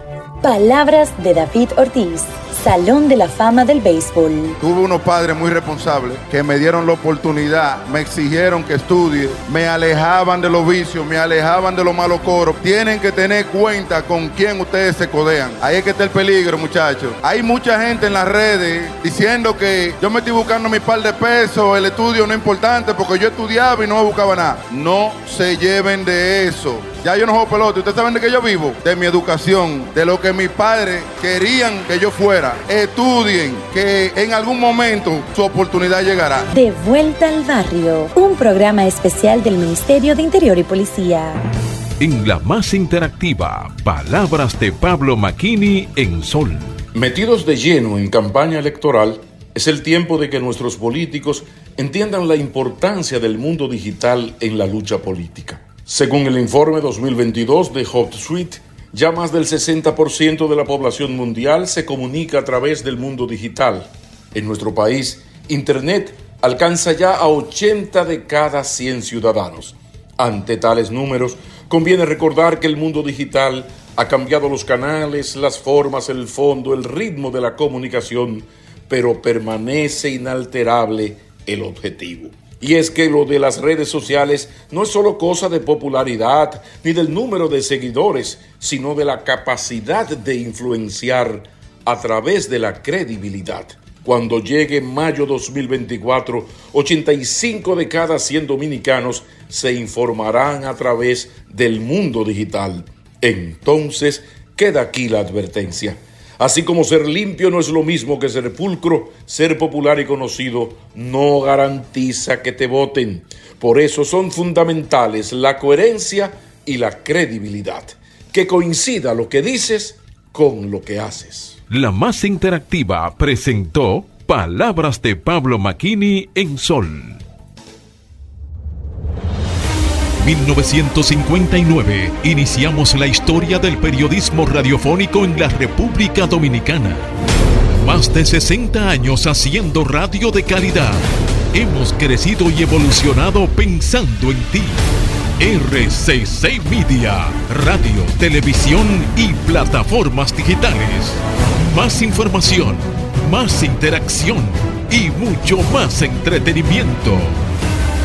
Palabras de David Ortiz, Salón de la Fama del Béisbol. Tuve unos padres muy responsables que me dieron la oportunidad, me exigieron que estudie, me alejaban de los vicios, me alejaban de los malos coros. Tienen que tener cuenta con quién ustedes se codean. Ahí es que está el peligro, muchachos. Hay mucha gente en las redes diciendo que yo me estoy buscando mi par de pesos, el estudio no es importante porque yo estudiaba y no buscaba nada. No se lleven de eso. Ya yo no juego pelota. ¿Ustedes saben de qué yo vivo? De mi educación, de lo que mis padres querían que yo fuera. Estudien, que en algún momento su oportunidad llegará. De vuelta al barrio, un programa especial del Ministerio de Interior y Policía. En la más interactiva, palabras de Pablo Maquini en Sol. Metidos de lleno en campaña electoral, es el tiempo de que nuestros políticos entiendan la importancia del mundo digital en la lucha política. Según el informe 2022 de HotSuite, ya más del 60% de la población mundial se comunica a través del mundo digital. En nuestro país, Internet alcanza ya a 80 de cada 100 ciudadanos. Ante tales números, conviene recordar que el mundo digital Ha cambiado los canales, las formas, el fondo, el ritmo de la comunicación, pero permanece inalterable el objetivo. Y es que lo de las redes sociales no es solo cosa de popularidad ni del número de seguidores, sino de la capacidad de influenciar a través de la credibilidad. Cuando llegue mayo 2024, 85 de cada 100 dominicanos se informarán a través del mundo digital. Entonces, queda aquí la advertencia. Así como ser limpio no es lo mismo que ser pulcro, ser popular y conocido no garantiza que te voten. Por eso son fundamentales la coherencia y la credibilidad. Que coincida lo que dices con lo que haces. La más interactiva presentó Palabras de Pablo Maquini en Sol. 1959 iniciamos la historia del periodismo radiofónico en la República Dominicana. Más de 60 años haciendo radio de calidad. Hemos crecido y evolucionado pensando en ti. RCC Media, radio, televisión y plataformas digitales. Más información, más interacción y mucho más entretenimiento.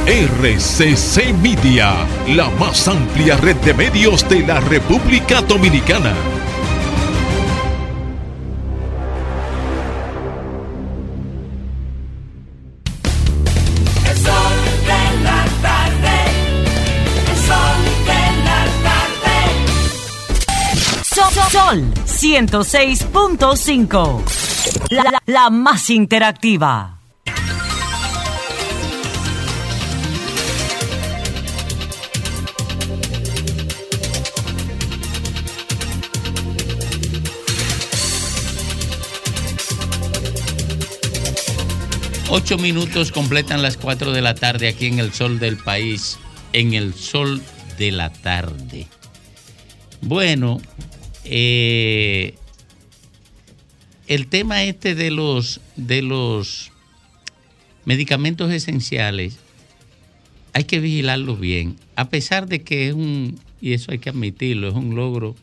RCC Media, la más amplia red de medios de la República Dominicana. El sol de la tarde. El sol de la tarde. Sol, Sol 106.5. La, la- la más interactiva. Ocho minutos completan las cuatro de la tarde aquí en el sol del país, en el sol de la tarde. Bueno, eh, el tema este de los, de los medicamentos esenciales, hay que vigilarlos bien. A pesar de que es un, y eso hay que admitirlo, es un logro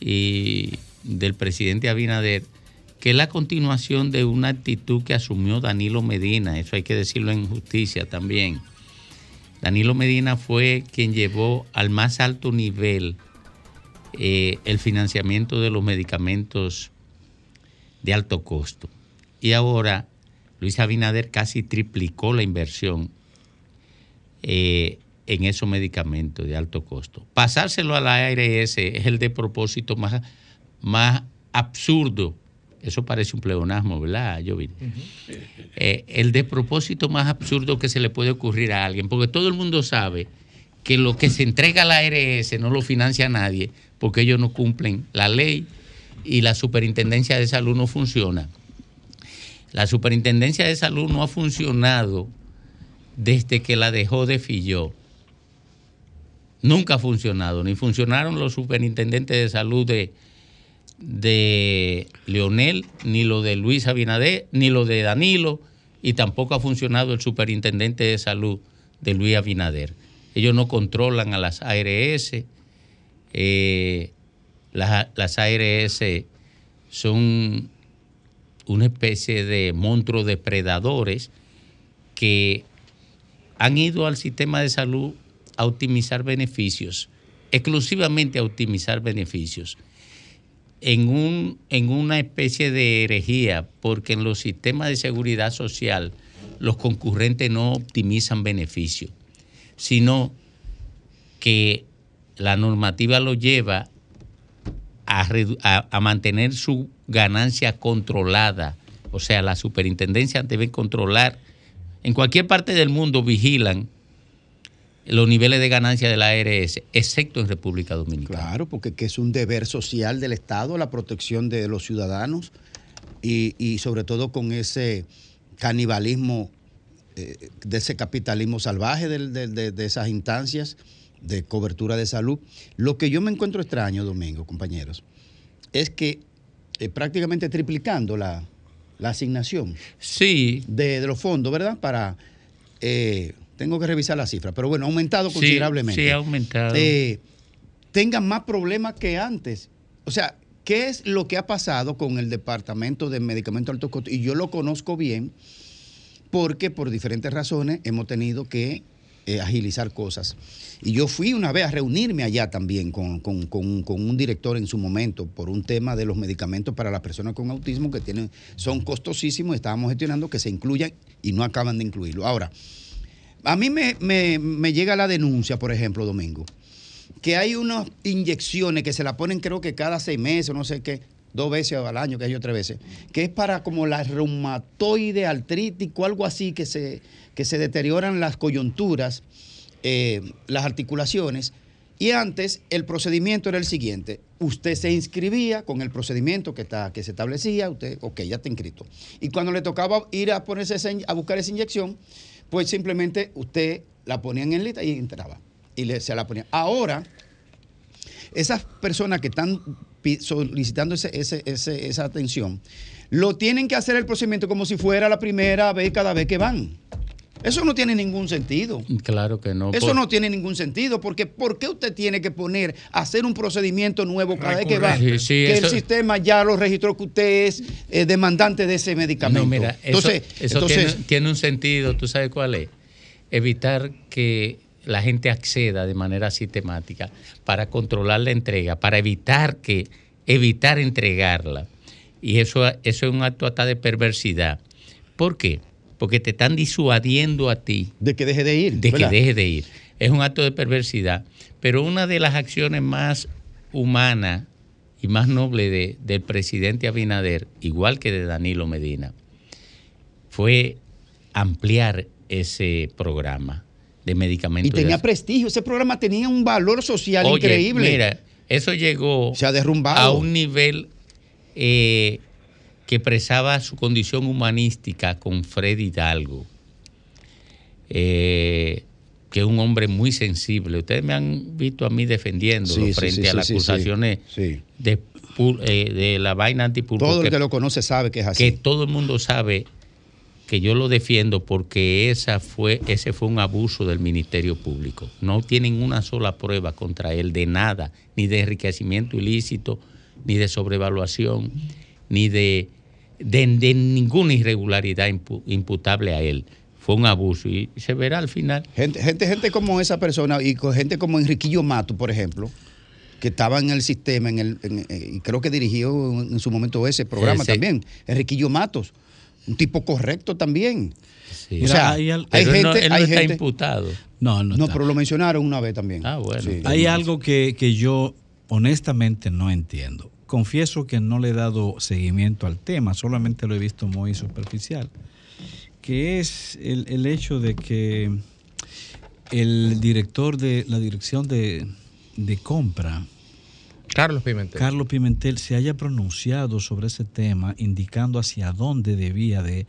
y del presidente Abinader, que es la continuación de una actitud que asumió Danilo Medina, eso hay que decirlo en justicia también. Danilo Medina fue quien llevó al más alto nivel eh, el financiamiento de los medicamentos de alto costo. Y ahora Luis Abinader casi triplicó la inversión eh, en esos medicamentos de alto costo. Pasárselo a la ARS es el de propósito más, más absurdo. Eso parece un pleonasmo, ¿verdad, Jovi? Eh, el despropósito más absurdo que se le puede ocurrir a alguien, porque todo el mundo sabe que lo que se entrega a la ARS no lo financia nadie, porque ellos no cumplen la ley y la superintendencia de salud no funciona. La superintendencia de salud no ha funcionado desde que la dejó de Filló. Nunca ha funcionado, ni funcionaron los superintendentes de salud de, de Leonel, ni lo de Luis Abinader, ni lo de Danilo, y tampoco ha funcionado el superintendente de salud de Luis Abinader. Ellos no controlan a las ARS. eh, las, las ARS son una especie de monstruos depredadores que han ido al sistema de salud a optimizar beneficios, exclusivamente a optimizar beneficios, en, un, en una especie de herejía, porque en los sistemas de seguridad social los concurrentes no optimizan beneficios, sino que la normativa lo lleva a, a- a mantener su ganancia controlada. O sea, la superintendencia debe controlar. En cualquier parte del mundo vigilan los niveles de ganancia de la ARS, excepto en República Dominicana. Claro, porque que es un deber social del Estado, la protección de los ciudadanos y, y sobre todo con ese canibalismo, eh, de ese capitalismo salvaje del- de, de esas instancias de cobertura de salud. Lo que yo me encuentro extraño, Domingo, compañeros, es que eh, prácticamente triplicando la, la asignación sí. de, de los fondos, ¿verdad? Para... eh, tengo que revisar la cifra, pero bueno, ha aumentado considerablemente. sí, ha aumentado. Eh, tengan más problemas que antes. O sea, ¿qué es lo que ha pasado con el Departamento de Medicamentos de Alto Costo? Y yo lo conozco bien porque por diferentes razones hemos tenido que eh, agilizar cosas. Y yo fui una vez a reunirme allá también con, con- con- con un director en su momento por un tema de los medicamentos para las personas con autismo que tienen, son costosísimos, estábamos gestionando que se incluyan y no acaban de incluirlo. Ahora, a mí me, me- me llega la denuncia, por ejemplo, Domingo, que hay unas inyecciones que se la ponen creo que cada seis meses, no sé qué, dos veces al año, que hay tres veces, que es para como la reumatoide artrítico, algo así, que se, que se deterioran las coyunturas, eh, las articulaciones. Y antes el procedimiento era el siguiente. Usted se inscribía con el procedimiento que, está, que se establecía, usted, ok, ya está inscrito. Y cuando le tocaba ir a, ponerse a buscar esa inyección, pues simplemente usted la ponía en lista y entraba. Y le- se la ponía. Ahora, esas personas que están solicitando ese- ese- ese- esa atención, lo tienen que hacer el procedimiento como si fuera la primera vez cada vez que van. Eso no tiene ningún sentido. Claro que no. Eso por- no tiene ningún sentido, porque ¿por qué usted tiene que poner, hacer un procedimiento nuevo cada vez que va? Sí, sí, que eso- el sistema ya lo registró que usted es eh, demandante de ese medicamento. No, mira, eso, entonces, eso entonces tiene, tiene un sentido, ¿tú sabes cuál es? Evitar que la gente acceda de manera sistemática para controlar la entrega, para evitar que evitar entregarla. Y eso, eso es un acto hasta de perversidad. ¿Por qué? Porque te están disuadiendo a ti. De que deje de ir. De ¿verdad? que deje de ir. Es un acto de perversidad. Pero una de las acciones más humanas y más nobles de- del presidente Abinader, igual que de Danilo Medina, fue ampliar ese programa de medicamentos. y tenía de- prestigio, ese programa tenía un valor social Oye, increíble. Mira, eso llegó Se ha derrumbado. a un nivel eh, que expresaba su condición humanística con Fred Hidalgo, eh, que es un hombre muy sensible. Ustedes me han visto a mí defendiéndolo Sí, frente sí, a las acusaciones. De, eh, la vaina antipulpo. Todo el que- que lo conoce sabe que es así. que todo el mundo sabe que yo lo defiendo porque esa fue, ese fue un abuso del Ministerio Público. No tienen una sola prueba contra él de nada, ni de enriquecimiento ilícito, ni de sobrevaluación, ni de, de, de ninguna irregularidad impu- imputable a él. Fue un abuso y se verá al final. Gente, gente, gente como esa persona y con gente como Enriquillo Mato, por ejemplo, que estaba en el sistema, en el, en- eh, y creo que dirigió en, su momento ese programa Ese. también. Enriquillo Matos, un tipo correcto también. Sí. O sea, Hay al- hay Pero él no- gente, él no hay está gente- imputado. No, no. No, está. pero lo mencionaron una vez también. Ah, bueno. Sí. Hay algo que, que yo honestamente no entiendo. Confieso que no le he dado seguimiento al tema, solamente lo he visto muy superficial, que es el, el hecho de que el director de la dirección de, de compra, Carlos Pimentel. Carlos Pimentel, se haya pronunciado sobre ese tema, indicando hacia dónde debía de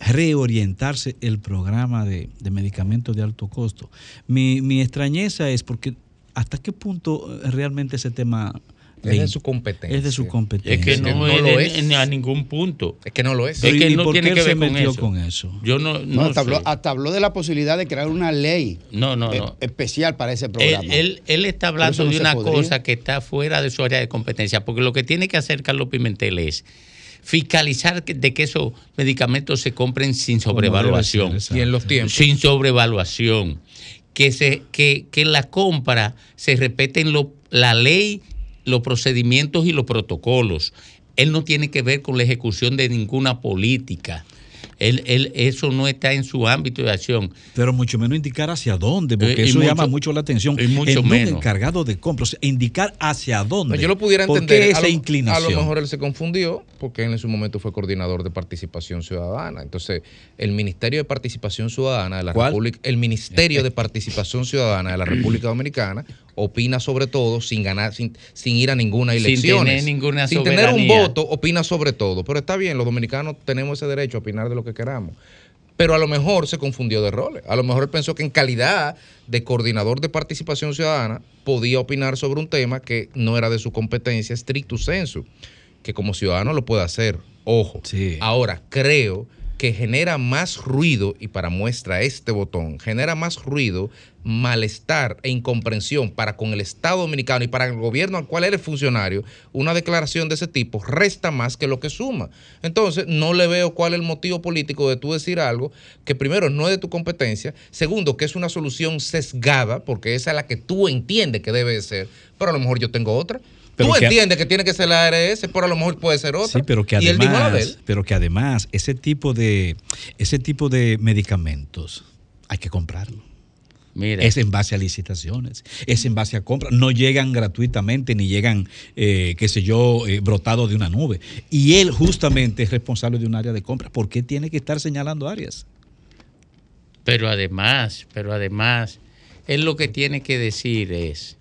reorientarse el programa de, de medicamentos de alto costo. Mi, mi extrañeza es porque hasta qué punto realmente ese tema Es de su competencia. Es de su competencia. Es que no, no es lo es. en- a ningún punto. Es que no lo es. Es que ¿Y él no por tiene que se ver con metió eso. con eso? Yo no, No, no hasta, habló, hasta habló de la posibilidad de crear una ley No, no, no. especial para ese programa. él- él está Pero hablando no de una podría. cosa que está fuera de su área de competencia, porque lo que tiene que hacer Carlos Pimentel es fiscalizar que- de que esos medicamentos se compren sin sobrevaluación. ser, Y en los tiempos. Sin sobrevaluación. Que, se, que, que en la compra se respeten lo- la ley, los procedimientos y los protocolos. Él no tiene que ver con la ejecución de ninguna política. Él, él- eso no está en su ámbito de acción. Pero mucho menos indicar hacia dónde, porque Eh, eso mucho- llama mucho la atención. y mucho en un menos. encargado de compras, o sea, indicar hacia dónde. Pues yo lo pudiera ¿Por entender. a esa lo- inclinación? A lo mejor él se confundió porque él en su momento fue coordinador de participación ciudadana. Entonces, el Ministerio de Participación Ciudadana de la ¿Cuál? República, el Ministerio de Participación Ciudadana de la República Dominicana opina sobre todo sin ganar, sin, sin ir a ninguna Sin elección. tener ninguna Sin tener un voto, opina sobre todo. Pero está bien, los dominicanos tenemos ese derecho a opinar de lo que queramos. Pero a lo mejor se confundió de roles. A lo mejor él pensó que en calidad de coordinador de participación ciudadana podía opinar sobre un tema que no era de su competencia stricto sensu, que como ciudadano lo puede hacer. Ojo. Sí. Ahora, creo que genera más ruido, y para muestra este botón, genera más ruido, malestar e incomprensión para con el Estado Dominicano y para el gobierno al cual eres funcionario, una declaración de ese tipo resta más que lo que suma. Entonces, no le veo cuál es el motivo político de tú decir algo que primero no es de tu competencia, segundo, que es una solución sesgada, porque esa es la que tú entiendes que debe de ser, pero a lo mejor yo tengo otra. Pero tú que- entiendes que tiene que ser la ARS, pero a lo mejor puede ser otra. Sí, pero que y él dijo la de él. además, pero que además ese tipo de ese tipo de medicamentos hay que comprarlo. Es en base a licitaciones, es en base a compras. No llegan gratuitamente ni llegan, eh, qué sé yo, eh, brotados de una nube. Y él justamente es responsable de un área de compra. ¿Por qué tiene que estar señalando áreas? Pero además, pero además, él lo que tiene que decir es,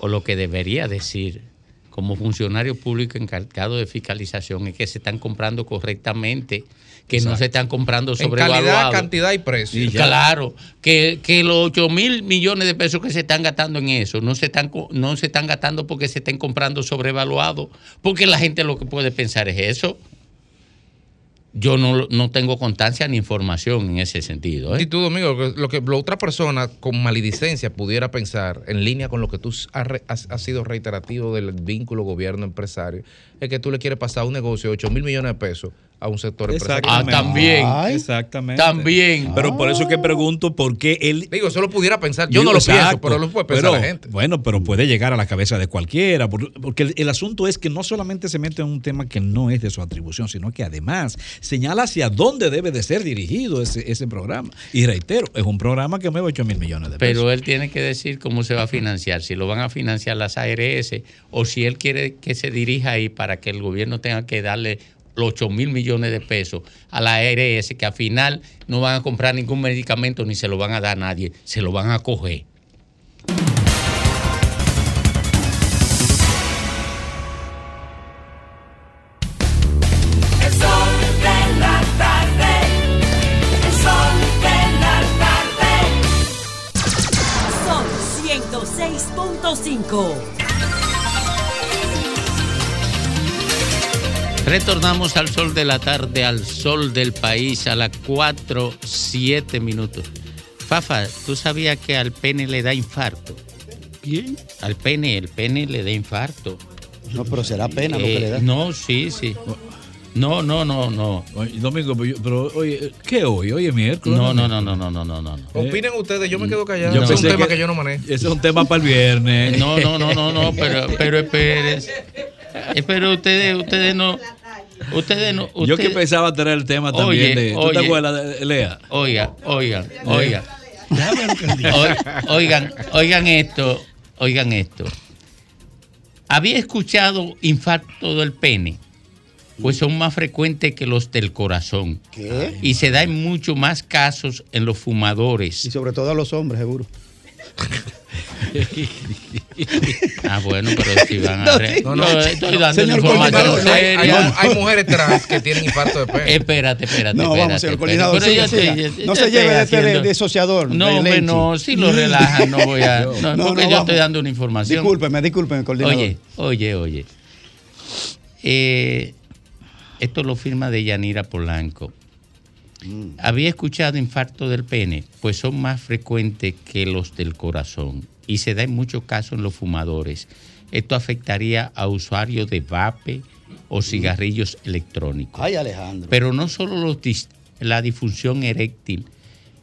o lo que debería decir como funcionario público encargado de fiscalización, es que se están comprando correctamente, que no se están comprando sobrevaluados. calidad, cantidad y precio. Y Claro, que, que los 8 mil millones de pesos que se están gastando en eso no se están, no se están gastando porque se estén comprando sobrevaluados, porque la gente lo que puede pensar es eso. Yo no, no tengo constancia ni información en ese sentido. ¿eh? Y tú, Domingo, lo que, otra persona con maledicencia pudiera pensar, en línea con lo que tú has, has- sido reiterativo del vínculo gobierno-empresario, es que tú le quieres pasar un negocio de 8 mil millones de pesos a un sector empresarial. Exactamente. Ah, Exactamente. También. Pero por eso que pregunto por qué él. Digo, eso lo pudiera pensar. Yo no lo exacto. pienso, pero lo puede pensar Pero, la gente. Bueno, pero puede llegar a la cabeza de cualquiera, por- porque el, el asunto es que no solamente se mete en un tema que no es de su atribución, sino que además señala hacia dónde debe de ser dirigido ese, ese programa. Y reitero, es un programa que mueve 8 mil millones de pesos. Pero él tiene que decir cómo se va a financiar, si lo van a financiar las ARS o si él quiere que se dirija ahí para que el gobierno tenga que darle los 8 mil millones de pesos a la ARS, que al final no van a comprar ningún medicamento ni se lo van a dar a nadie, se lo van a coger. El Retornamos al sol de la tarde, al sol del país, a las 4, 7 minutos. Fafa, ¿tú sabías que al pene le da infarto? ¿Quién? Al pene, el pene le da infarto. No, pero será pena lo que Eh, le da. No, sí, sí. No, no, no, no. Domingo, pero, yo- pero, oye, ¿qué hoy? Hoy es miércoles. No, no, no, no, no, no, no, no. no. Opinen ustedes, yo me quedo callado. Yo es un tema que- que, yo no manejo. Ese es un tema para el viernes. No, no, no, no, no, pero, pero espérense. Eh, Pero ustedes, ustedes no. Ustedes no. Yo que pensaba traer el tema también Oye, de. ¿Tú te oye. acuerdas de Lea? Oiga, oiga, oiga. Oi- Oigan, oigan esto, oigan esto. Había escuchado infarto del pene, pues son más frecuentes que los del corazón. ¿Qué? Y se da en mucho más casos en los fumadores. Y sobre todo a los hombres, seguro. Ah, bueno, pero si van a... re- No, no. Yo estoy dando Señor información no, hay- seria. hay- hay mujeres trans que tienen infarto de pene. Espérate, espérate, No, espérate. vamos, señor coordinador, Pero siga, yo estoy- siga. yo No se lleve este haciendo- de asociador, No, de hombre, no, si lo *laughs* relajan, no voy a... No, No, porque no, yo vamos. estoy dando una información. Discúlpeme, discúlpeme, coordinador. Oye, oye, oye. Eh, esto lo firma de Yanira Polanco. Mm. Había escuchado infarto del pene, pues son más frecuentes que los del corazón y se da en muchos casos en los fumadores. Esto afectaría a usuarios de vape o cigarrillos electrónicos. Ay, Alejandro. Pero no solo los la disfunción eréctil,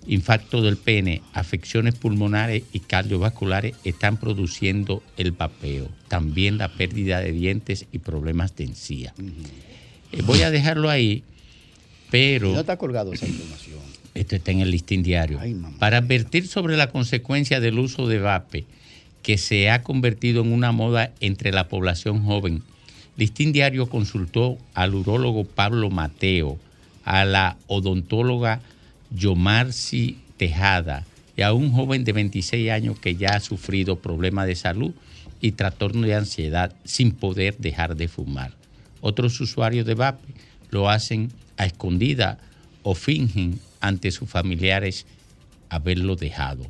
infarto del pene, afecciones pulmonares y cardiovasculares están produciendo el vapeo. También la pérdida de dientes y problemas de encía. Eh, voy a dejarlo ahí, pero... No está colgado esa información. Esto está en el listín diario. Para advertir sobre la consecuencia del uso de vape, que se ha convertido en una moda entre la población joven, Listín Diario consultó al urólogo Pablo Mateo, a la odontóloga Yomarci Tejada y a un joven de 26 años que ya ha sufrido problemas de salud y trastorno de ansiedad sin poder dejar de fumar. Otros usuarios de vape lo hacen a escondida o fingen ante sus familiares haberlo dejado.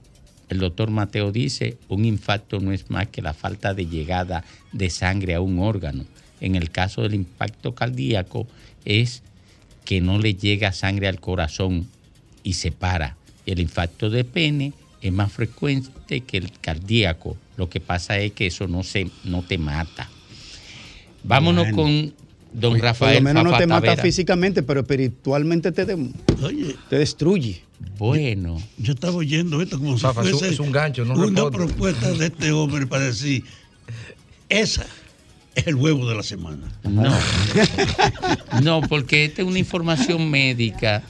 El doctor Mateo dice, un infarto no es más que la falta de llegada de sangre a un órgano. En el caso del impacto cardíaco es que no le llega sangre al corazón y se para. El infarto de pene es más frecuente que el cardíaco. Lo que pasa es que eso no, se, no te mata. Vámonos Bueno. con don Por Rafael lo menos no te mata Tavera. físicamente, pero espiritualmente te, de- te destruye. Bueno. Yo estaba oyendo esto como Fafa, si es un- fuese es un gancho, no una reporte. propuesta de este hombre para decir, esa es el huevo de la semana. No. *laughs* No, porque esta es una información médica.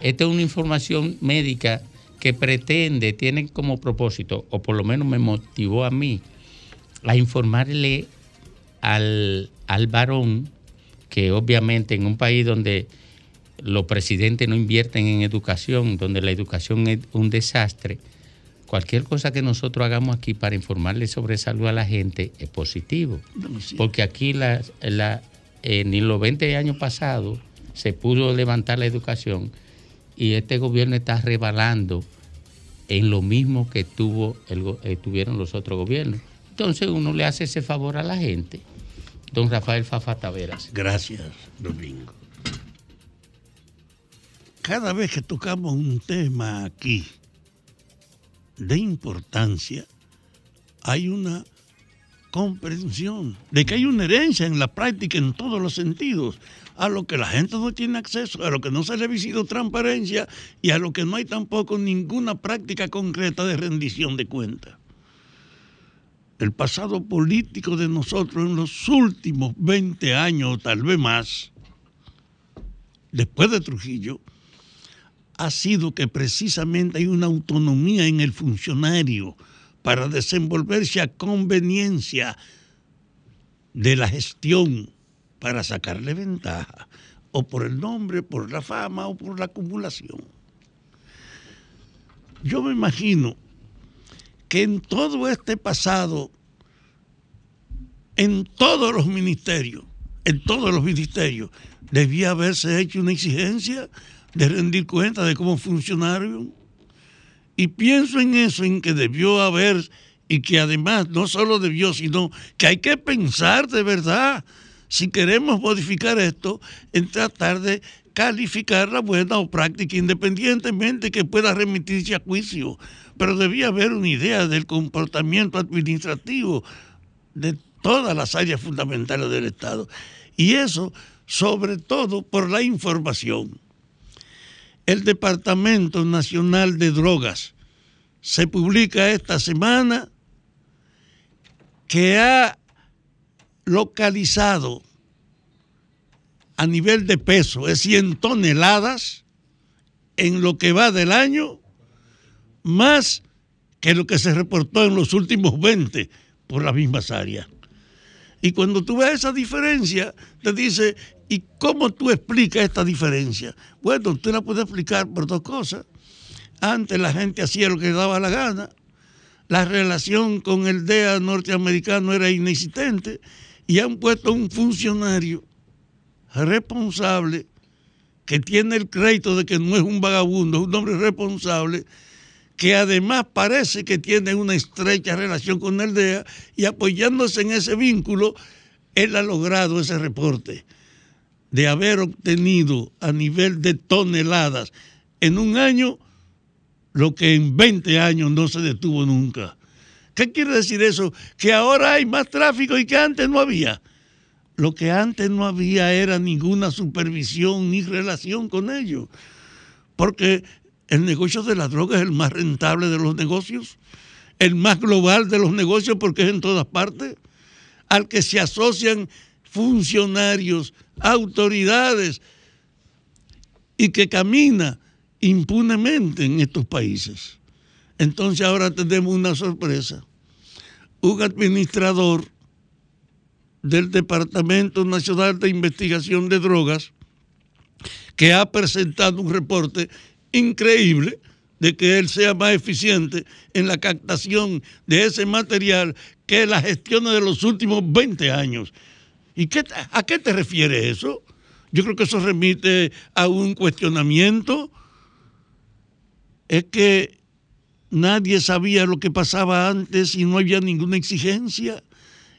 Esta es una información médica que pretende, tiene como propósito, o por lo menos me motivó a mí, a informarle al, al varón que obviamente en un país donde los presidentes no invierten en educación, donde la educación es un desastre, cualquier cosa que nosotros hagamos aquí para informarle sobre salud a la gente es positivo. Porque aquí la, la- eh, ni los 20 años pasados se pudo levantar la educación y este gobierno está rebalando en lo mismo que tuvo el, eh, tuvieron los otros gobiernos. Entonces uno le hace ese favor a la gente. Don Rafael Fafa Taveras. Gracias, Domingo. Cada vez que tocamos un tema aquí de importancia, hay una comprensión de que hay una herencia en la práctica en todos los sentidos, a lo que la gente no tiene acceso, a lo que no se le ha visito transparencia y a lo que no hay tampoco ninguna práctica concreta de rendición de cuentas. El pasado político de nosotros en los últimos 20 años o tal vez más, después de Trujillo, ha sido que precisamente hay una autonomía en el funcionario para desenvolverse a conveniencia de la gestión para sacarle ventaja, o por el nombre, por la fama o por la acumulación. Yo me imagino que en todo este pasado, en todos los ministerios, en todos los ministerios, debía haberse hecho una exigencia de rendir cuenta de cómo funcionaron. Y pienso en eso, en que debió haber, y que además no solo debió, sino que hay que pensar de verdad, si queremos modificar esto, en tratar de calificar la buena o práctica, independientemente que pueda remitirse a juicio. Pero debía haber una idea del comportamiento administrativo de todas las áreas fundamentales del Estado. Y eso, sobre todo, por la información. El Departamento Nacional de Drogas se publica esta semana que ha localizado a nivel de peso, es decir, en toneladas, en lo que va del año, más que lo que se reportó en los últimos 20 por las mismas áreas. Y cuando tú ves esa diferencia, te dice, ¿y cómo tú explicas esta diferencia? Bueno, tú la puedes explicar por dos cosas. Antes la gente hacía lo que le daba la gana, la relación con el DEA norteamericano era inexistente y han puesto un funcionario responsable que tiene el crédito de que no es un vagabundo, es un hombre responsable, que además parece que tiene una estrecha relación con el DEA y apoyándose en ese vínculo, él ha logrado ese reporte de haber obtenido a nivel de toneladas en un año lo que en 20 años no se detuvo nunca. ¿Qué quiere decir eso? Que ahora hay más tráfico y que antes no había. Lo que antes no había era ninguna supervisión ni relación con ellos. Porque el negocio de la droga es el más rentable de los negocios, el más global de los negocios porque es en todas partes, al que se asocian funcionarios, autoridades y que camina impunemente en estos países. Entonces ahora tenemos una sorpresa. Un administrador del Departamento Nacional de Investigación de Drogas que ha presentado un reporte increíble de que él sea más eficiente en la captación de ese material que la gestión de los últimos 20 años. ¿Y qué, a qué te refiere eso? Yo creo que eso remite a un cuestionamiento. Es que nadie sabía lo que pasaba antes y no había ninguna exigencia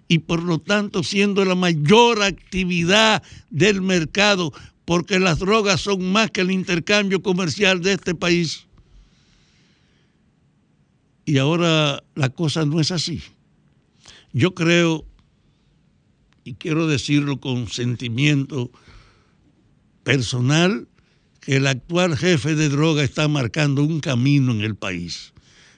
y por lo tanto siendo la mayor actividad del mercado porque las drogas son más que el intercambio comercial de este país. Y ahora la cosa no es así. Yo creo, y quiero decirlo con sentimiento personal, que el actual jefe de droga está marcando un camino en el país.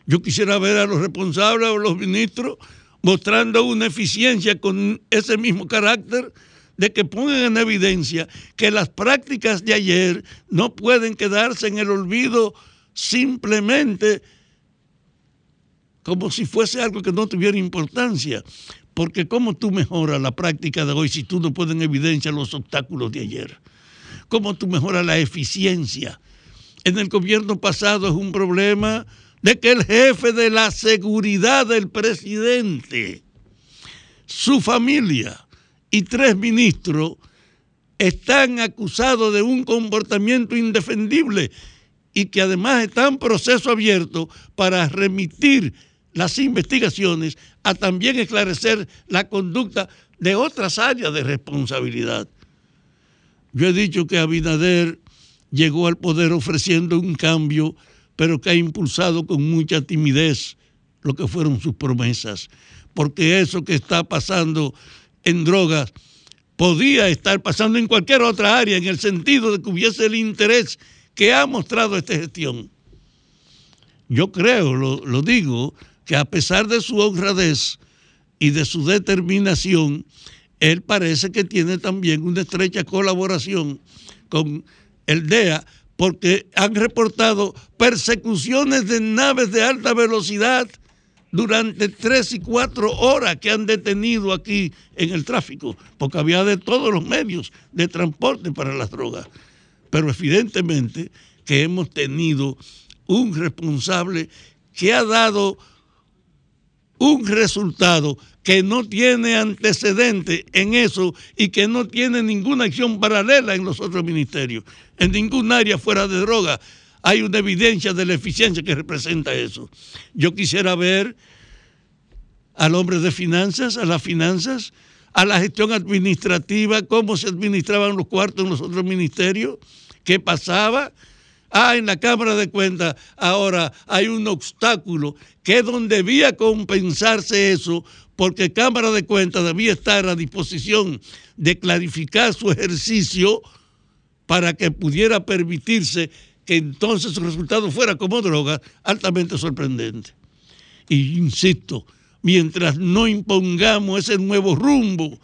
Yo quisiera ver a los responsables o los ministros mostrando una eficiencia con ese mismo carácter de que pongan en evidencia que las prácticas de ayer no pueden quedarse en el olvido simplemente como si fuese algo que no tuviera importancia. Porque ¿cómo tú mejoras la práctica de hoy si tú no puedes en evidencia los obstáculos de ayer? ¿Cómo tú mejoras la eficiencia? En el gobierno pasado es un problema de que el jefe de la seguridad del presidente, su familia y tres ministros están acusados de un comportamiento indefendible y que además están en proceso abierto para remitir las investigaciones a también esclarecer la conducta de otras áreas de responsabilidad. Yo he dicho que Abinader llegó al poder ofreciendo un cambio, pero que ha impulsado con mucha timidez lo que fueron sus promesas, porque eso que está pasando en drogas podía estar pasando en cualquier otra área, en el sentido de que hubiese el interés que ha mostrado esta gestión. Yo creo, lo, lo digo, que a pesar de su honradez y de su determinación, él parece que tiene también una estrecha colaboración con el DEA, porque han reportado persecuciones de naves de alta velocidad durante tres y cuatro horas que han detenido aquí en el tráfico, porque había de todos los medios de transporte para las drogas. Pero evidentemente que hemos tenido un responsable que ha dado un resultado que no tiene antecedente en eso y que no tiene ninguna acción paralela en los otros ministerios. En ningún área fuera de droga hay una evidencia de la eficiencia que representa eso. Yo quisiera ver al hombre de finanzas, a las finanzas, a la gestión administrativa, cómo se administraban los cuartos en los otros ministerios, qué pasaba. Ah, en la Cámara de Cuentas ahora hay un obstáculo que es donde debía compensarse eso, porque Cámara de Cuentas debía estar a disposición de clarificar su ejercicio para que pudiera permitirse que entonces su resultado fuera como droga, altamente sorprendente. Y insisto, mientras no impongamos ese nuevo rumbo,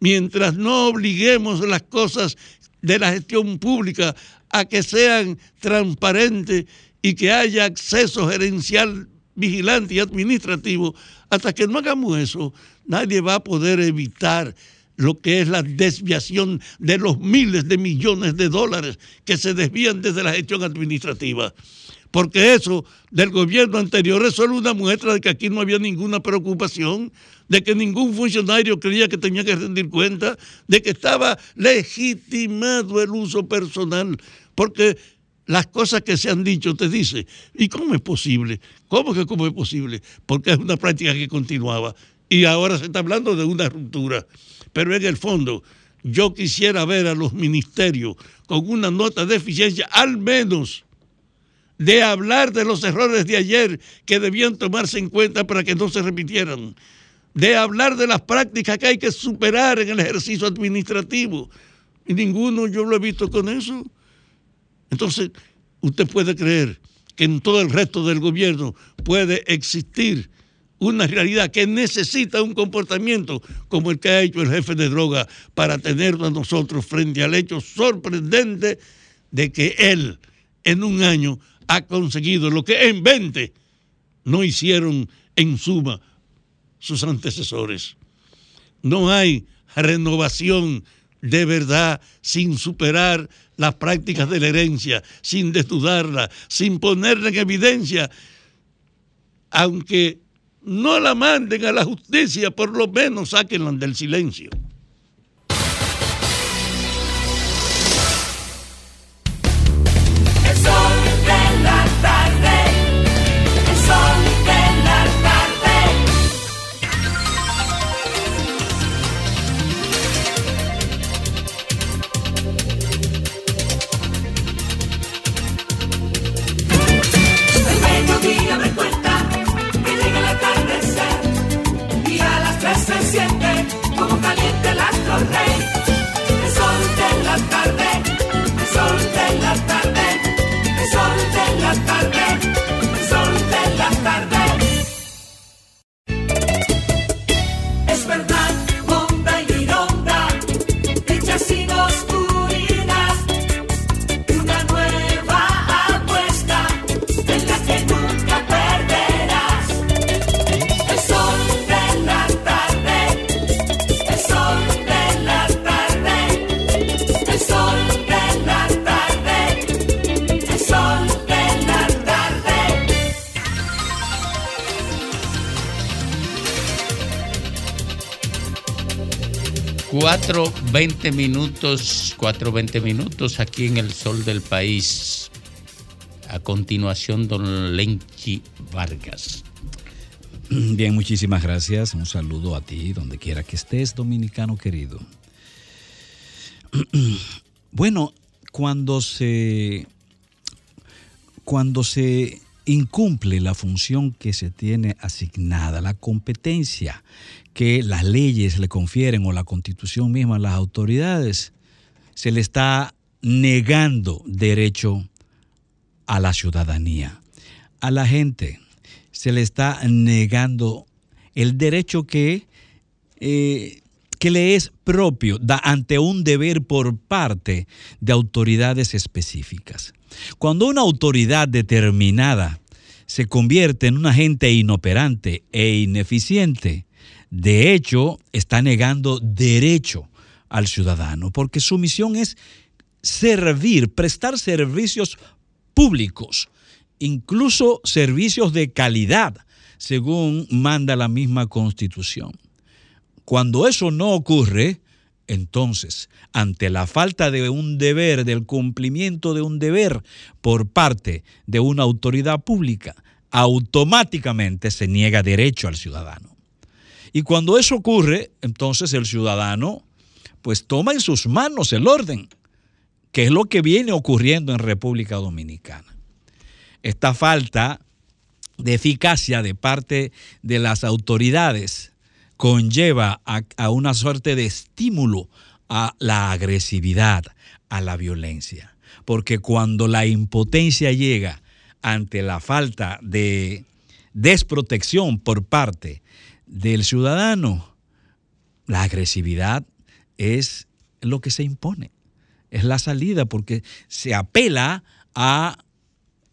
mientras no obliguemos las cosas de la gestión pública a que sean transparentes y que haya acceso gerencial, vigilante y administrativo, hasta que no hagamos eso, nadie va a poder evitar lo que es la desviación de los miles de millones de dólares que se desvían desde la gestión administrativa. Porque eso del gobierno anterior es solo una muestra de que aquí no había ninguna preocupación, de que ningún funcionario creía que tenía que rendir cuenta, de que estaba legitimado el uso personal. Porque las cosas que se han dicho te dice, ¿y cómo es posible? ¿Cómo que cómo es posible? Porque es una práctica que continuaba y ahora se está hablando de una ruptura. Pero en el fondo, yo quisiera ver a los ministerios con una nota de eficiencia, al menos de hablar de los errores de ayer que debían tomarse en cuenta para que no se repitieran, de hablar de las prácticas que hay que superar en el ejercicio administrativo. Y ninguno yo lo he visto con eso. Entonces, usted puede creer que en todo el resto del gobierno puede existir una realidad que necesita un comportamiento como el que ha hecho el jefe de droga para tenerlo a nosotros frente al hecho sorprendente de que él en un año ha conseguido lo que en 20 no hicieron en suma sus antecesores. No hay renovación de verdad sin superar las prácticas de la herencia, sin desnudarla, sin ponerla en evidencia, aunque no la manden a la justicia, por lo menos sáquenla del silencio. El sol de la tarde, el sol de la tarde, el sol de la tarde. 4.20 minutos, 4.20 minutos aquí en el sol del país. A continuación, don Lenchi Vargas. *clears throat* Bien, muchísimas gracias. Un saludo a ti, donde quiera que estés, dominicano querido. *clears throat* Bueno, cuando se, cuando se incumple la función que se tiene asignada, la competencia que las leyes le confieren o la constitución misma a las autoridades, se le está negando derecho a la ciudadanía. A la gente se le está negando el derecho que, eh, que le es propio da, ante un deber por parte de autoridades específicas. Cuando una autoridad determinada se convierte en un agente inoperante e ineficiente, de hecho está negando derecho al ciudadano, porque su misión es servir, prestar servicios públicos, incluso servicios de calidad, según manda la misma constitución. Cuando eso no ocurre, entonces, ante la falta de un deber, del cumplimiento de un deber por parte de una autoridad pública, automáticamente se niega derecho al ciudadano. Y cuando eso ocurre, entonces el ciudadano pues toma en sus manos el orden, que es lo que viene ocurriendo en República Dominicana. Esta falta de eficacia de parte de las autoridades conlleva a, una suerte de estímulo a la agresividad, a la violencia. Porque cuando la impotencia llega ante la falta de desprotección por parte del ciudadano, la agresividad es lo que se impone, es la salida porque se apela a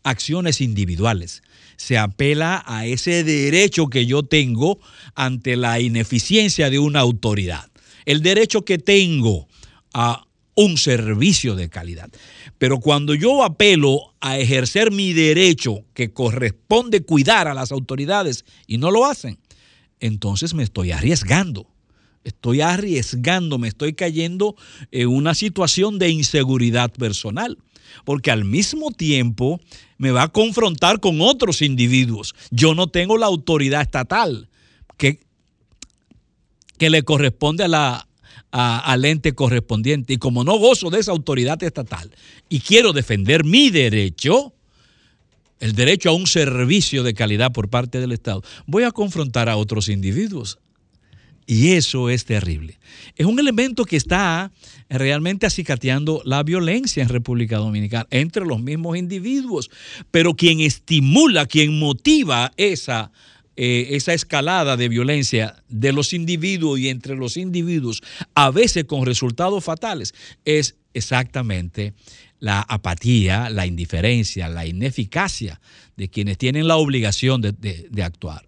acciones individuales, se apela a ese derecho que yo tengo ante la ineficiencia de una autoridad, el derecho que tengo a un servicio de calidad. Pero cuando yo apelo a ejercer mi derecho que corresponde cuidar a las autoridades y no lo hacen, entonces me estoy arriesgando. Estoy arriesgando, me estoy cayendo en una situación de inseguridad personal, porque al mismo tiempo me va a confrontar con otros individuos. Yo no tengo la autoridad estatal que, que le corresponde a la, al ente correspondiente. Y como no gozo de esa autoridad estatal y quiero defender mi derecho, el derecho a un servicio de calidad por parte del Estado, voy a confrontar a otros individuos. Y eso es terrible. Es un elemento que está realmente acicateando la violencia en República Dominicana entre los mismos individuos. Pero quien estimula, quien motiva esa, eh, esa escalada de violencia de los individuos y entre los individuos, a veces con resultados fatales, es exactamente la apatía, la indiferencia, la ineficacia de quienes tienen la obligación de, de- de actuar.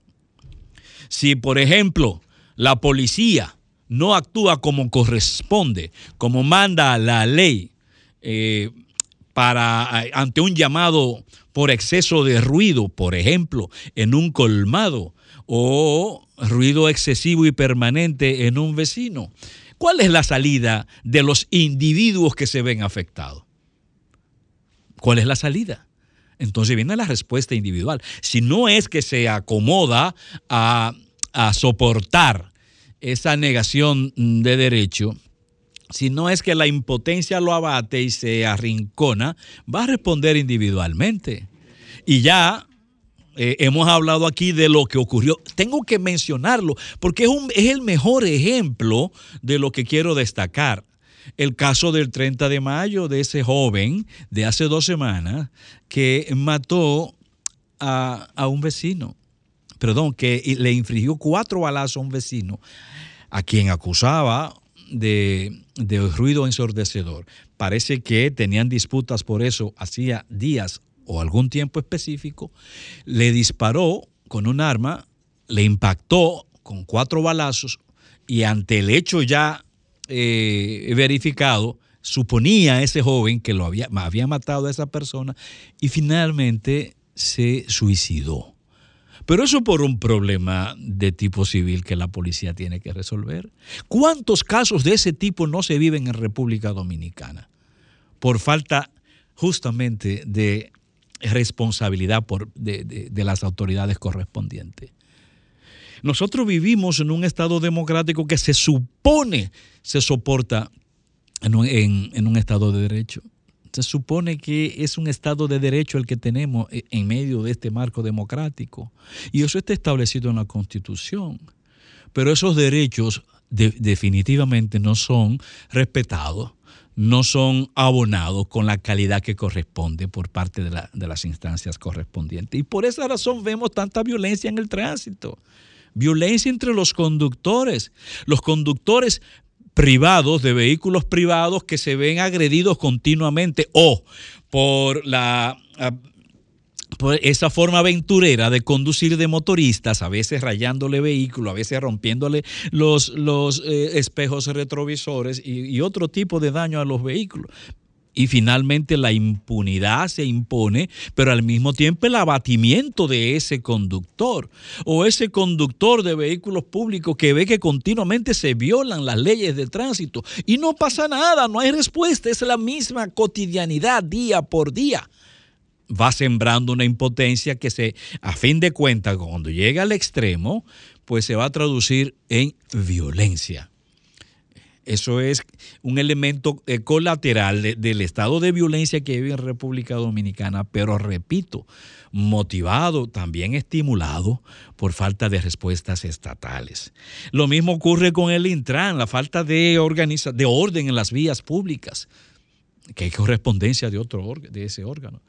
Si, por ejemplo, la policía no actúa como corresponde, como manda la ley, eh, para, ante un llamado por exceso de ruido, por ejemplo, en un colmado, o ruido excesivo y permanente en un vecino. ¿Cuál es la salida de los individuos que se ven afectados? ¿Cuál es la salida? Entonces viene la respuesta individual. Si no es que se acomoda a soportar esa negación de derecho, si no es que la impotencia lo abate y se arrincona, va a responder individualmente. Y ya eh, hemos hablado aquí de lo que ocurrió. Tengo que mencionarlo porque es, un- es el mejor ejemplo de lo que quiero destacar. El caso del 30 de mayo de ese joven de hace dos semanas que mató a, a un vecino, perdón, que le infligió cuatro balazos a un vecino a quien acusaba de, ruido ensordecedor. Parece que tenían disputas por eso hacía días o algún tiempo específico. Le disparó con un arma, le impactó con cuatro balazos y ante el hecho ya eh, verificado, suponía ese joven que lo había matado a esa persona y finalmente se suicidó. Pero eso por un problema de tipo civil que la policía tiene que resolver. ¿Cuántos casos de ese tipo no se viven en República Dominicana? Por falta justamente de responsabilidad de, las autoridades correspondientes. Nosotros vivimos en un Estado democrático que se supone se soporta en un Estado de Derecho. Se supone que es un Estado de Derecho el que tenemos e- en medio de este marco democrático. Y eso está establecido en la Constitución. Pero esos derechos de- definitivamente no son respetados, no son abonados con la calidad que corresponde por parte de, de las instancias correspondientes. Y por esa razón vemos tanta violencia en el tránsito. Violencia entre los conductores. Los conductores privados, de vehículos privados que se ven agredidos continuamente o por la ah, esa forma aventurera de conducir de motoristas, a veces rayándole vehículos, a veces rompiéndole los, los eh, espejos retrovisores y otro tipo de daño a los vehículos. Y finalmente la impunidad se impone, pero al mismo tiempo el abatimiento de ese conductor o ese conductor de vehículos públicos que ve que continuamente se violan las leyes de tránsito y no pasa nada, no hay respuesta, es la misma cotidianidad día por día va sembrando una impotencia que se, a fin de cuentas, cuando llega al extremo, pues se va a traducir en violencia. Eso es un elemento eh, colateral de- del estado de violencia que vive en República Dominicana, pero repito, motivado, también estimulado por falta de respuestas estatales. Lo mismo ocurre con el Intran, la falta de, organiza- de orden en las vías públicas, que hay correspondencia de, otro de ese órgano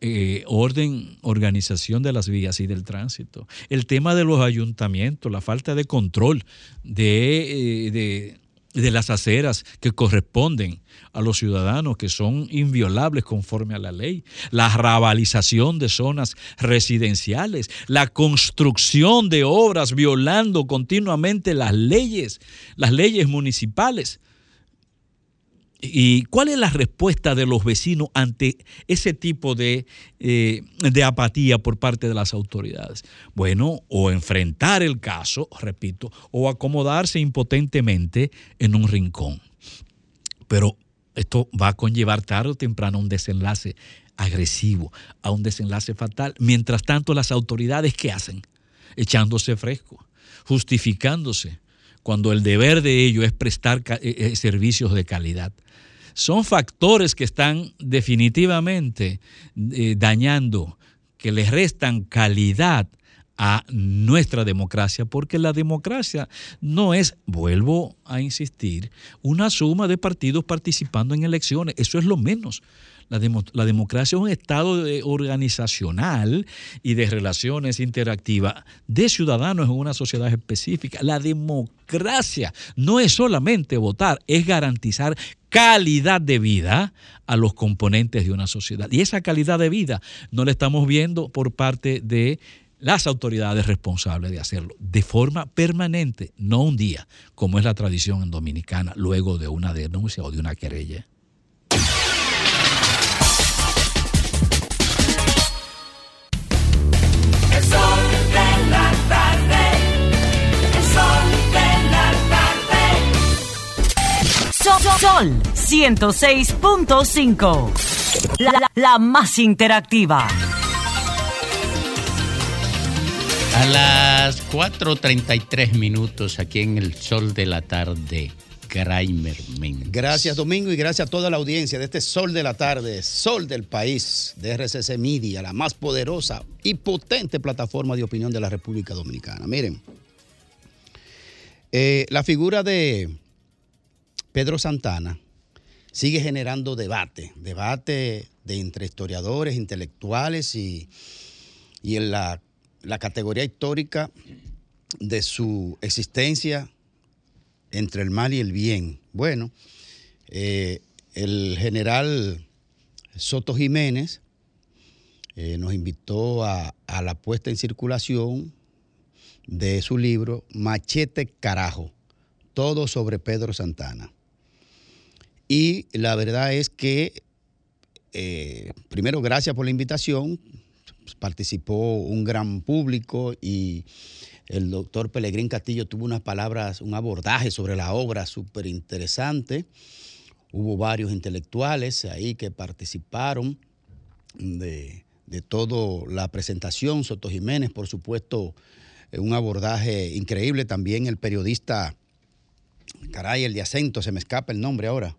eh, orden, organización de las vías y del tránsito. El tema de los ayuntamientos, la falta de control de, eh, de- de las aceras que corresponden a los ciudadanos, que son inviolables conforme a la ley, la rabalización de zonas residenciales, la construcción de obras violando continuamente las leyes, las leyes municipales. ¿Y cuál es la respuesta de los vecinos ante ese tipo de, eh, de apatía por parte de las autoridades? Bueno, o enfrentar el caso, repito, o acomodarse impotentemente en un rincón. Pero esto va a conllevar tarde o temprano un desenlace agresivo, a un desenlace fatal. Mientras tanto, las autoridades, ¿qué hacen? Echándose fresco, justificándose, cuando el deber de ello es prestar eh, eh, servicios de calidad. Son factores que están definitivamente eh, dañando, que les restan calidad a nuestra democracia, porque la democracia no es, vuelvo a insistir, una suma de partidos participando en elecciones, eso es lo menos. La, demo- la democracia es un estado organizacional y de relaciones interactivas de ciudadanos en una sociedad específica. La democracia no es solamente votar, es garantizar calidad de vida a los componentes de una sociedad. Y esa calidad de vida no la estamos viendo por parte de las autoridades responsables de hacerlo de forma permanente, no un día, como es la tradición Dominicana, luego de una denuncia o de una querella. Sol, Sol 106.5. La, la- la más interactiva. A las 4.33 minutos aquí en el sol de la tarde, Graimer Méndez. Gracias Domingo y gracias a toda la audiencia de este Sol de la Tarde, Sol del País, de RCC Media, la más poderosa y potente plataforma de opinión de la República Dominicana. Miren, eh, la figura de Pedro Santana sigue generando debate, debate de entre historiadores, intelectuales y, y en la, categoría histórica de su existencia entre el mal y el bien. Bueno, eh, el general Soto Jiménez eh, nos invitó a la puesta en circulación de su libro Machete Carajo, todo sobre Pedro Santana. Y la verdad es que, eh, primero, gracias por la invitación. participó un gran público y el doctor Pelegrín Castillo tuvo unas palabras, un abordaje sobre la obra súper interesante. Hubo varios intelectuales ahí que participaron de, de toda la presentación. Soto Jiménez, por supuesto, eh, un abordaje increíble. También el periodista, caray, el de acento, se me escapa el nombre ahora.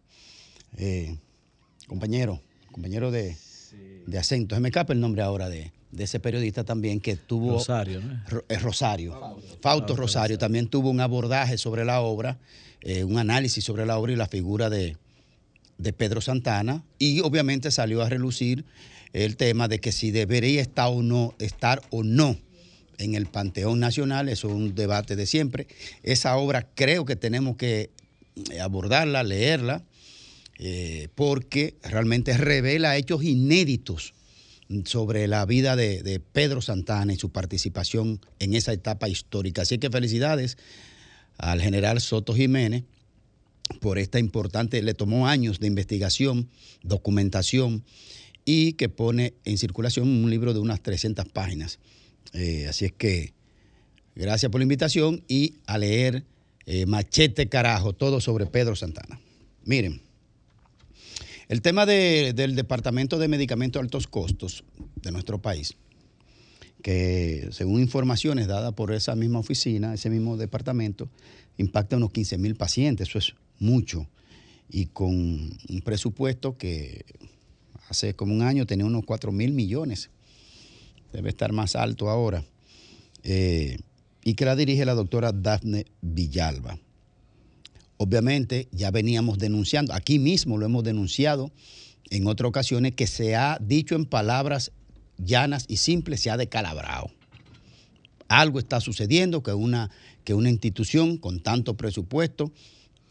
Eh, compañero, compañero de, de acento, se me escapa el nombre ahora de, de ese periodista también que tuvo... Rosario, ¿no? Ro- Rosario. Fausto, Rosario también tuvo un abordaje sobre la obra, eh, un análisis sobre la obra y la figura de, de Pedro Santana. Y obviamente salió a relucir el tema de que si debería estar o no, estar o no en el Panteón Nacional, eso es un debate de siempre. Esa obra creo que tenemos que eh, abordarla, leerla, eh, porque realmente revela hechos inéditos sobre la vida de, Pedro Santana y su participación en esa etapa histórica. Así que felicidades al general Soto Jiménez por esta importante, le tomó años de investigación, documentación y que pone en circulación un libro de unas 300 páginas. Eh, así es que gracias por la invitación y a leer eh, Machete Carajo, todo sobre Pedro Santana. Miren, el tema de- del Departamento de Medicamentos de Altos Costos de nuestro país, que según informaciones dadas por esa misma oficina, ese mismo departamento, impacta a unos 15 mil pacientes, eso es mucho, y con un presupuesto que hace como un año tenía unos 4 mil millones, debe estar más alto ahora, eh, y que la dirige la doctora Dafne Villalba. Obviamente ya veníamos denunciando, aquí mismo lo hemos denunciado en otras ocasiones, que se ha dicho en palabras llanas y simples, se ha decalabrado. Algo está sucediendo que una, que una institución con tanto presupuesto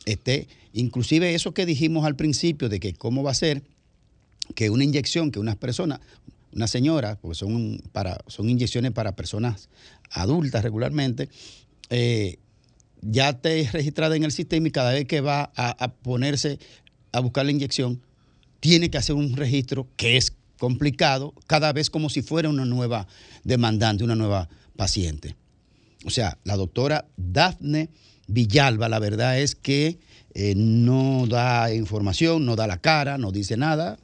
esté, inclusive eso que dijimos al principio de que cómo va a ser que una inyección, que unas personas, una señora, porque son, para, son inyecciones para personas adultas regularmente, eh, ya esté registrada en el sistema y cada vez que va a, ponerse a buscar la inyección, tiene que hacer un registro que es complicado, cada vez como si fuera una nueva demandante, una nueva paciente. O sea, la doctora Dafne Villalba, la verdad es que eh, no da información, no da la cara, no dice nada.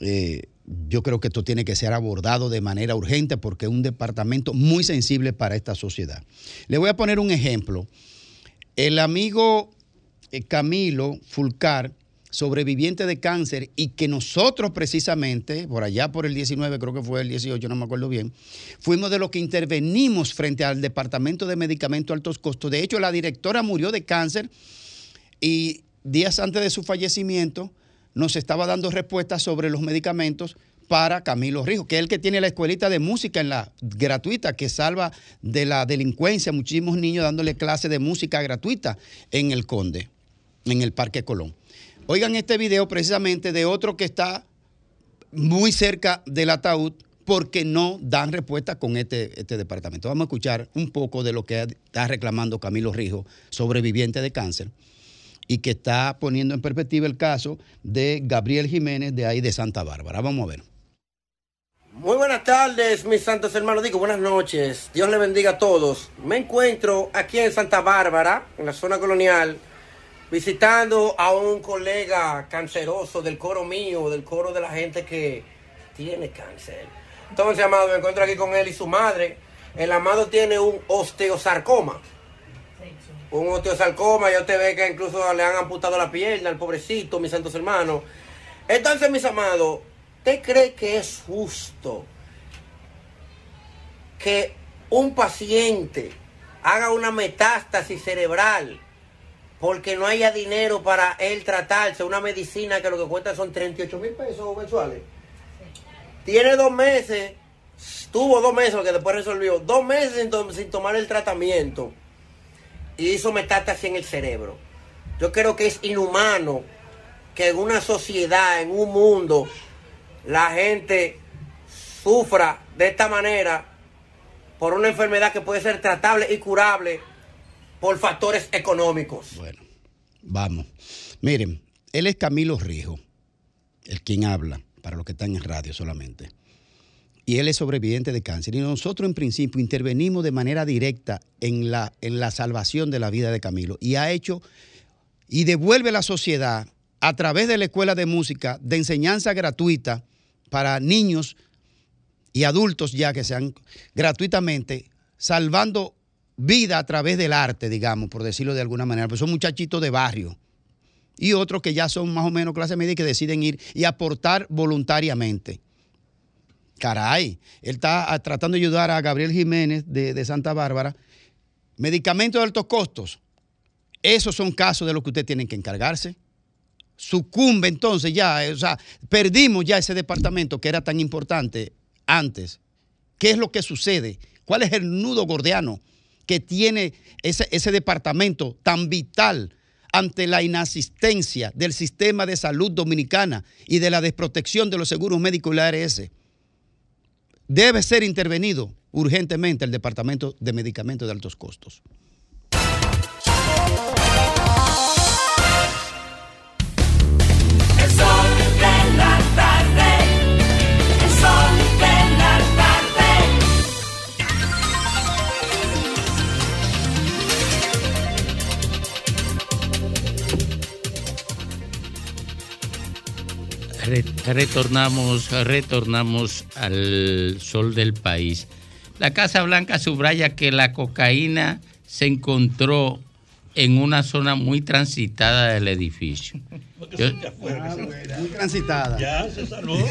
Eh, yo creo que esto tiene que ser abordado de manera urgente porque es un departamento muy sensible para esta sociedad. Le voy a poner un ejemplo. El amigo eh, Camilo Fulcar, sobreviviente de cáncer, y que nosotros precisamente, por allá por el 19, creo que fue el 18, no me acuerdo bien, fuimos de los que intervenimos frente al Departamento de Medicamentos Altos Costos. De hecho, la directora murió de cáncer y días antes de su fallecimiento nos estaba dando respuestas sobre los medicamentos para Camilo Rijo, que es el que tiene la escuelita de música en la gratuita que salva de la delincuencia, muchísimos niños dándole clases de música gratuita en el Conde, en el Parque Colón. Oigan este video precisamente de otro que está muy cerca del ataúd porque no dan respuesta con este, este departamento. Vamos a escuchar un poco de lo que está reclamando Camilo Rijo, sobreviviente de cáncer, y que está poniendo en perspectiva el caso de Gabriel Jiménez de ahí de Santa Bárbara. Vamos a ver. Muy buenas tardes, mis santos hermanos. Digo, buenas noches. Dios le bendiga a todos. Me encuentro aquí en Santa Bárbara, en la zona colonial, visitando a un colega canceroso del coro mío, del coro de la gente que tiene cáncer. Entonces, amado, me encuentro aquí con él y su madre. El amado tiene un osteosarcoma. Un osteosarcoma, ya usted ve que incluso le han amputado la pierna al pobrecito, mis santos hermanos. Entonces, mis amados, ¿usted cree que es justo que un paciente haga una metástasis cerebral porque no haya dinero para él tratarse, una medicina que lo que cuesta son 38 mil pesos mensuales? Tiene dos meses, tuvo dos meses, que después resolvió, dos meses sin tomar el tratamiento y hizo metástasis en el cerebro. Yo creo que es inhumano que en una sociedad, en un mundo, la gente sufra de esta manera por una enfermedad que puede ser tratable y curable por factores económicos. Vamos. Miren, él es Camilo Rijo, el quien habla, para los que están en radio solamente. y él es sobreviviente de cáncer. Y nosotros en principio intervenimos de manera directa en la, en la salvación de la vida de Camilo. Y ha hecho y devuelve a la sociedad a través de la escuela de música de enseñanza gratuita para niños y adultos ya que sean gratuitamente, salvando vida a través del arte, digamos, por decirlo de alguna manera. Pues son muchachitos de barrio y otros que ya son más o menos clase media y que deciden ir y aportar voluntariamente. Caray, él está tratando de ayudar a Gabriel Jiménez de, de Santa Bárbara. Medicamentos de altos costos. Esos son casos de los que usted tiene que encargarse. Sucumbe entonces ya, eh, o sea, perdimos ya ese departamento que era tan importante antes. ¿Qué es lo que sucede? ¿Cuál es el nudo gordiano que tiene ese, ese departamento tan vital ante la inasistencia del sistema de salud dominicana y de la desprotección de los seguros médicos y la ARS? Debe ser intervenido urgentemente el Departamento de Medicamentos de Altos Costos. Retornamos, retornamos al sol del país. La Casa Blanca subraya que la cocaína se encontró en una zona muy transitada del edificio. Yo- Muy transitada. Ya se salvó. *laughs*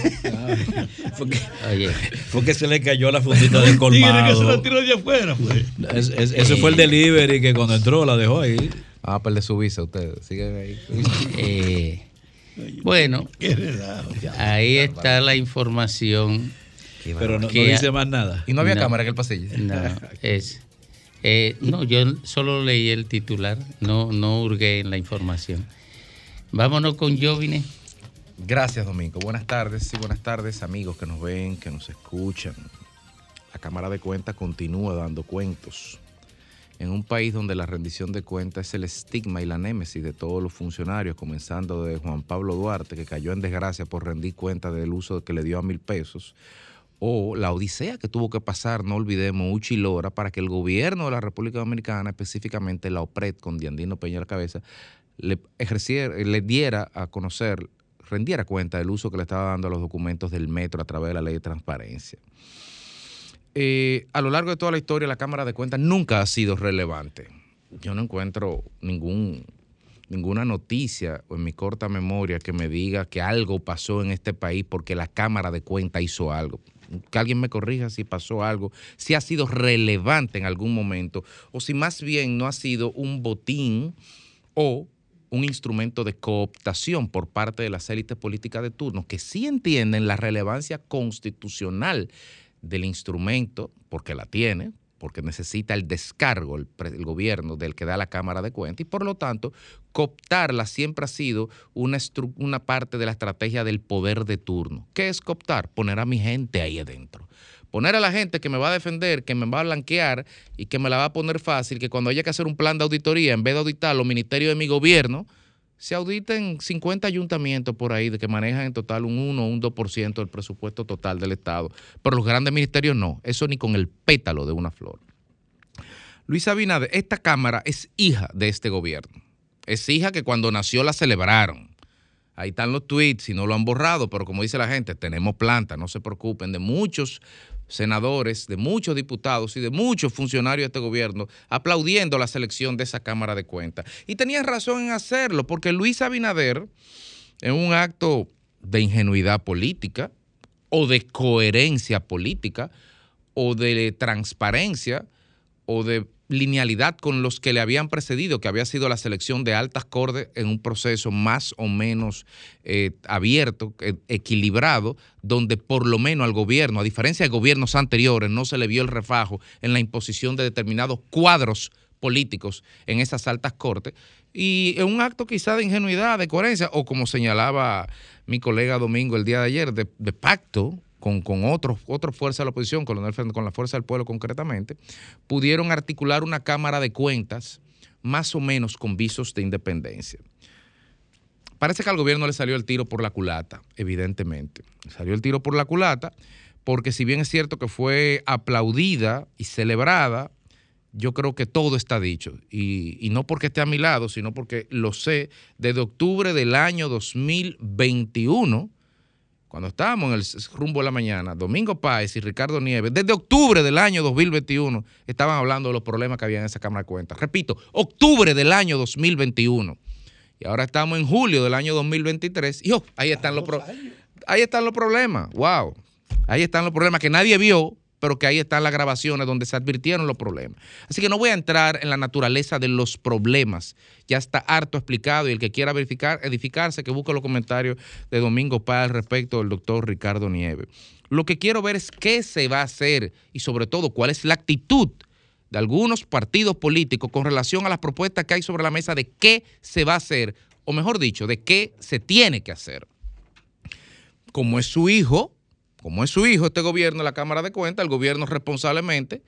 Fue que, Oye. fue que se le cayó la fundita del *laughs* Tigre que se la colmado. tiró de afuera, pues. Es- es- ese fue el delivery que cuando entró la dejó ahí. Ah, perder su visa ustedes. Siguen ahí. *laughs* Eh, bueno, ahí está la información. Pero no, no que- dice más nada. Y no había No. cámara en el pasillo. No, es. Eh, no, yo solo leí el titular, no, no hurgué en la información. Vámonos con Jovine. Gracias, Domingo. Buenas tardes, sí, buenas tardes, amigos que nos ven, que nos escuchan. La Cámara de Cuentas continúa dando cuentos. En un país donde la rendición de cuentas es el estigma y la némesis de todos los funcionarios, comenzando de Juan Pablo Duarte, que cayó en desgracia por rendir cuenta del uso que le dio a mil pesos, o la odisea que tuvo que pasar, no olvidemos, Uchi Lora, para que el gobierno de la República Dominicana, específicamente la OPRED, con Diandino Peña a la cabeza, le, ejerciera, le diera a conocer, rendiera cuenta del uso que le estaba dando a los documentos del metro a través de la ley de transparencia. Eh, a lo largo de toda la historia, la Cámara de Cuentas nunca ha sido relevante. Yo no encuentro ningún, ninguna noticia o en mi corta memoria que me diga que algo pasó en este país porque la Cámara de Cuentas hizo algo. Que alguien me corrija si pasó algo, si ha sido relevante en algún momento o si más bien no ha sido un botín o un instrumento de cooptación por parte de las élites políticas de turno que sí entienden la relevancia constitucional del instrumento, porque la tiene, porque necesita el descargo, el, gobierno del que da la Cámara de Cuentas, y por lo tanto, cooptarla siempre ha sido una, una parte de la estrategia del poder de turno. ¿Qué es cooptar? Poner a mi gente ahí adentro. Poner a la gente que me va a defender, que me va a blanquear y que me la va a poner fácil, que cuando haya que hacer un plan de auditoría, en vez de auditar los ministerios de mi gobierno, se auditen 50 ayuntamientos por ahí de que manejan en total un 1 o un 2% del presupuesto total del Estado. Pero los grandes ministerios no, eso ni con el pétalo de una flor. Luis Abinader, esta Cámara es hija de este gobierno. Es hija que cuando nació la celebraron. Ahí están los tweets, si no lo han borrado, pero como dice la gente, tenemos planta, no se preocupen, de muchos senadores, de muchos diputados y de muchos funcionarios de este gobierno aplaudiendo la selección de esa Cámara de Cuentas. Y tenían razón en hacerlo, porque Luis Abinader, en un acto de ingenuidad política o de coherencia política o de transparencia o de linealidad con los que le habían precedido, que había sido la selección de altas cordes en un proceso más o menos eh, abierto, eh, equilibrado, donde por lo menos al gobierno, a diferencia de gobiernos anteriores, no se le vio el refajo en la imposición de determinados cuadros políticos en esas altas cortes. Y en un acto quizá de ingenuidad, de coherencia, o como señalaba mi colega Domingo el día de ayer, de pacto con, con otros, otra fuerza de la oposición, con, el- con la fuerza del pueblo concretamente, pudieron articular una Cámara de Cuentas más o menos con visos de independencia. Parece que al gobierno le salió el tiro por la culata, evidentemente. Salió el tiro por la culata porque si bien es cierto que fue aplaudida y celebrada, yo creo que todo está dicho. Y, y no porque esté a mi lado, sino porque lo sé desde octubre del año 2021, cuando estábamos en el rumbo de la mañana, Domingo Páez y Ricardo Nieves, desde octubre del año 2021, estaban hablando de los problemas que había en esa Cámara de Cuentas. Repito, octubre del año 2021. Y ahora estamos en julio del año 2023. Y oh, ahí están los pro- ahí están los problemas. Wow. Ahí están los problemas que nadie vio, pero que ahí están las grabaciones donde se advirtieron los problemas. Así que no voy a entrar en la naturaleza de los problemas. Ya está harto explicado y el que quiera verificar, edificarse, que busque los comentarios de Domingo Paz respecto del doctor Ricardo Nieves. Lo que quiero ver es qué se va a hacer y sobre todo cuál es la actitud de algunos partidos políticos con relación a las propuestas que hay sobre la mesa de qué se va a hacer, o mejor dicho, de qué se tiene que hacer. Como es su hijo, como es su hijo este gobierno, la Cámara de Cuentas, el gobierno responsablemente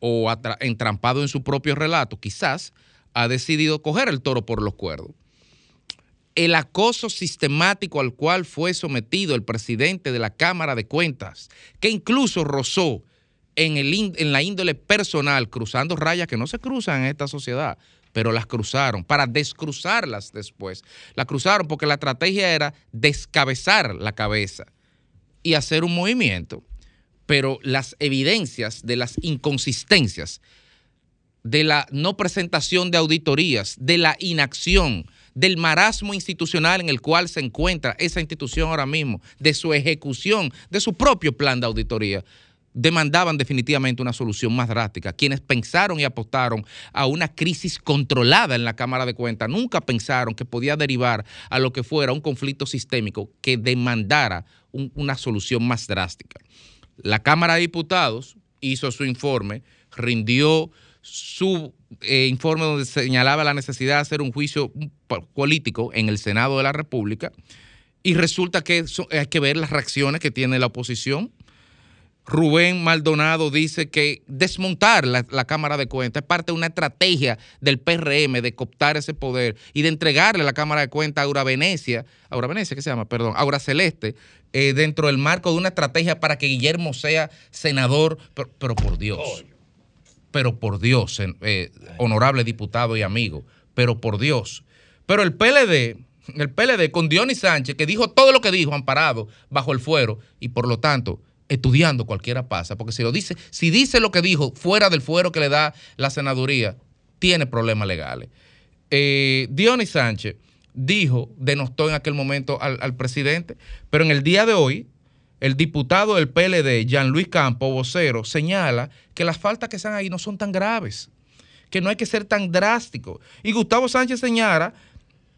o entrampado en su propio relato, quizás, ha decidido coger el toro por los cuerdos. El acoso sistemático al cual fue sometido el presidente de la Cámara de Cuentas, que incluso rozó en, el en la índole personal, cruzando rayas que no se cruzan en esta sociedad, pero las cruzaron para descruzarlas después. Las cruzaron porque la estrategia era descabezar la cabeza y hacer un movimiento, pero las evidencias de las inconsistencias, de la no presentación de auditorías, de la inacción, del marasmo institucional en el cual se encuentra esa institución ahora mismo, de su ejecución, de su propio plan de auditoría, demandaban definitivamente una solución más drástica. Quienes pensaron y apostaron a una crisis controlada en la Cámara de Cuentas nunca pensaron que podía derivar a lo que fuera un conflicto sistémico que demandara un- una solución más drástica. La Cámara de Diputados hizo su informe, rindió su eh, informe donde señalaba la necesidad de hacer un juicio po- político en el Senado de la República y resulta que hay que ver las reacciones que tiene la oposición. Rubén Maldonado dice que desmontar la, Cámara de Cuentas es parte de una estrategia del PRM de cooptar ese poder y de entregarle la Cámara de Cuentas a Aura Venecia, Aura Venecia, ¿qué se llama? Perdón, Aura Celeste, eh, dentro del marco de una estrategia para que Guillermo sea senador, pero, por Dios, pero por Dios, eh, honorable diputado y amigo, pero por Dios. Pero el PLD, el PLD con Dionis Sánchez, que dijo todo lo que dijo, amparado bajo el fuero, y por lo tanto, estudiando cualquiera pasa, porque si lo dice, si dice lo que dijo fuera del fuero que le da la senaduría, tiene problemas legales. Eh, Dionis Sánchez dijo, denostó en aquel momento al, al presidente, pero en el día de hoy, el diputado del PLD, Jean Luis Campo, vocero, señala que las faltas que están ahí no son tan graves, que no hay que ser tan drástico. Y Gustavo Sánchez señala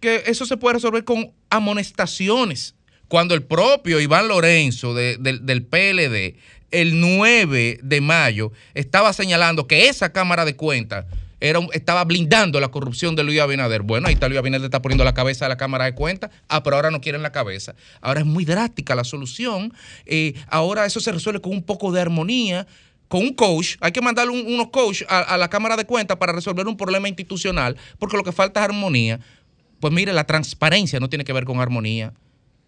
que eso se puede resolver con amonestaciones. Cuando el propio Iván Lorenzo de- del- PLD, el 9 de mayo, estaba señalando que esa Cámara de Cuentas era estaba blindando la corrupción de Luis Abinader. Bueno, ahí está Luis Abinader, está poniendo la cabeza a la Cámara de Cuentas. Ah, pero ahora no quieren la cabeza. Ahora es muy drástica la solución. Eh, ahora eso se resuelve con un poco de armonía con un coach, hay que mandarle un- unos coach a, a la Cámara de Cuentas para resolver un problema institucional, porque lo que falta es armonía. Pues mire, la transparencia no tiene que ver con armonía.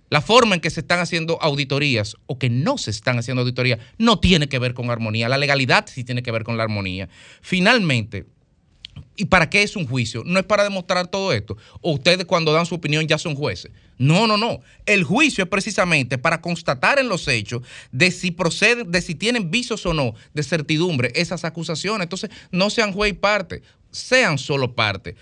La forma en que se están haciendo auditorías o que no se están haciendo auditorías no tiene que ver con armonía. La legalidad sí tiene que ver con la armonía. Finalmente, ¿y para qué es un juicio? No es para demostrar todo esto. O ustedes cuando dan su opinión ya son jueces. No, no, no. El juicio es precisamente para constatar en los hechos de si proceden, de si tienen visos o no de certidumbre esas acusaciones. Entonces, no sean juez y parte, sean solo parte.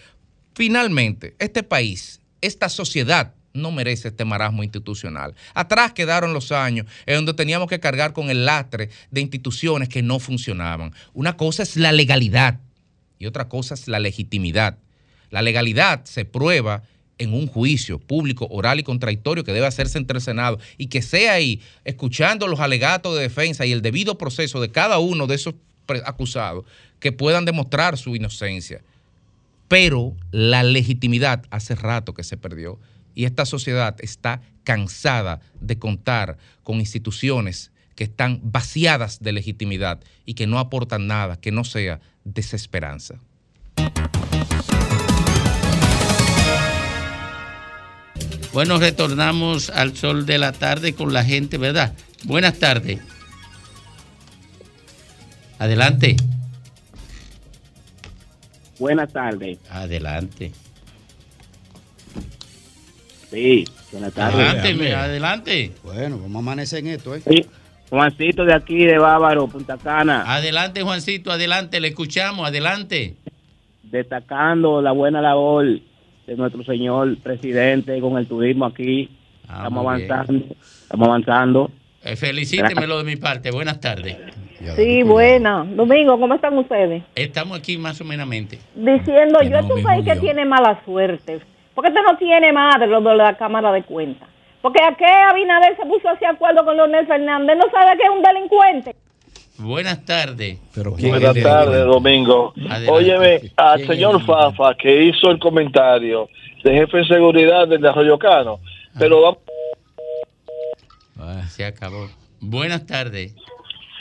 Finalmente, este país, esta sociedad no merece este marasmo institucional. Atrás quedaron los años en donde teníamos que cargar con el lastre de instituciones que no funcionaban. Una cosa es la legalidad y otra cosa es la legitimidad. La legalidad se prueba en un juicio público, oral y contradictorio que debe hacerse entre el Senado y que sea ahí, escuchando los alegatos de defensa y el debido proceso de cada uno de esos acusados, que puedan demostrar su inocencia. Pero la legitimidad hace rato que se perdió y esta sociedad está cansada de contar con instituciones que están vaciadas de legitimidad y que no aportan nada que no sea desesperanza. Bueno, retornamos al sol de la tarde con la gente, ¿verdad? Buenas tardes. Adelante. Buenas tardes. Adelante. Sí, buenas tardes. Adelante, adelante. Bueno, vamos a amanecer en esto, ¿eh? Sí, Juancito de aquí, de Bávaro, Punta Cana, Adelante, Juancito, adelante, le escuchamos, adelante. destacando la buena labor de nuestro señor presidente con el turismo aquí. Ah, estamos bien. avanzando, estamos avanzando. Eh, felicítemelo de mi parte. Buenas tardes. Sí, buena. Domingo, ¿cómo están ustedes? Estamos aquí más o menos. Diciendo, Que yo no, es un país que tiene mala suerte. ¿Por qué usted no tiene madre lo de la Cámara de Cuentas? Porque a qué Abinader se puso así acuerdo con Leonel Fernández. ¿No sabe que es un delincuente? Buenas tardes. Buenas tardes, Domingo. Adelante. Óyeme, al ¿Quién señor? Fafa que hizo el comentario de jefe de seguridad del Arroyo Cano, pero vamos Se acabó. Buenas tardes.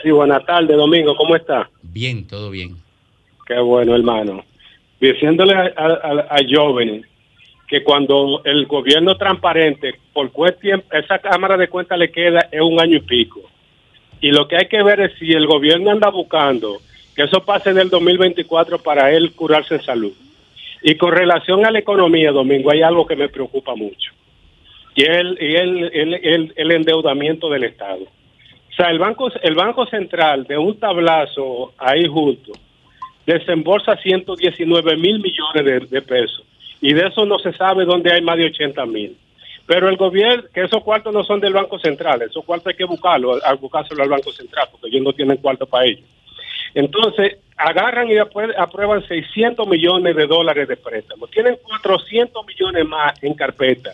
Sí, buenas tardes, Domingo, ¿cómo está? Bien, todo bien. Qué bueno, hermano. Diciéndole a, a, a- a Joven que cuando el gobierno transparente, por cuál tiempo, esa Cámara de Cuentas le queda es un año y pico. Y lo que hay que ver es si el gobierno anda buscando que eso pase en el 2024 para él curarse en salud. Y con relación a la economía, Domingo, hay algo que me preocupa mucho. Y el, y el, el, endeudamiento del Estado. O sea, el Banco, el banco Central, de un tablazo ahí justo, desembolsa 119 mil millones de pesos. Y de eso no se sabe dónde hay más de 80 mil. Pero el gobierno, que esos cuartos no son del Banco Central, esos cuartos hay que buscarlo, a buscárselo al Banco Central, porque ellos no tienen cuarto para ellos. Entonces, agarran y aprueban 600 millones de dólares de préstamos. Tienen 400 millones más en carpeta.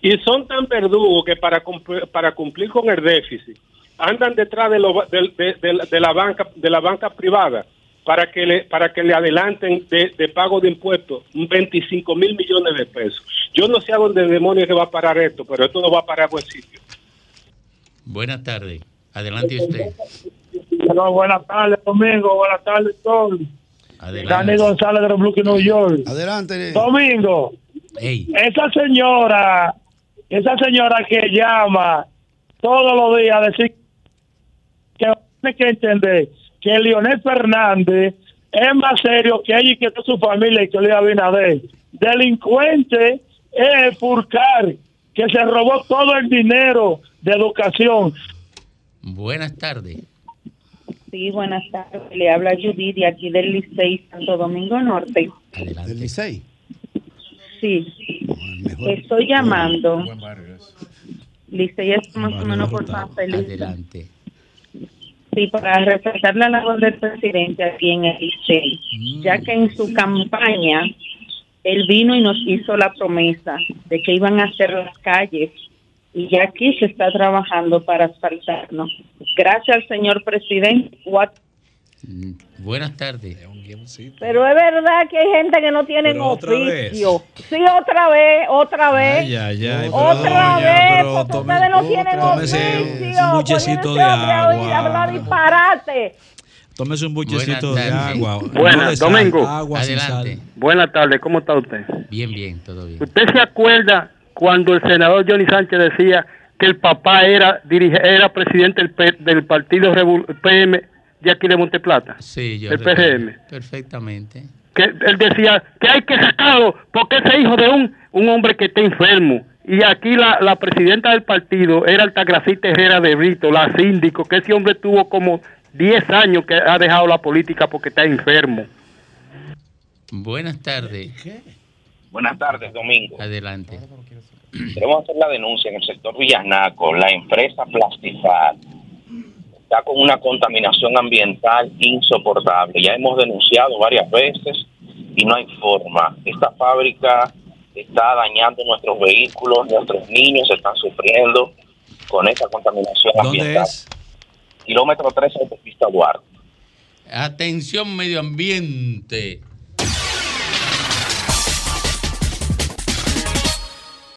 Y son tan verdugos que para, cumplir- con el déficit, andan detrás de, lo- de- de- de la banca de la banca privada para que le para que le adelanten de, de pago de impuestos un 25 mil millones de pesos. Yo no sé a dónde demonios que va a parar esto, pero esto no va a parar a buen sitio. Buenas tardes. Adelante usted. Bueno, buenas tardes, Domingo. Buenas tardes, todos. Adelante. Dani González de los Brooklyn, New York. Adelante. Domingo, esa señora, esa señora que llama todos los días a decir que tiene que entender que Leonel Fernández es más serio que ella y que toda su familia y que Luis Abinader. Delincuente es Furcar, que se robó todo el dinero de educación. Buenas tardes. Sí, buenas tardes. Le habla Judith de aquí del Licey Santo Domingo Norte. ¿Del Licey? Sí. Estoy llamando. Licey es más o menos por San Felipe. Adelante. Sí, para respetar la labor del presidente aquí en el Licey, ya que en su campaña él vino y nos hizo la promesa de que iban a hacer las calles y ya aquí se está trabajando para asfaltarnos. Gracias al señor presidente. What- Buenas tardes. Pero es verdad que hay gente que no tiene oficio. Sí, otra vez, otra vez. Ay, ay, ay, pero otra doña, vez, pero porque tome- ustedes no tienen tómese oficio. un buchecito Pónganse de agua. hablar disparate. Tómese un buchecito de agua. Buenas, no Domingo. Agua Adelante. Buenas tardes, ¿cómo está usted? Bien, bien, todo bien. ¿Usted se acuerda cuando el senador Johnny Sánchez decía que el papá era dirige- era presidente del, P- del partido PM de aquí de Monteplata? Sí, yo El PRM. Perfectamente. Que él decía que hay que sacarlo porque ese hijo de un, un hombre que está enfermo. Y aquí la, la presidenta del partido era Altagracita Herrera de Brito, la síndico, que ese hombre tuvo como 10 años que ha dejado la política porque está enfermo. Buenas tardes. Buenas tardes, Domingo. Adelante. Queremos hacer la denuncia en el sector Villanaco. La empresa Plastifar está con una contaminación ambiental insoportable. Ya hemos denunciado varias veces y no hay forma. Esta fábrica está dañando nuestros vehículos, nuestros niños están sufriendo con esta contaminación ¿Dónde ambiental. es? Kilómetro 13 de Pista Duarte. Atención medio ambiente.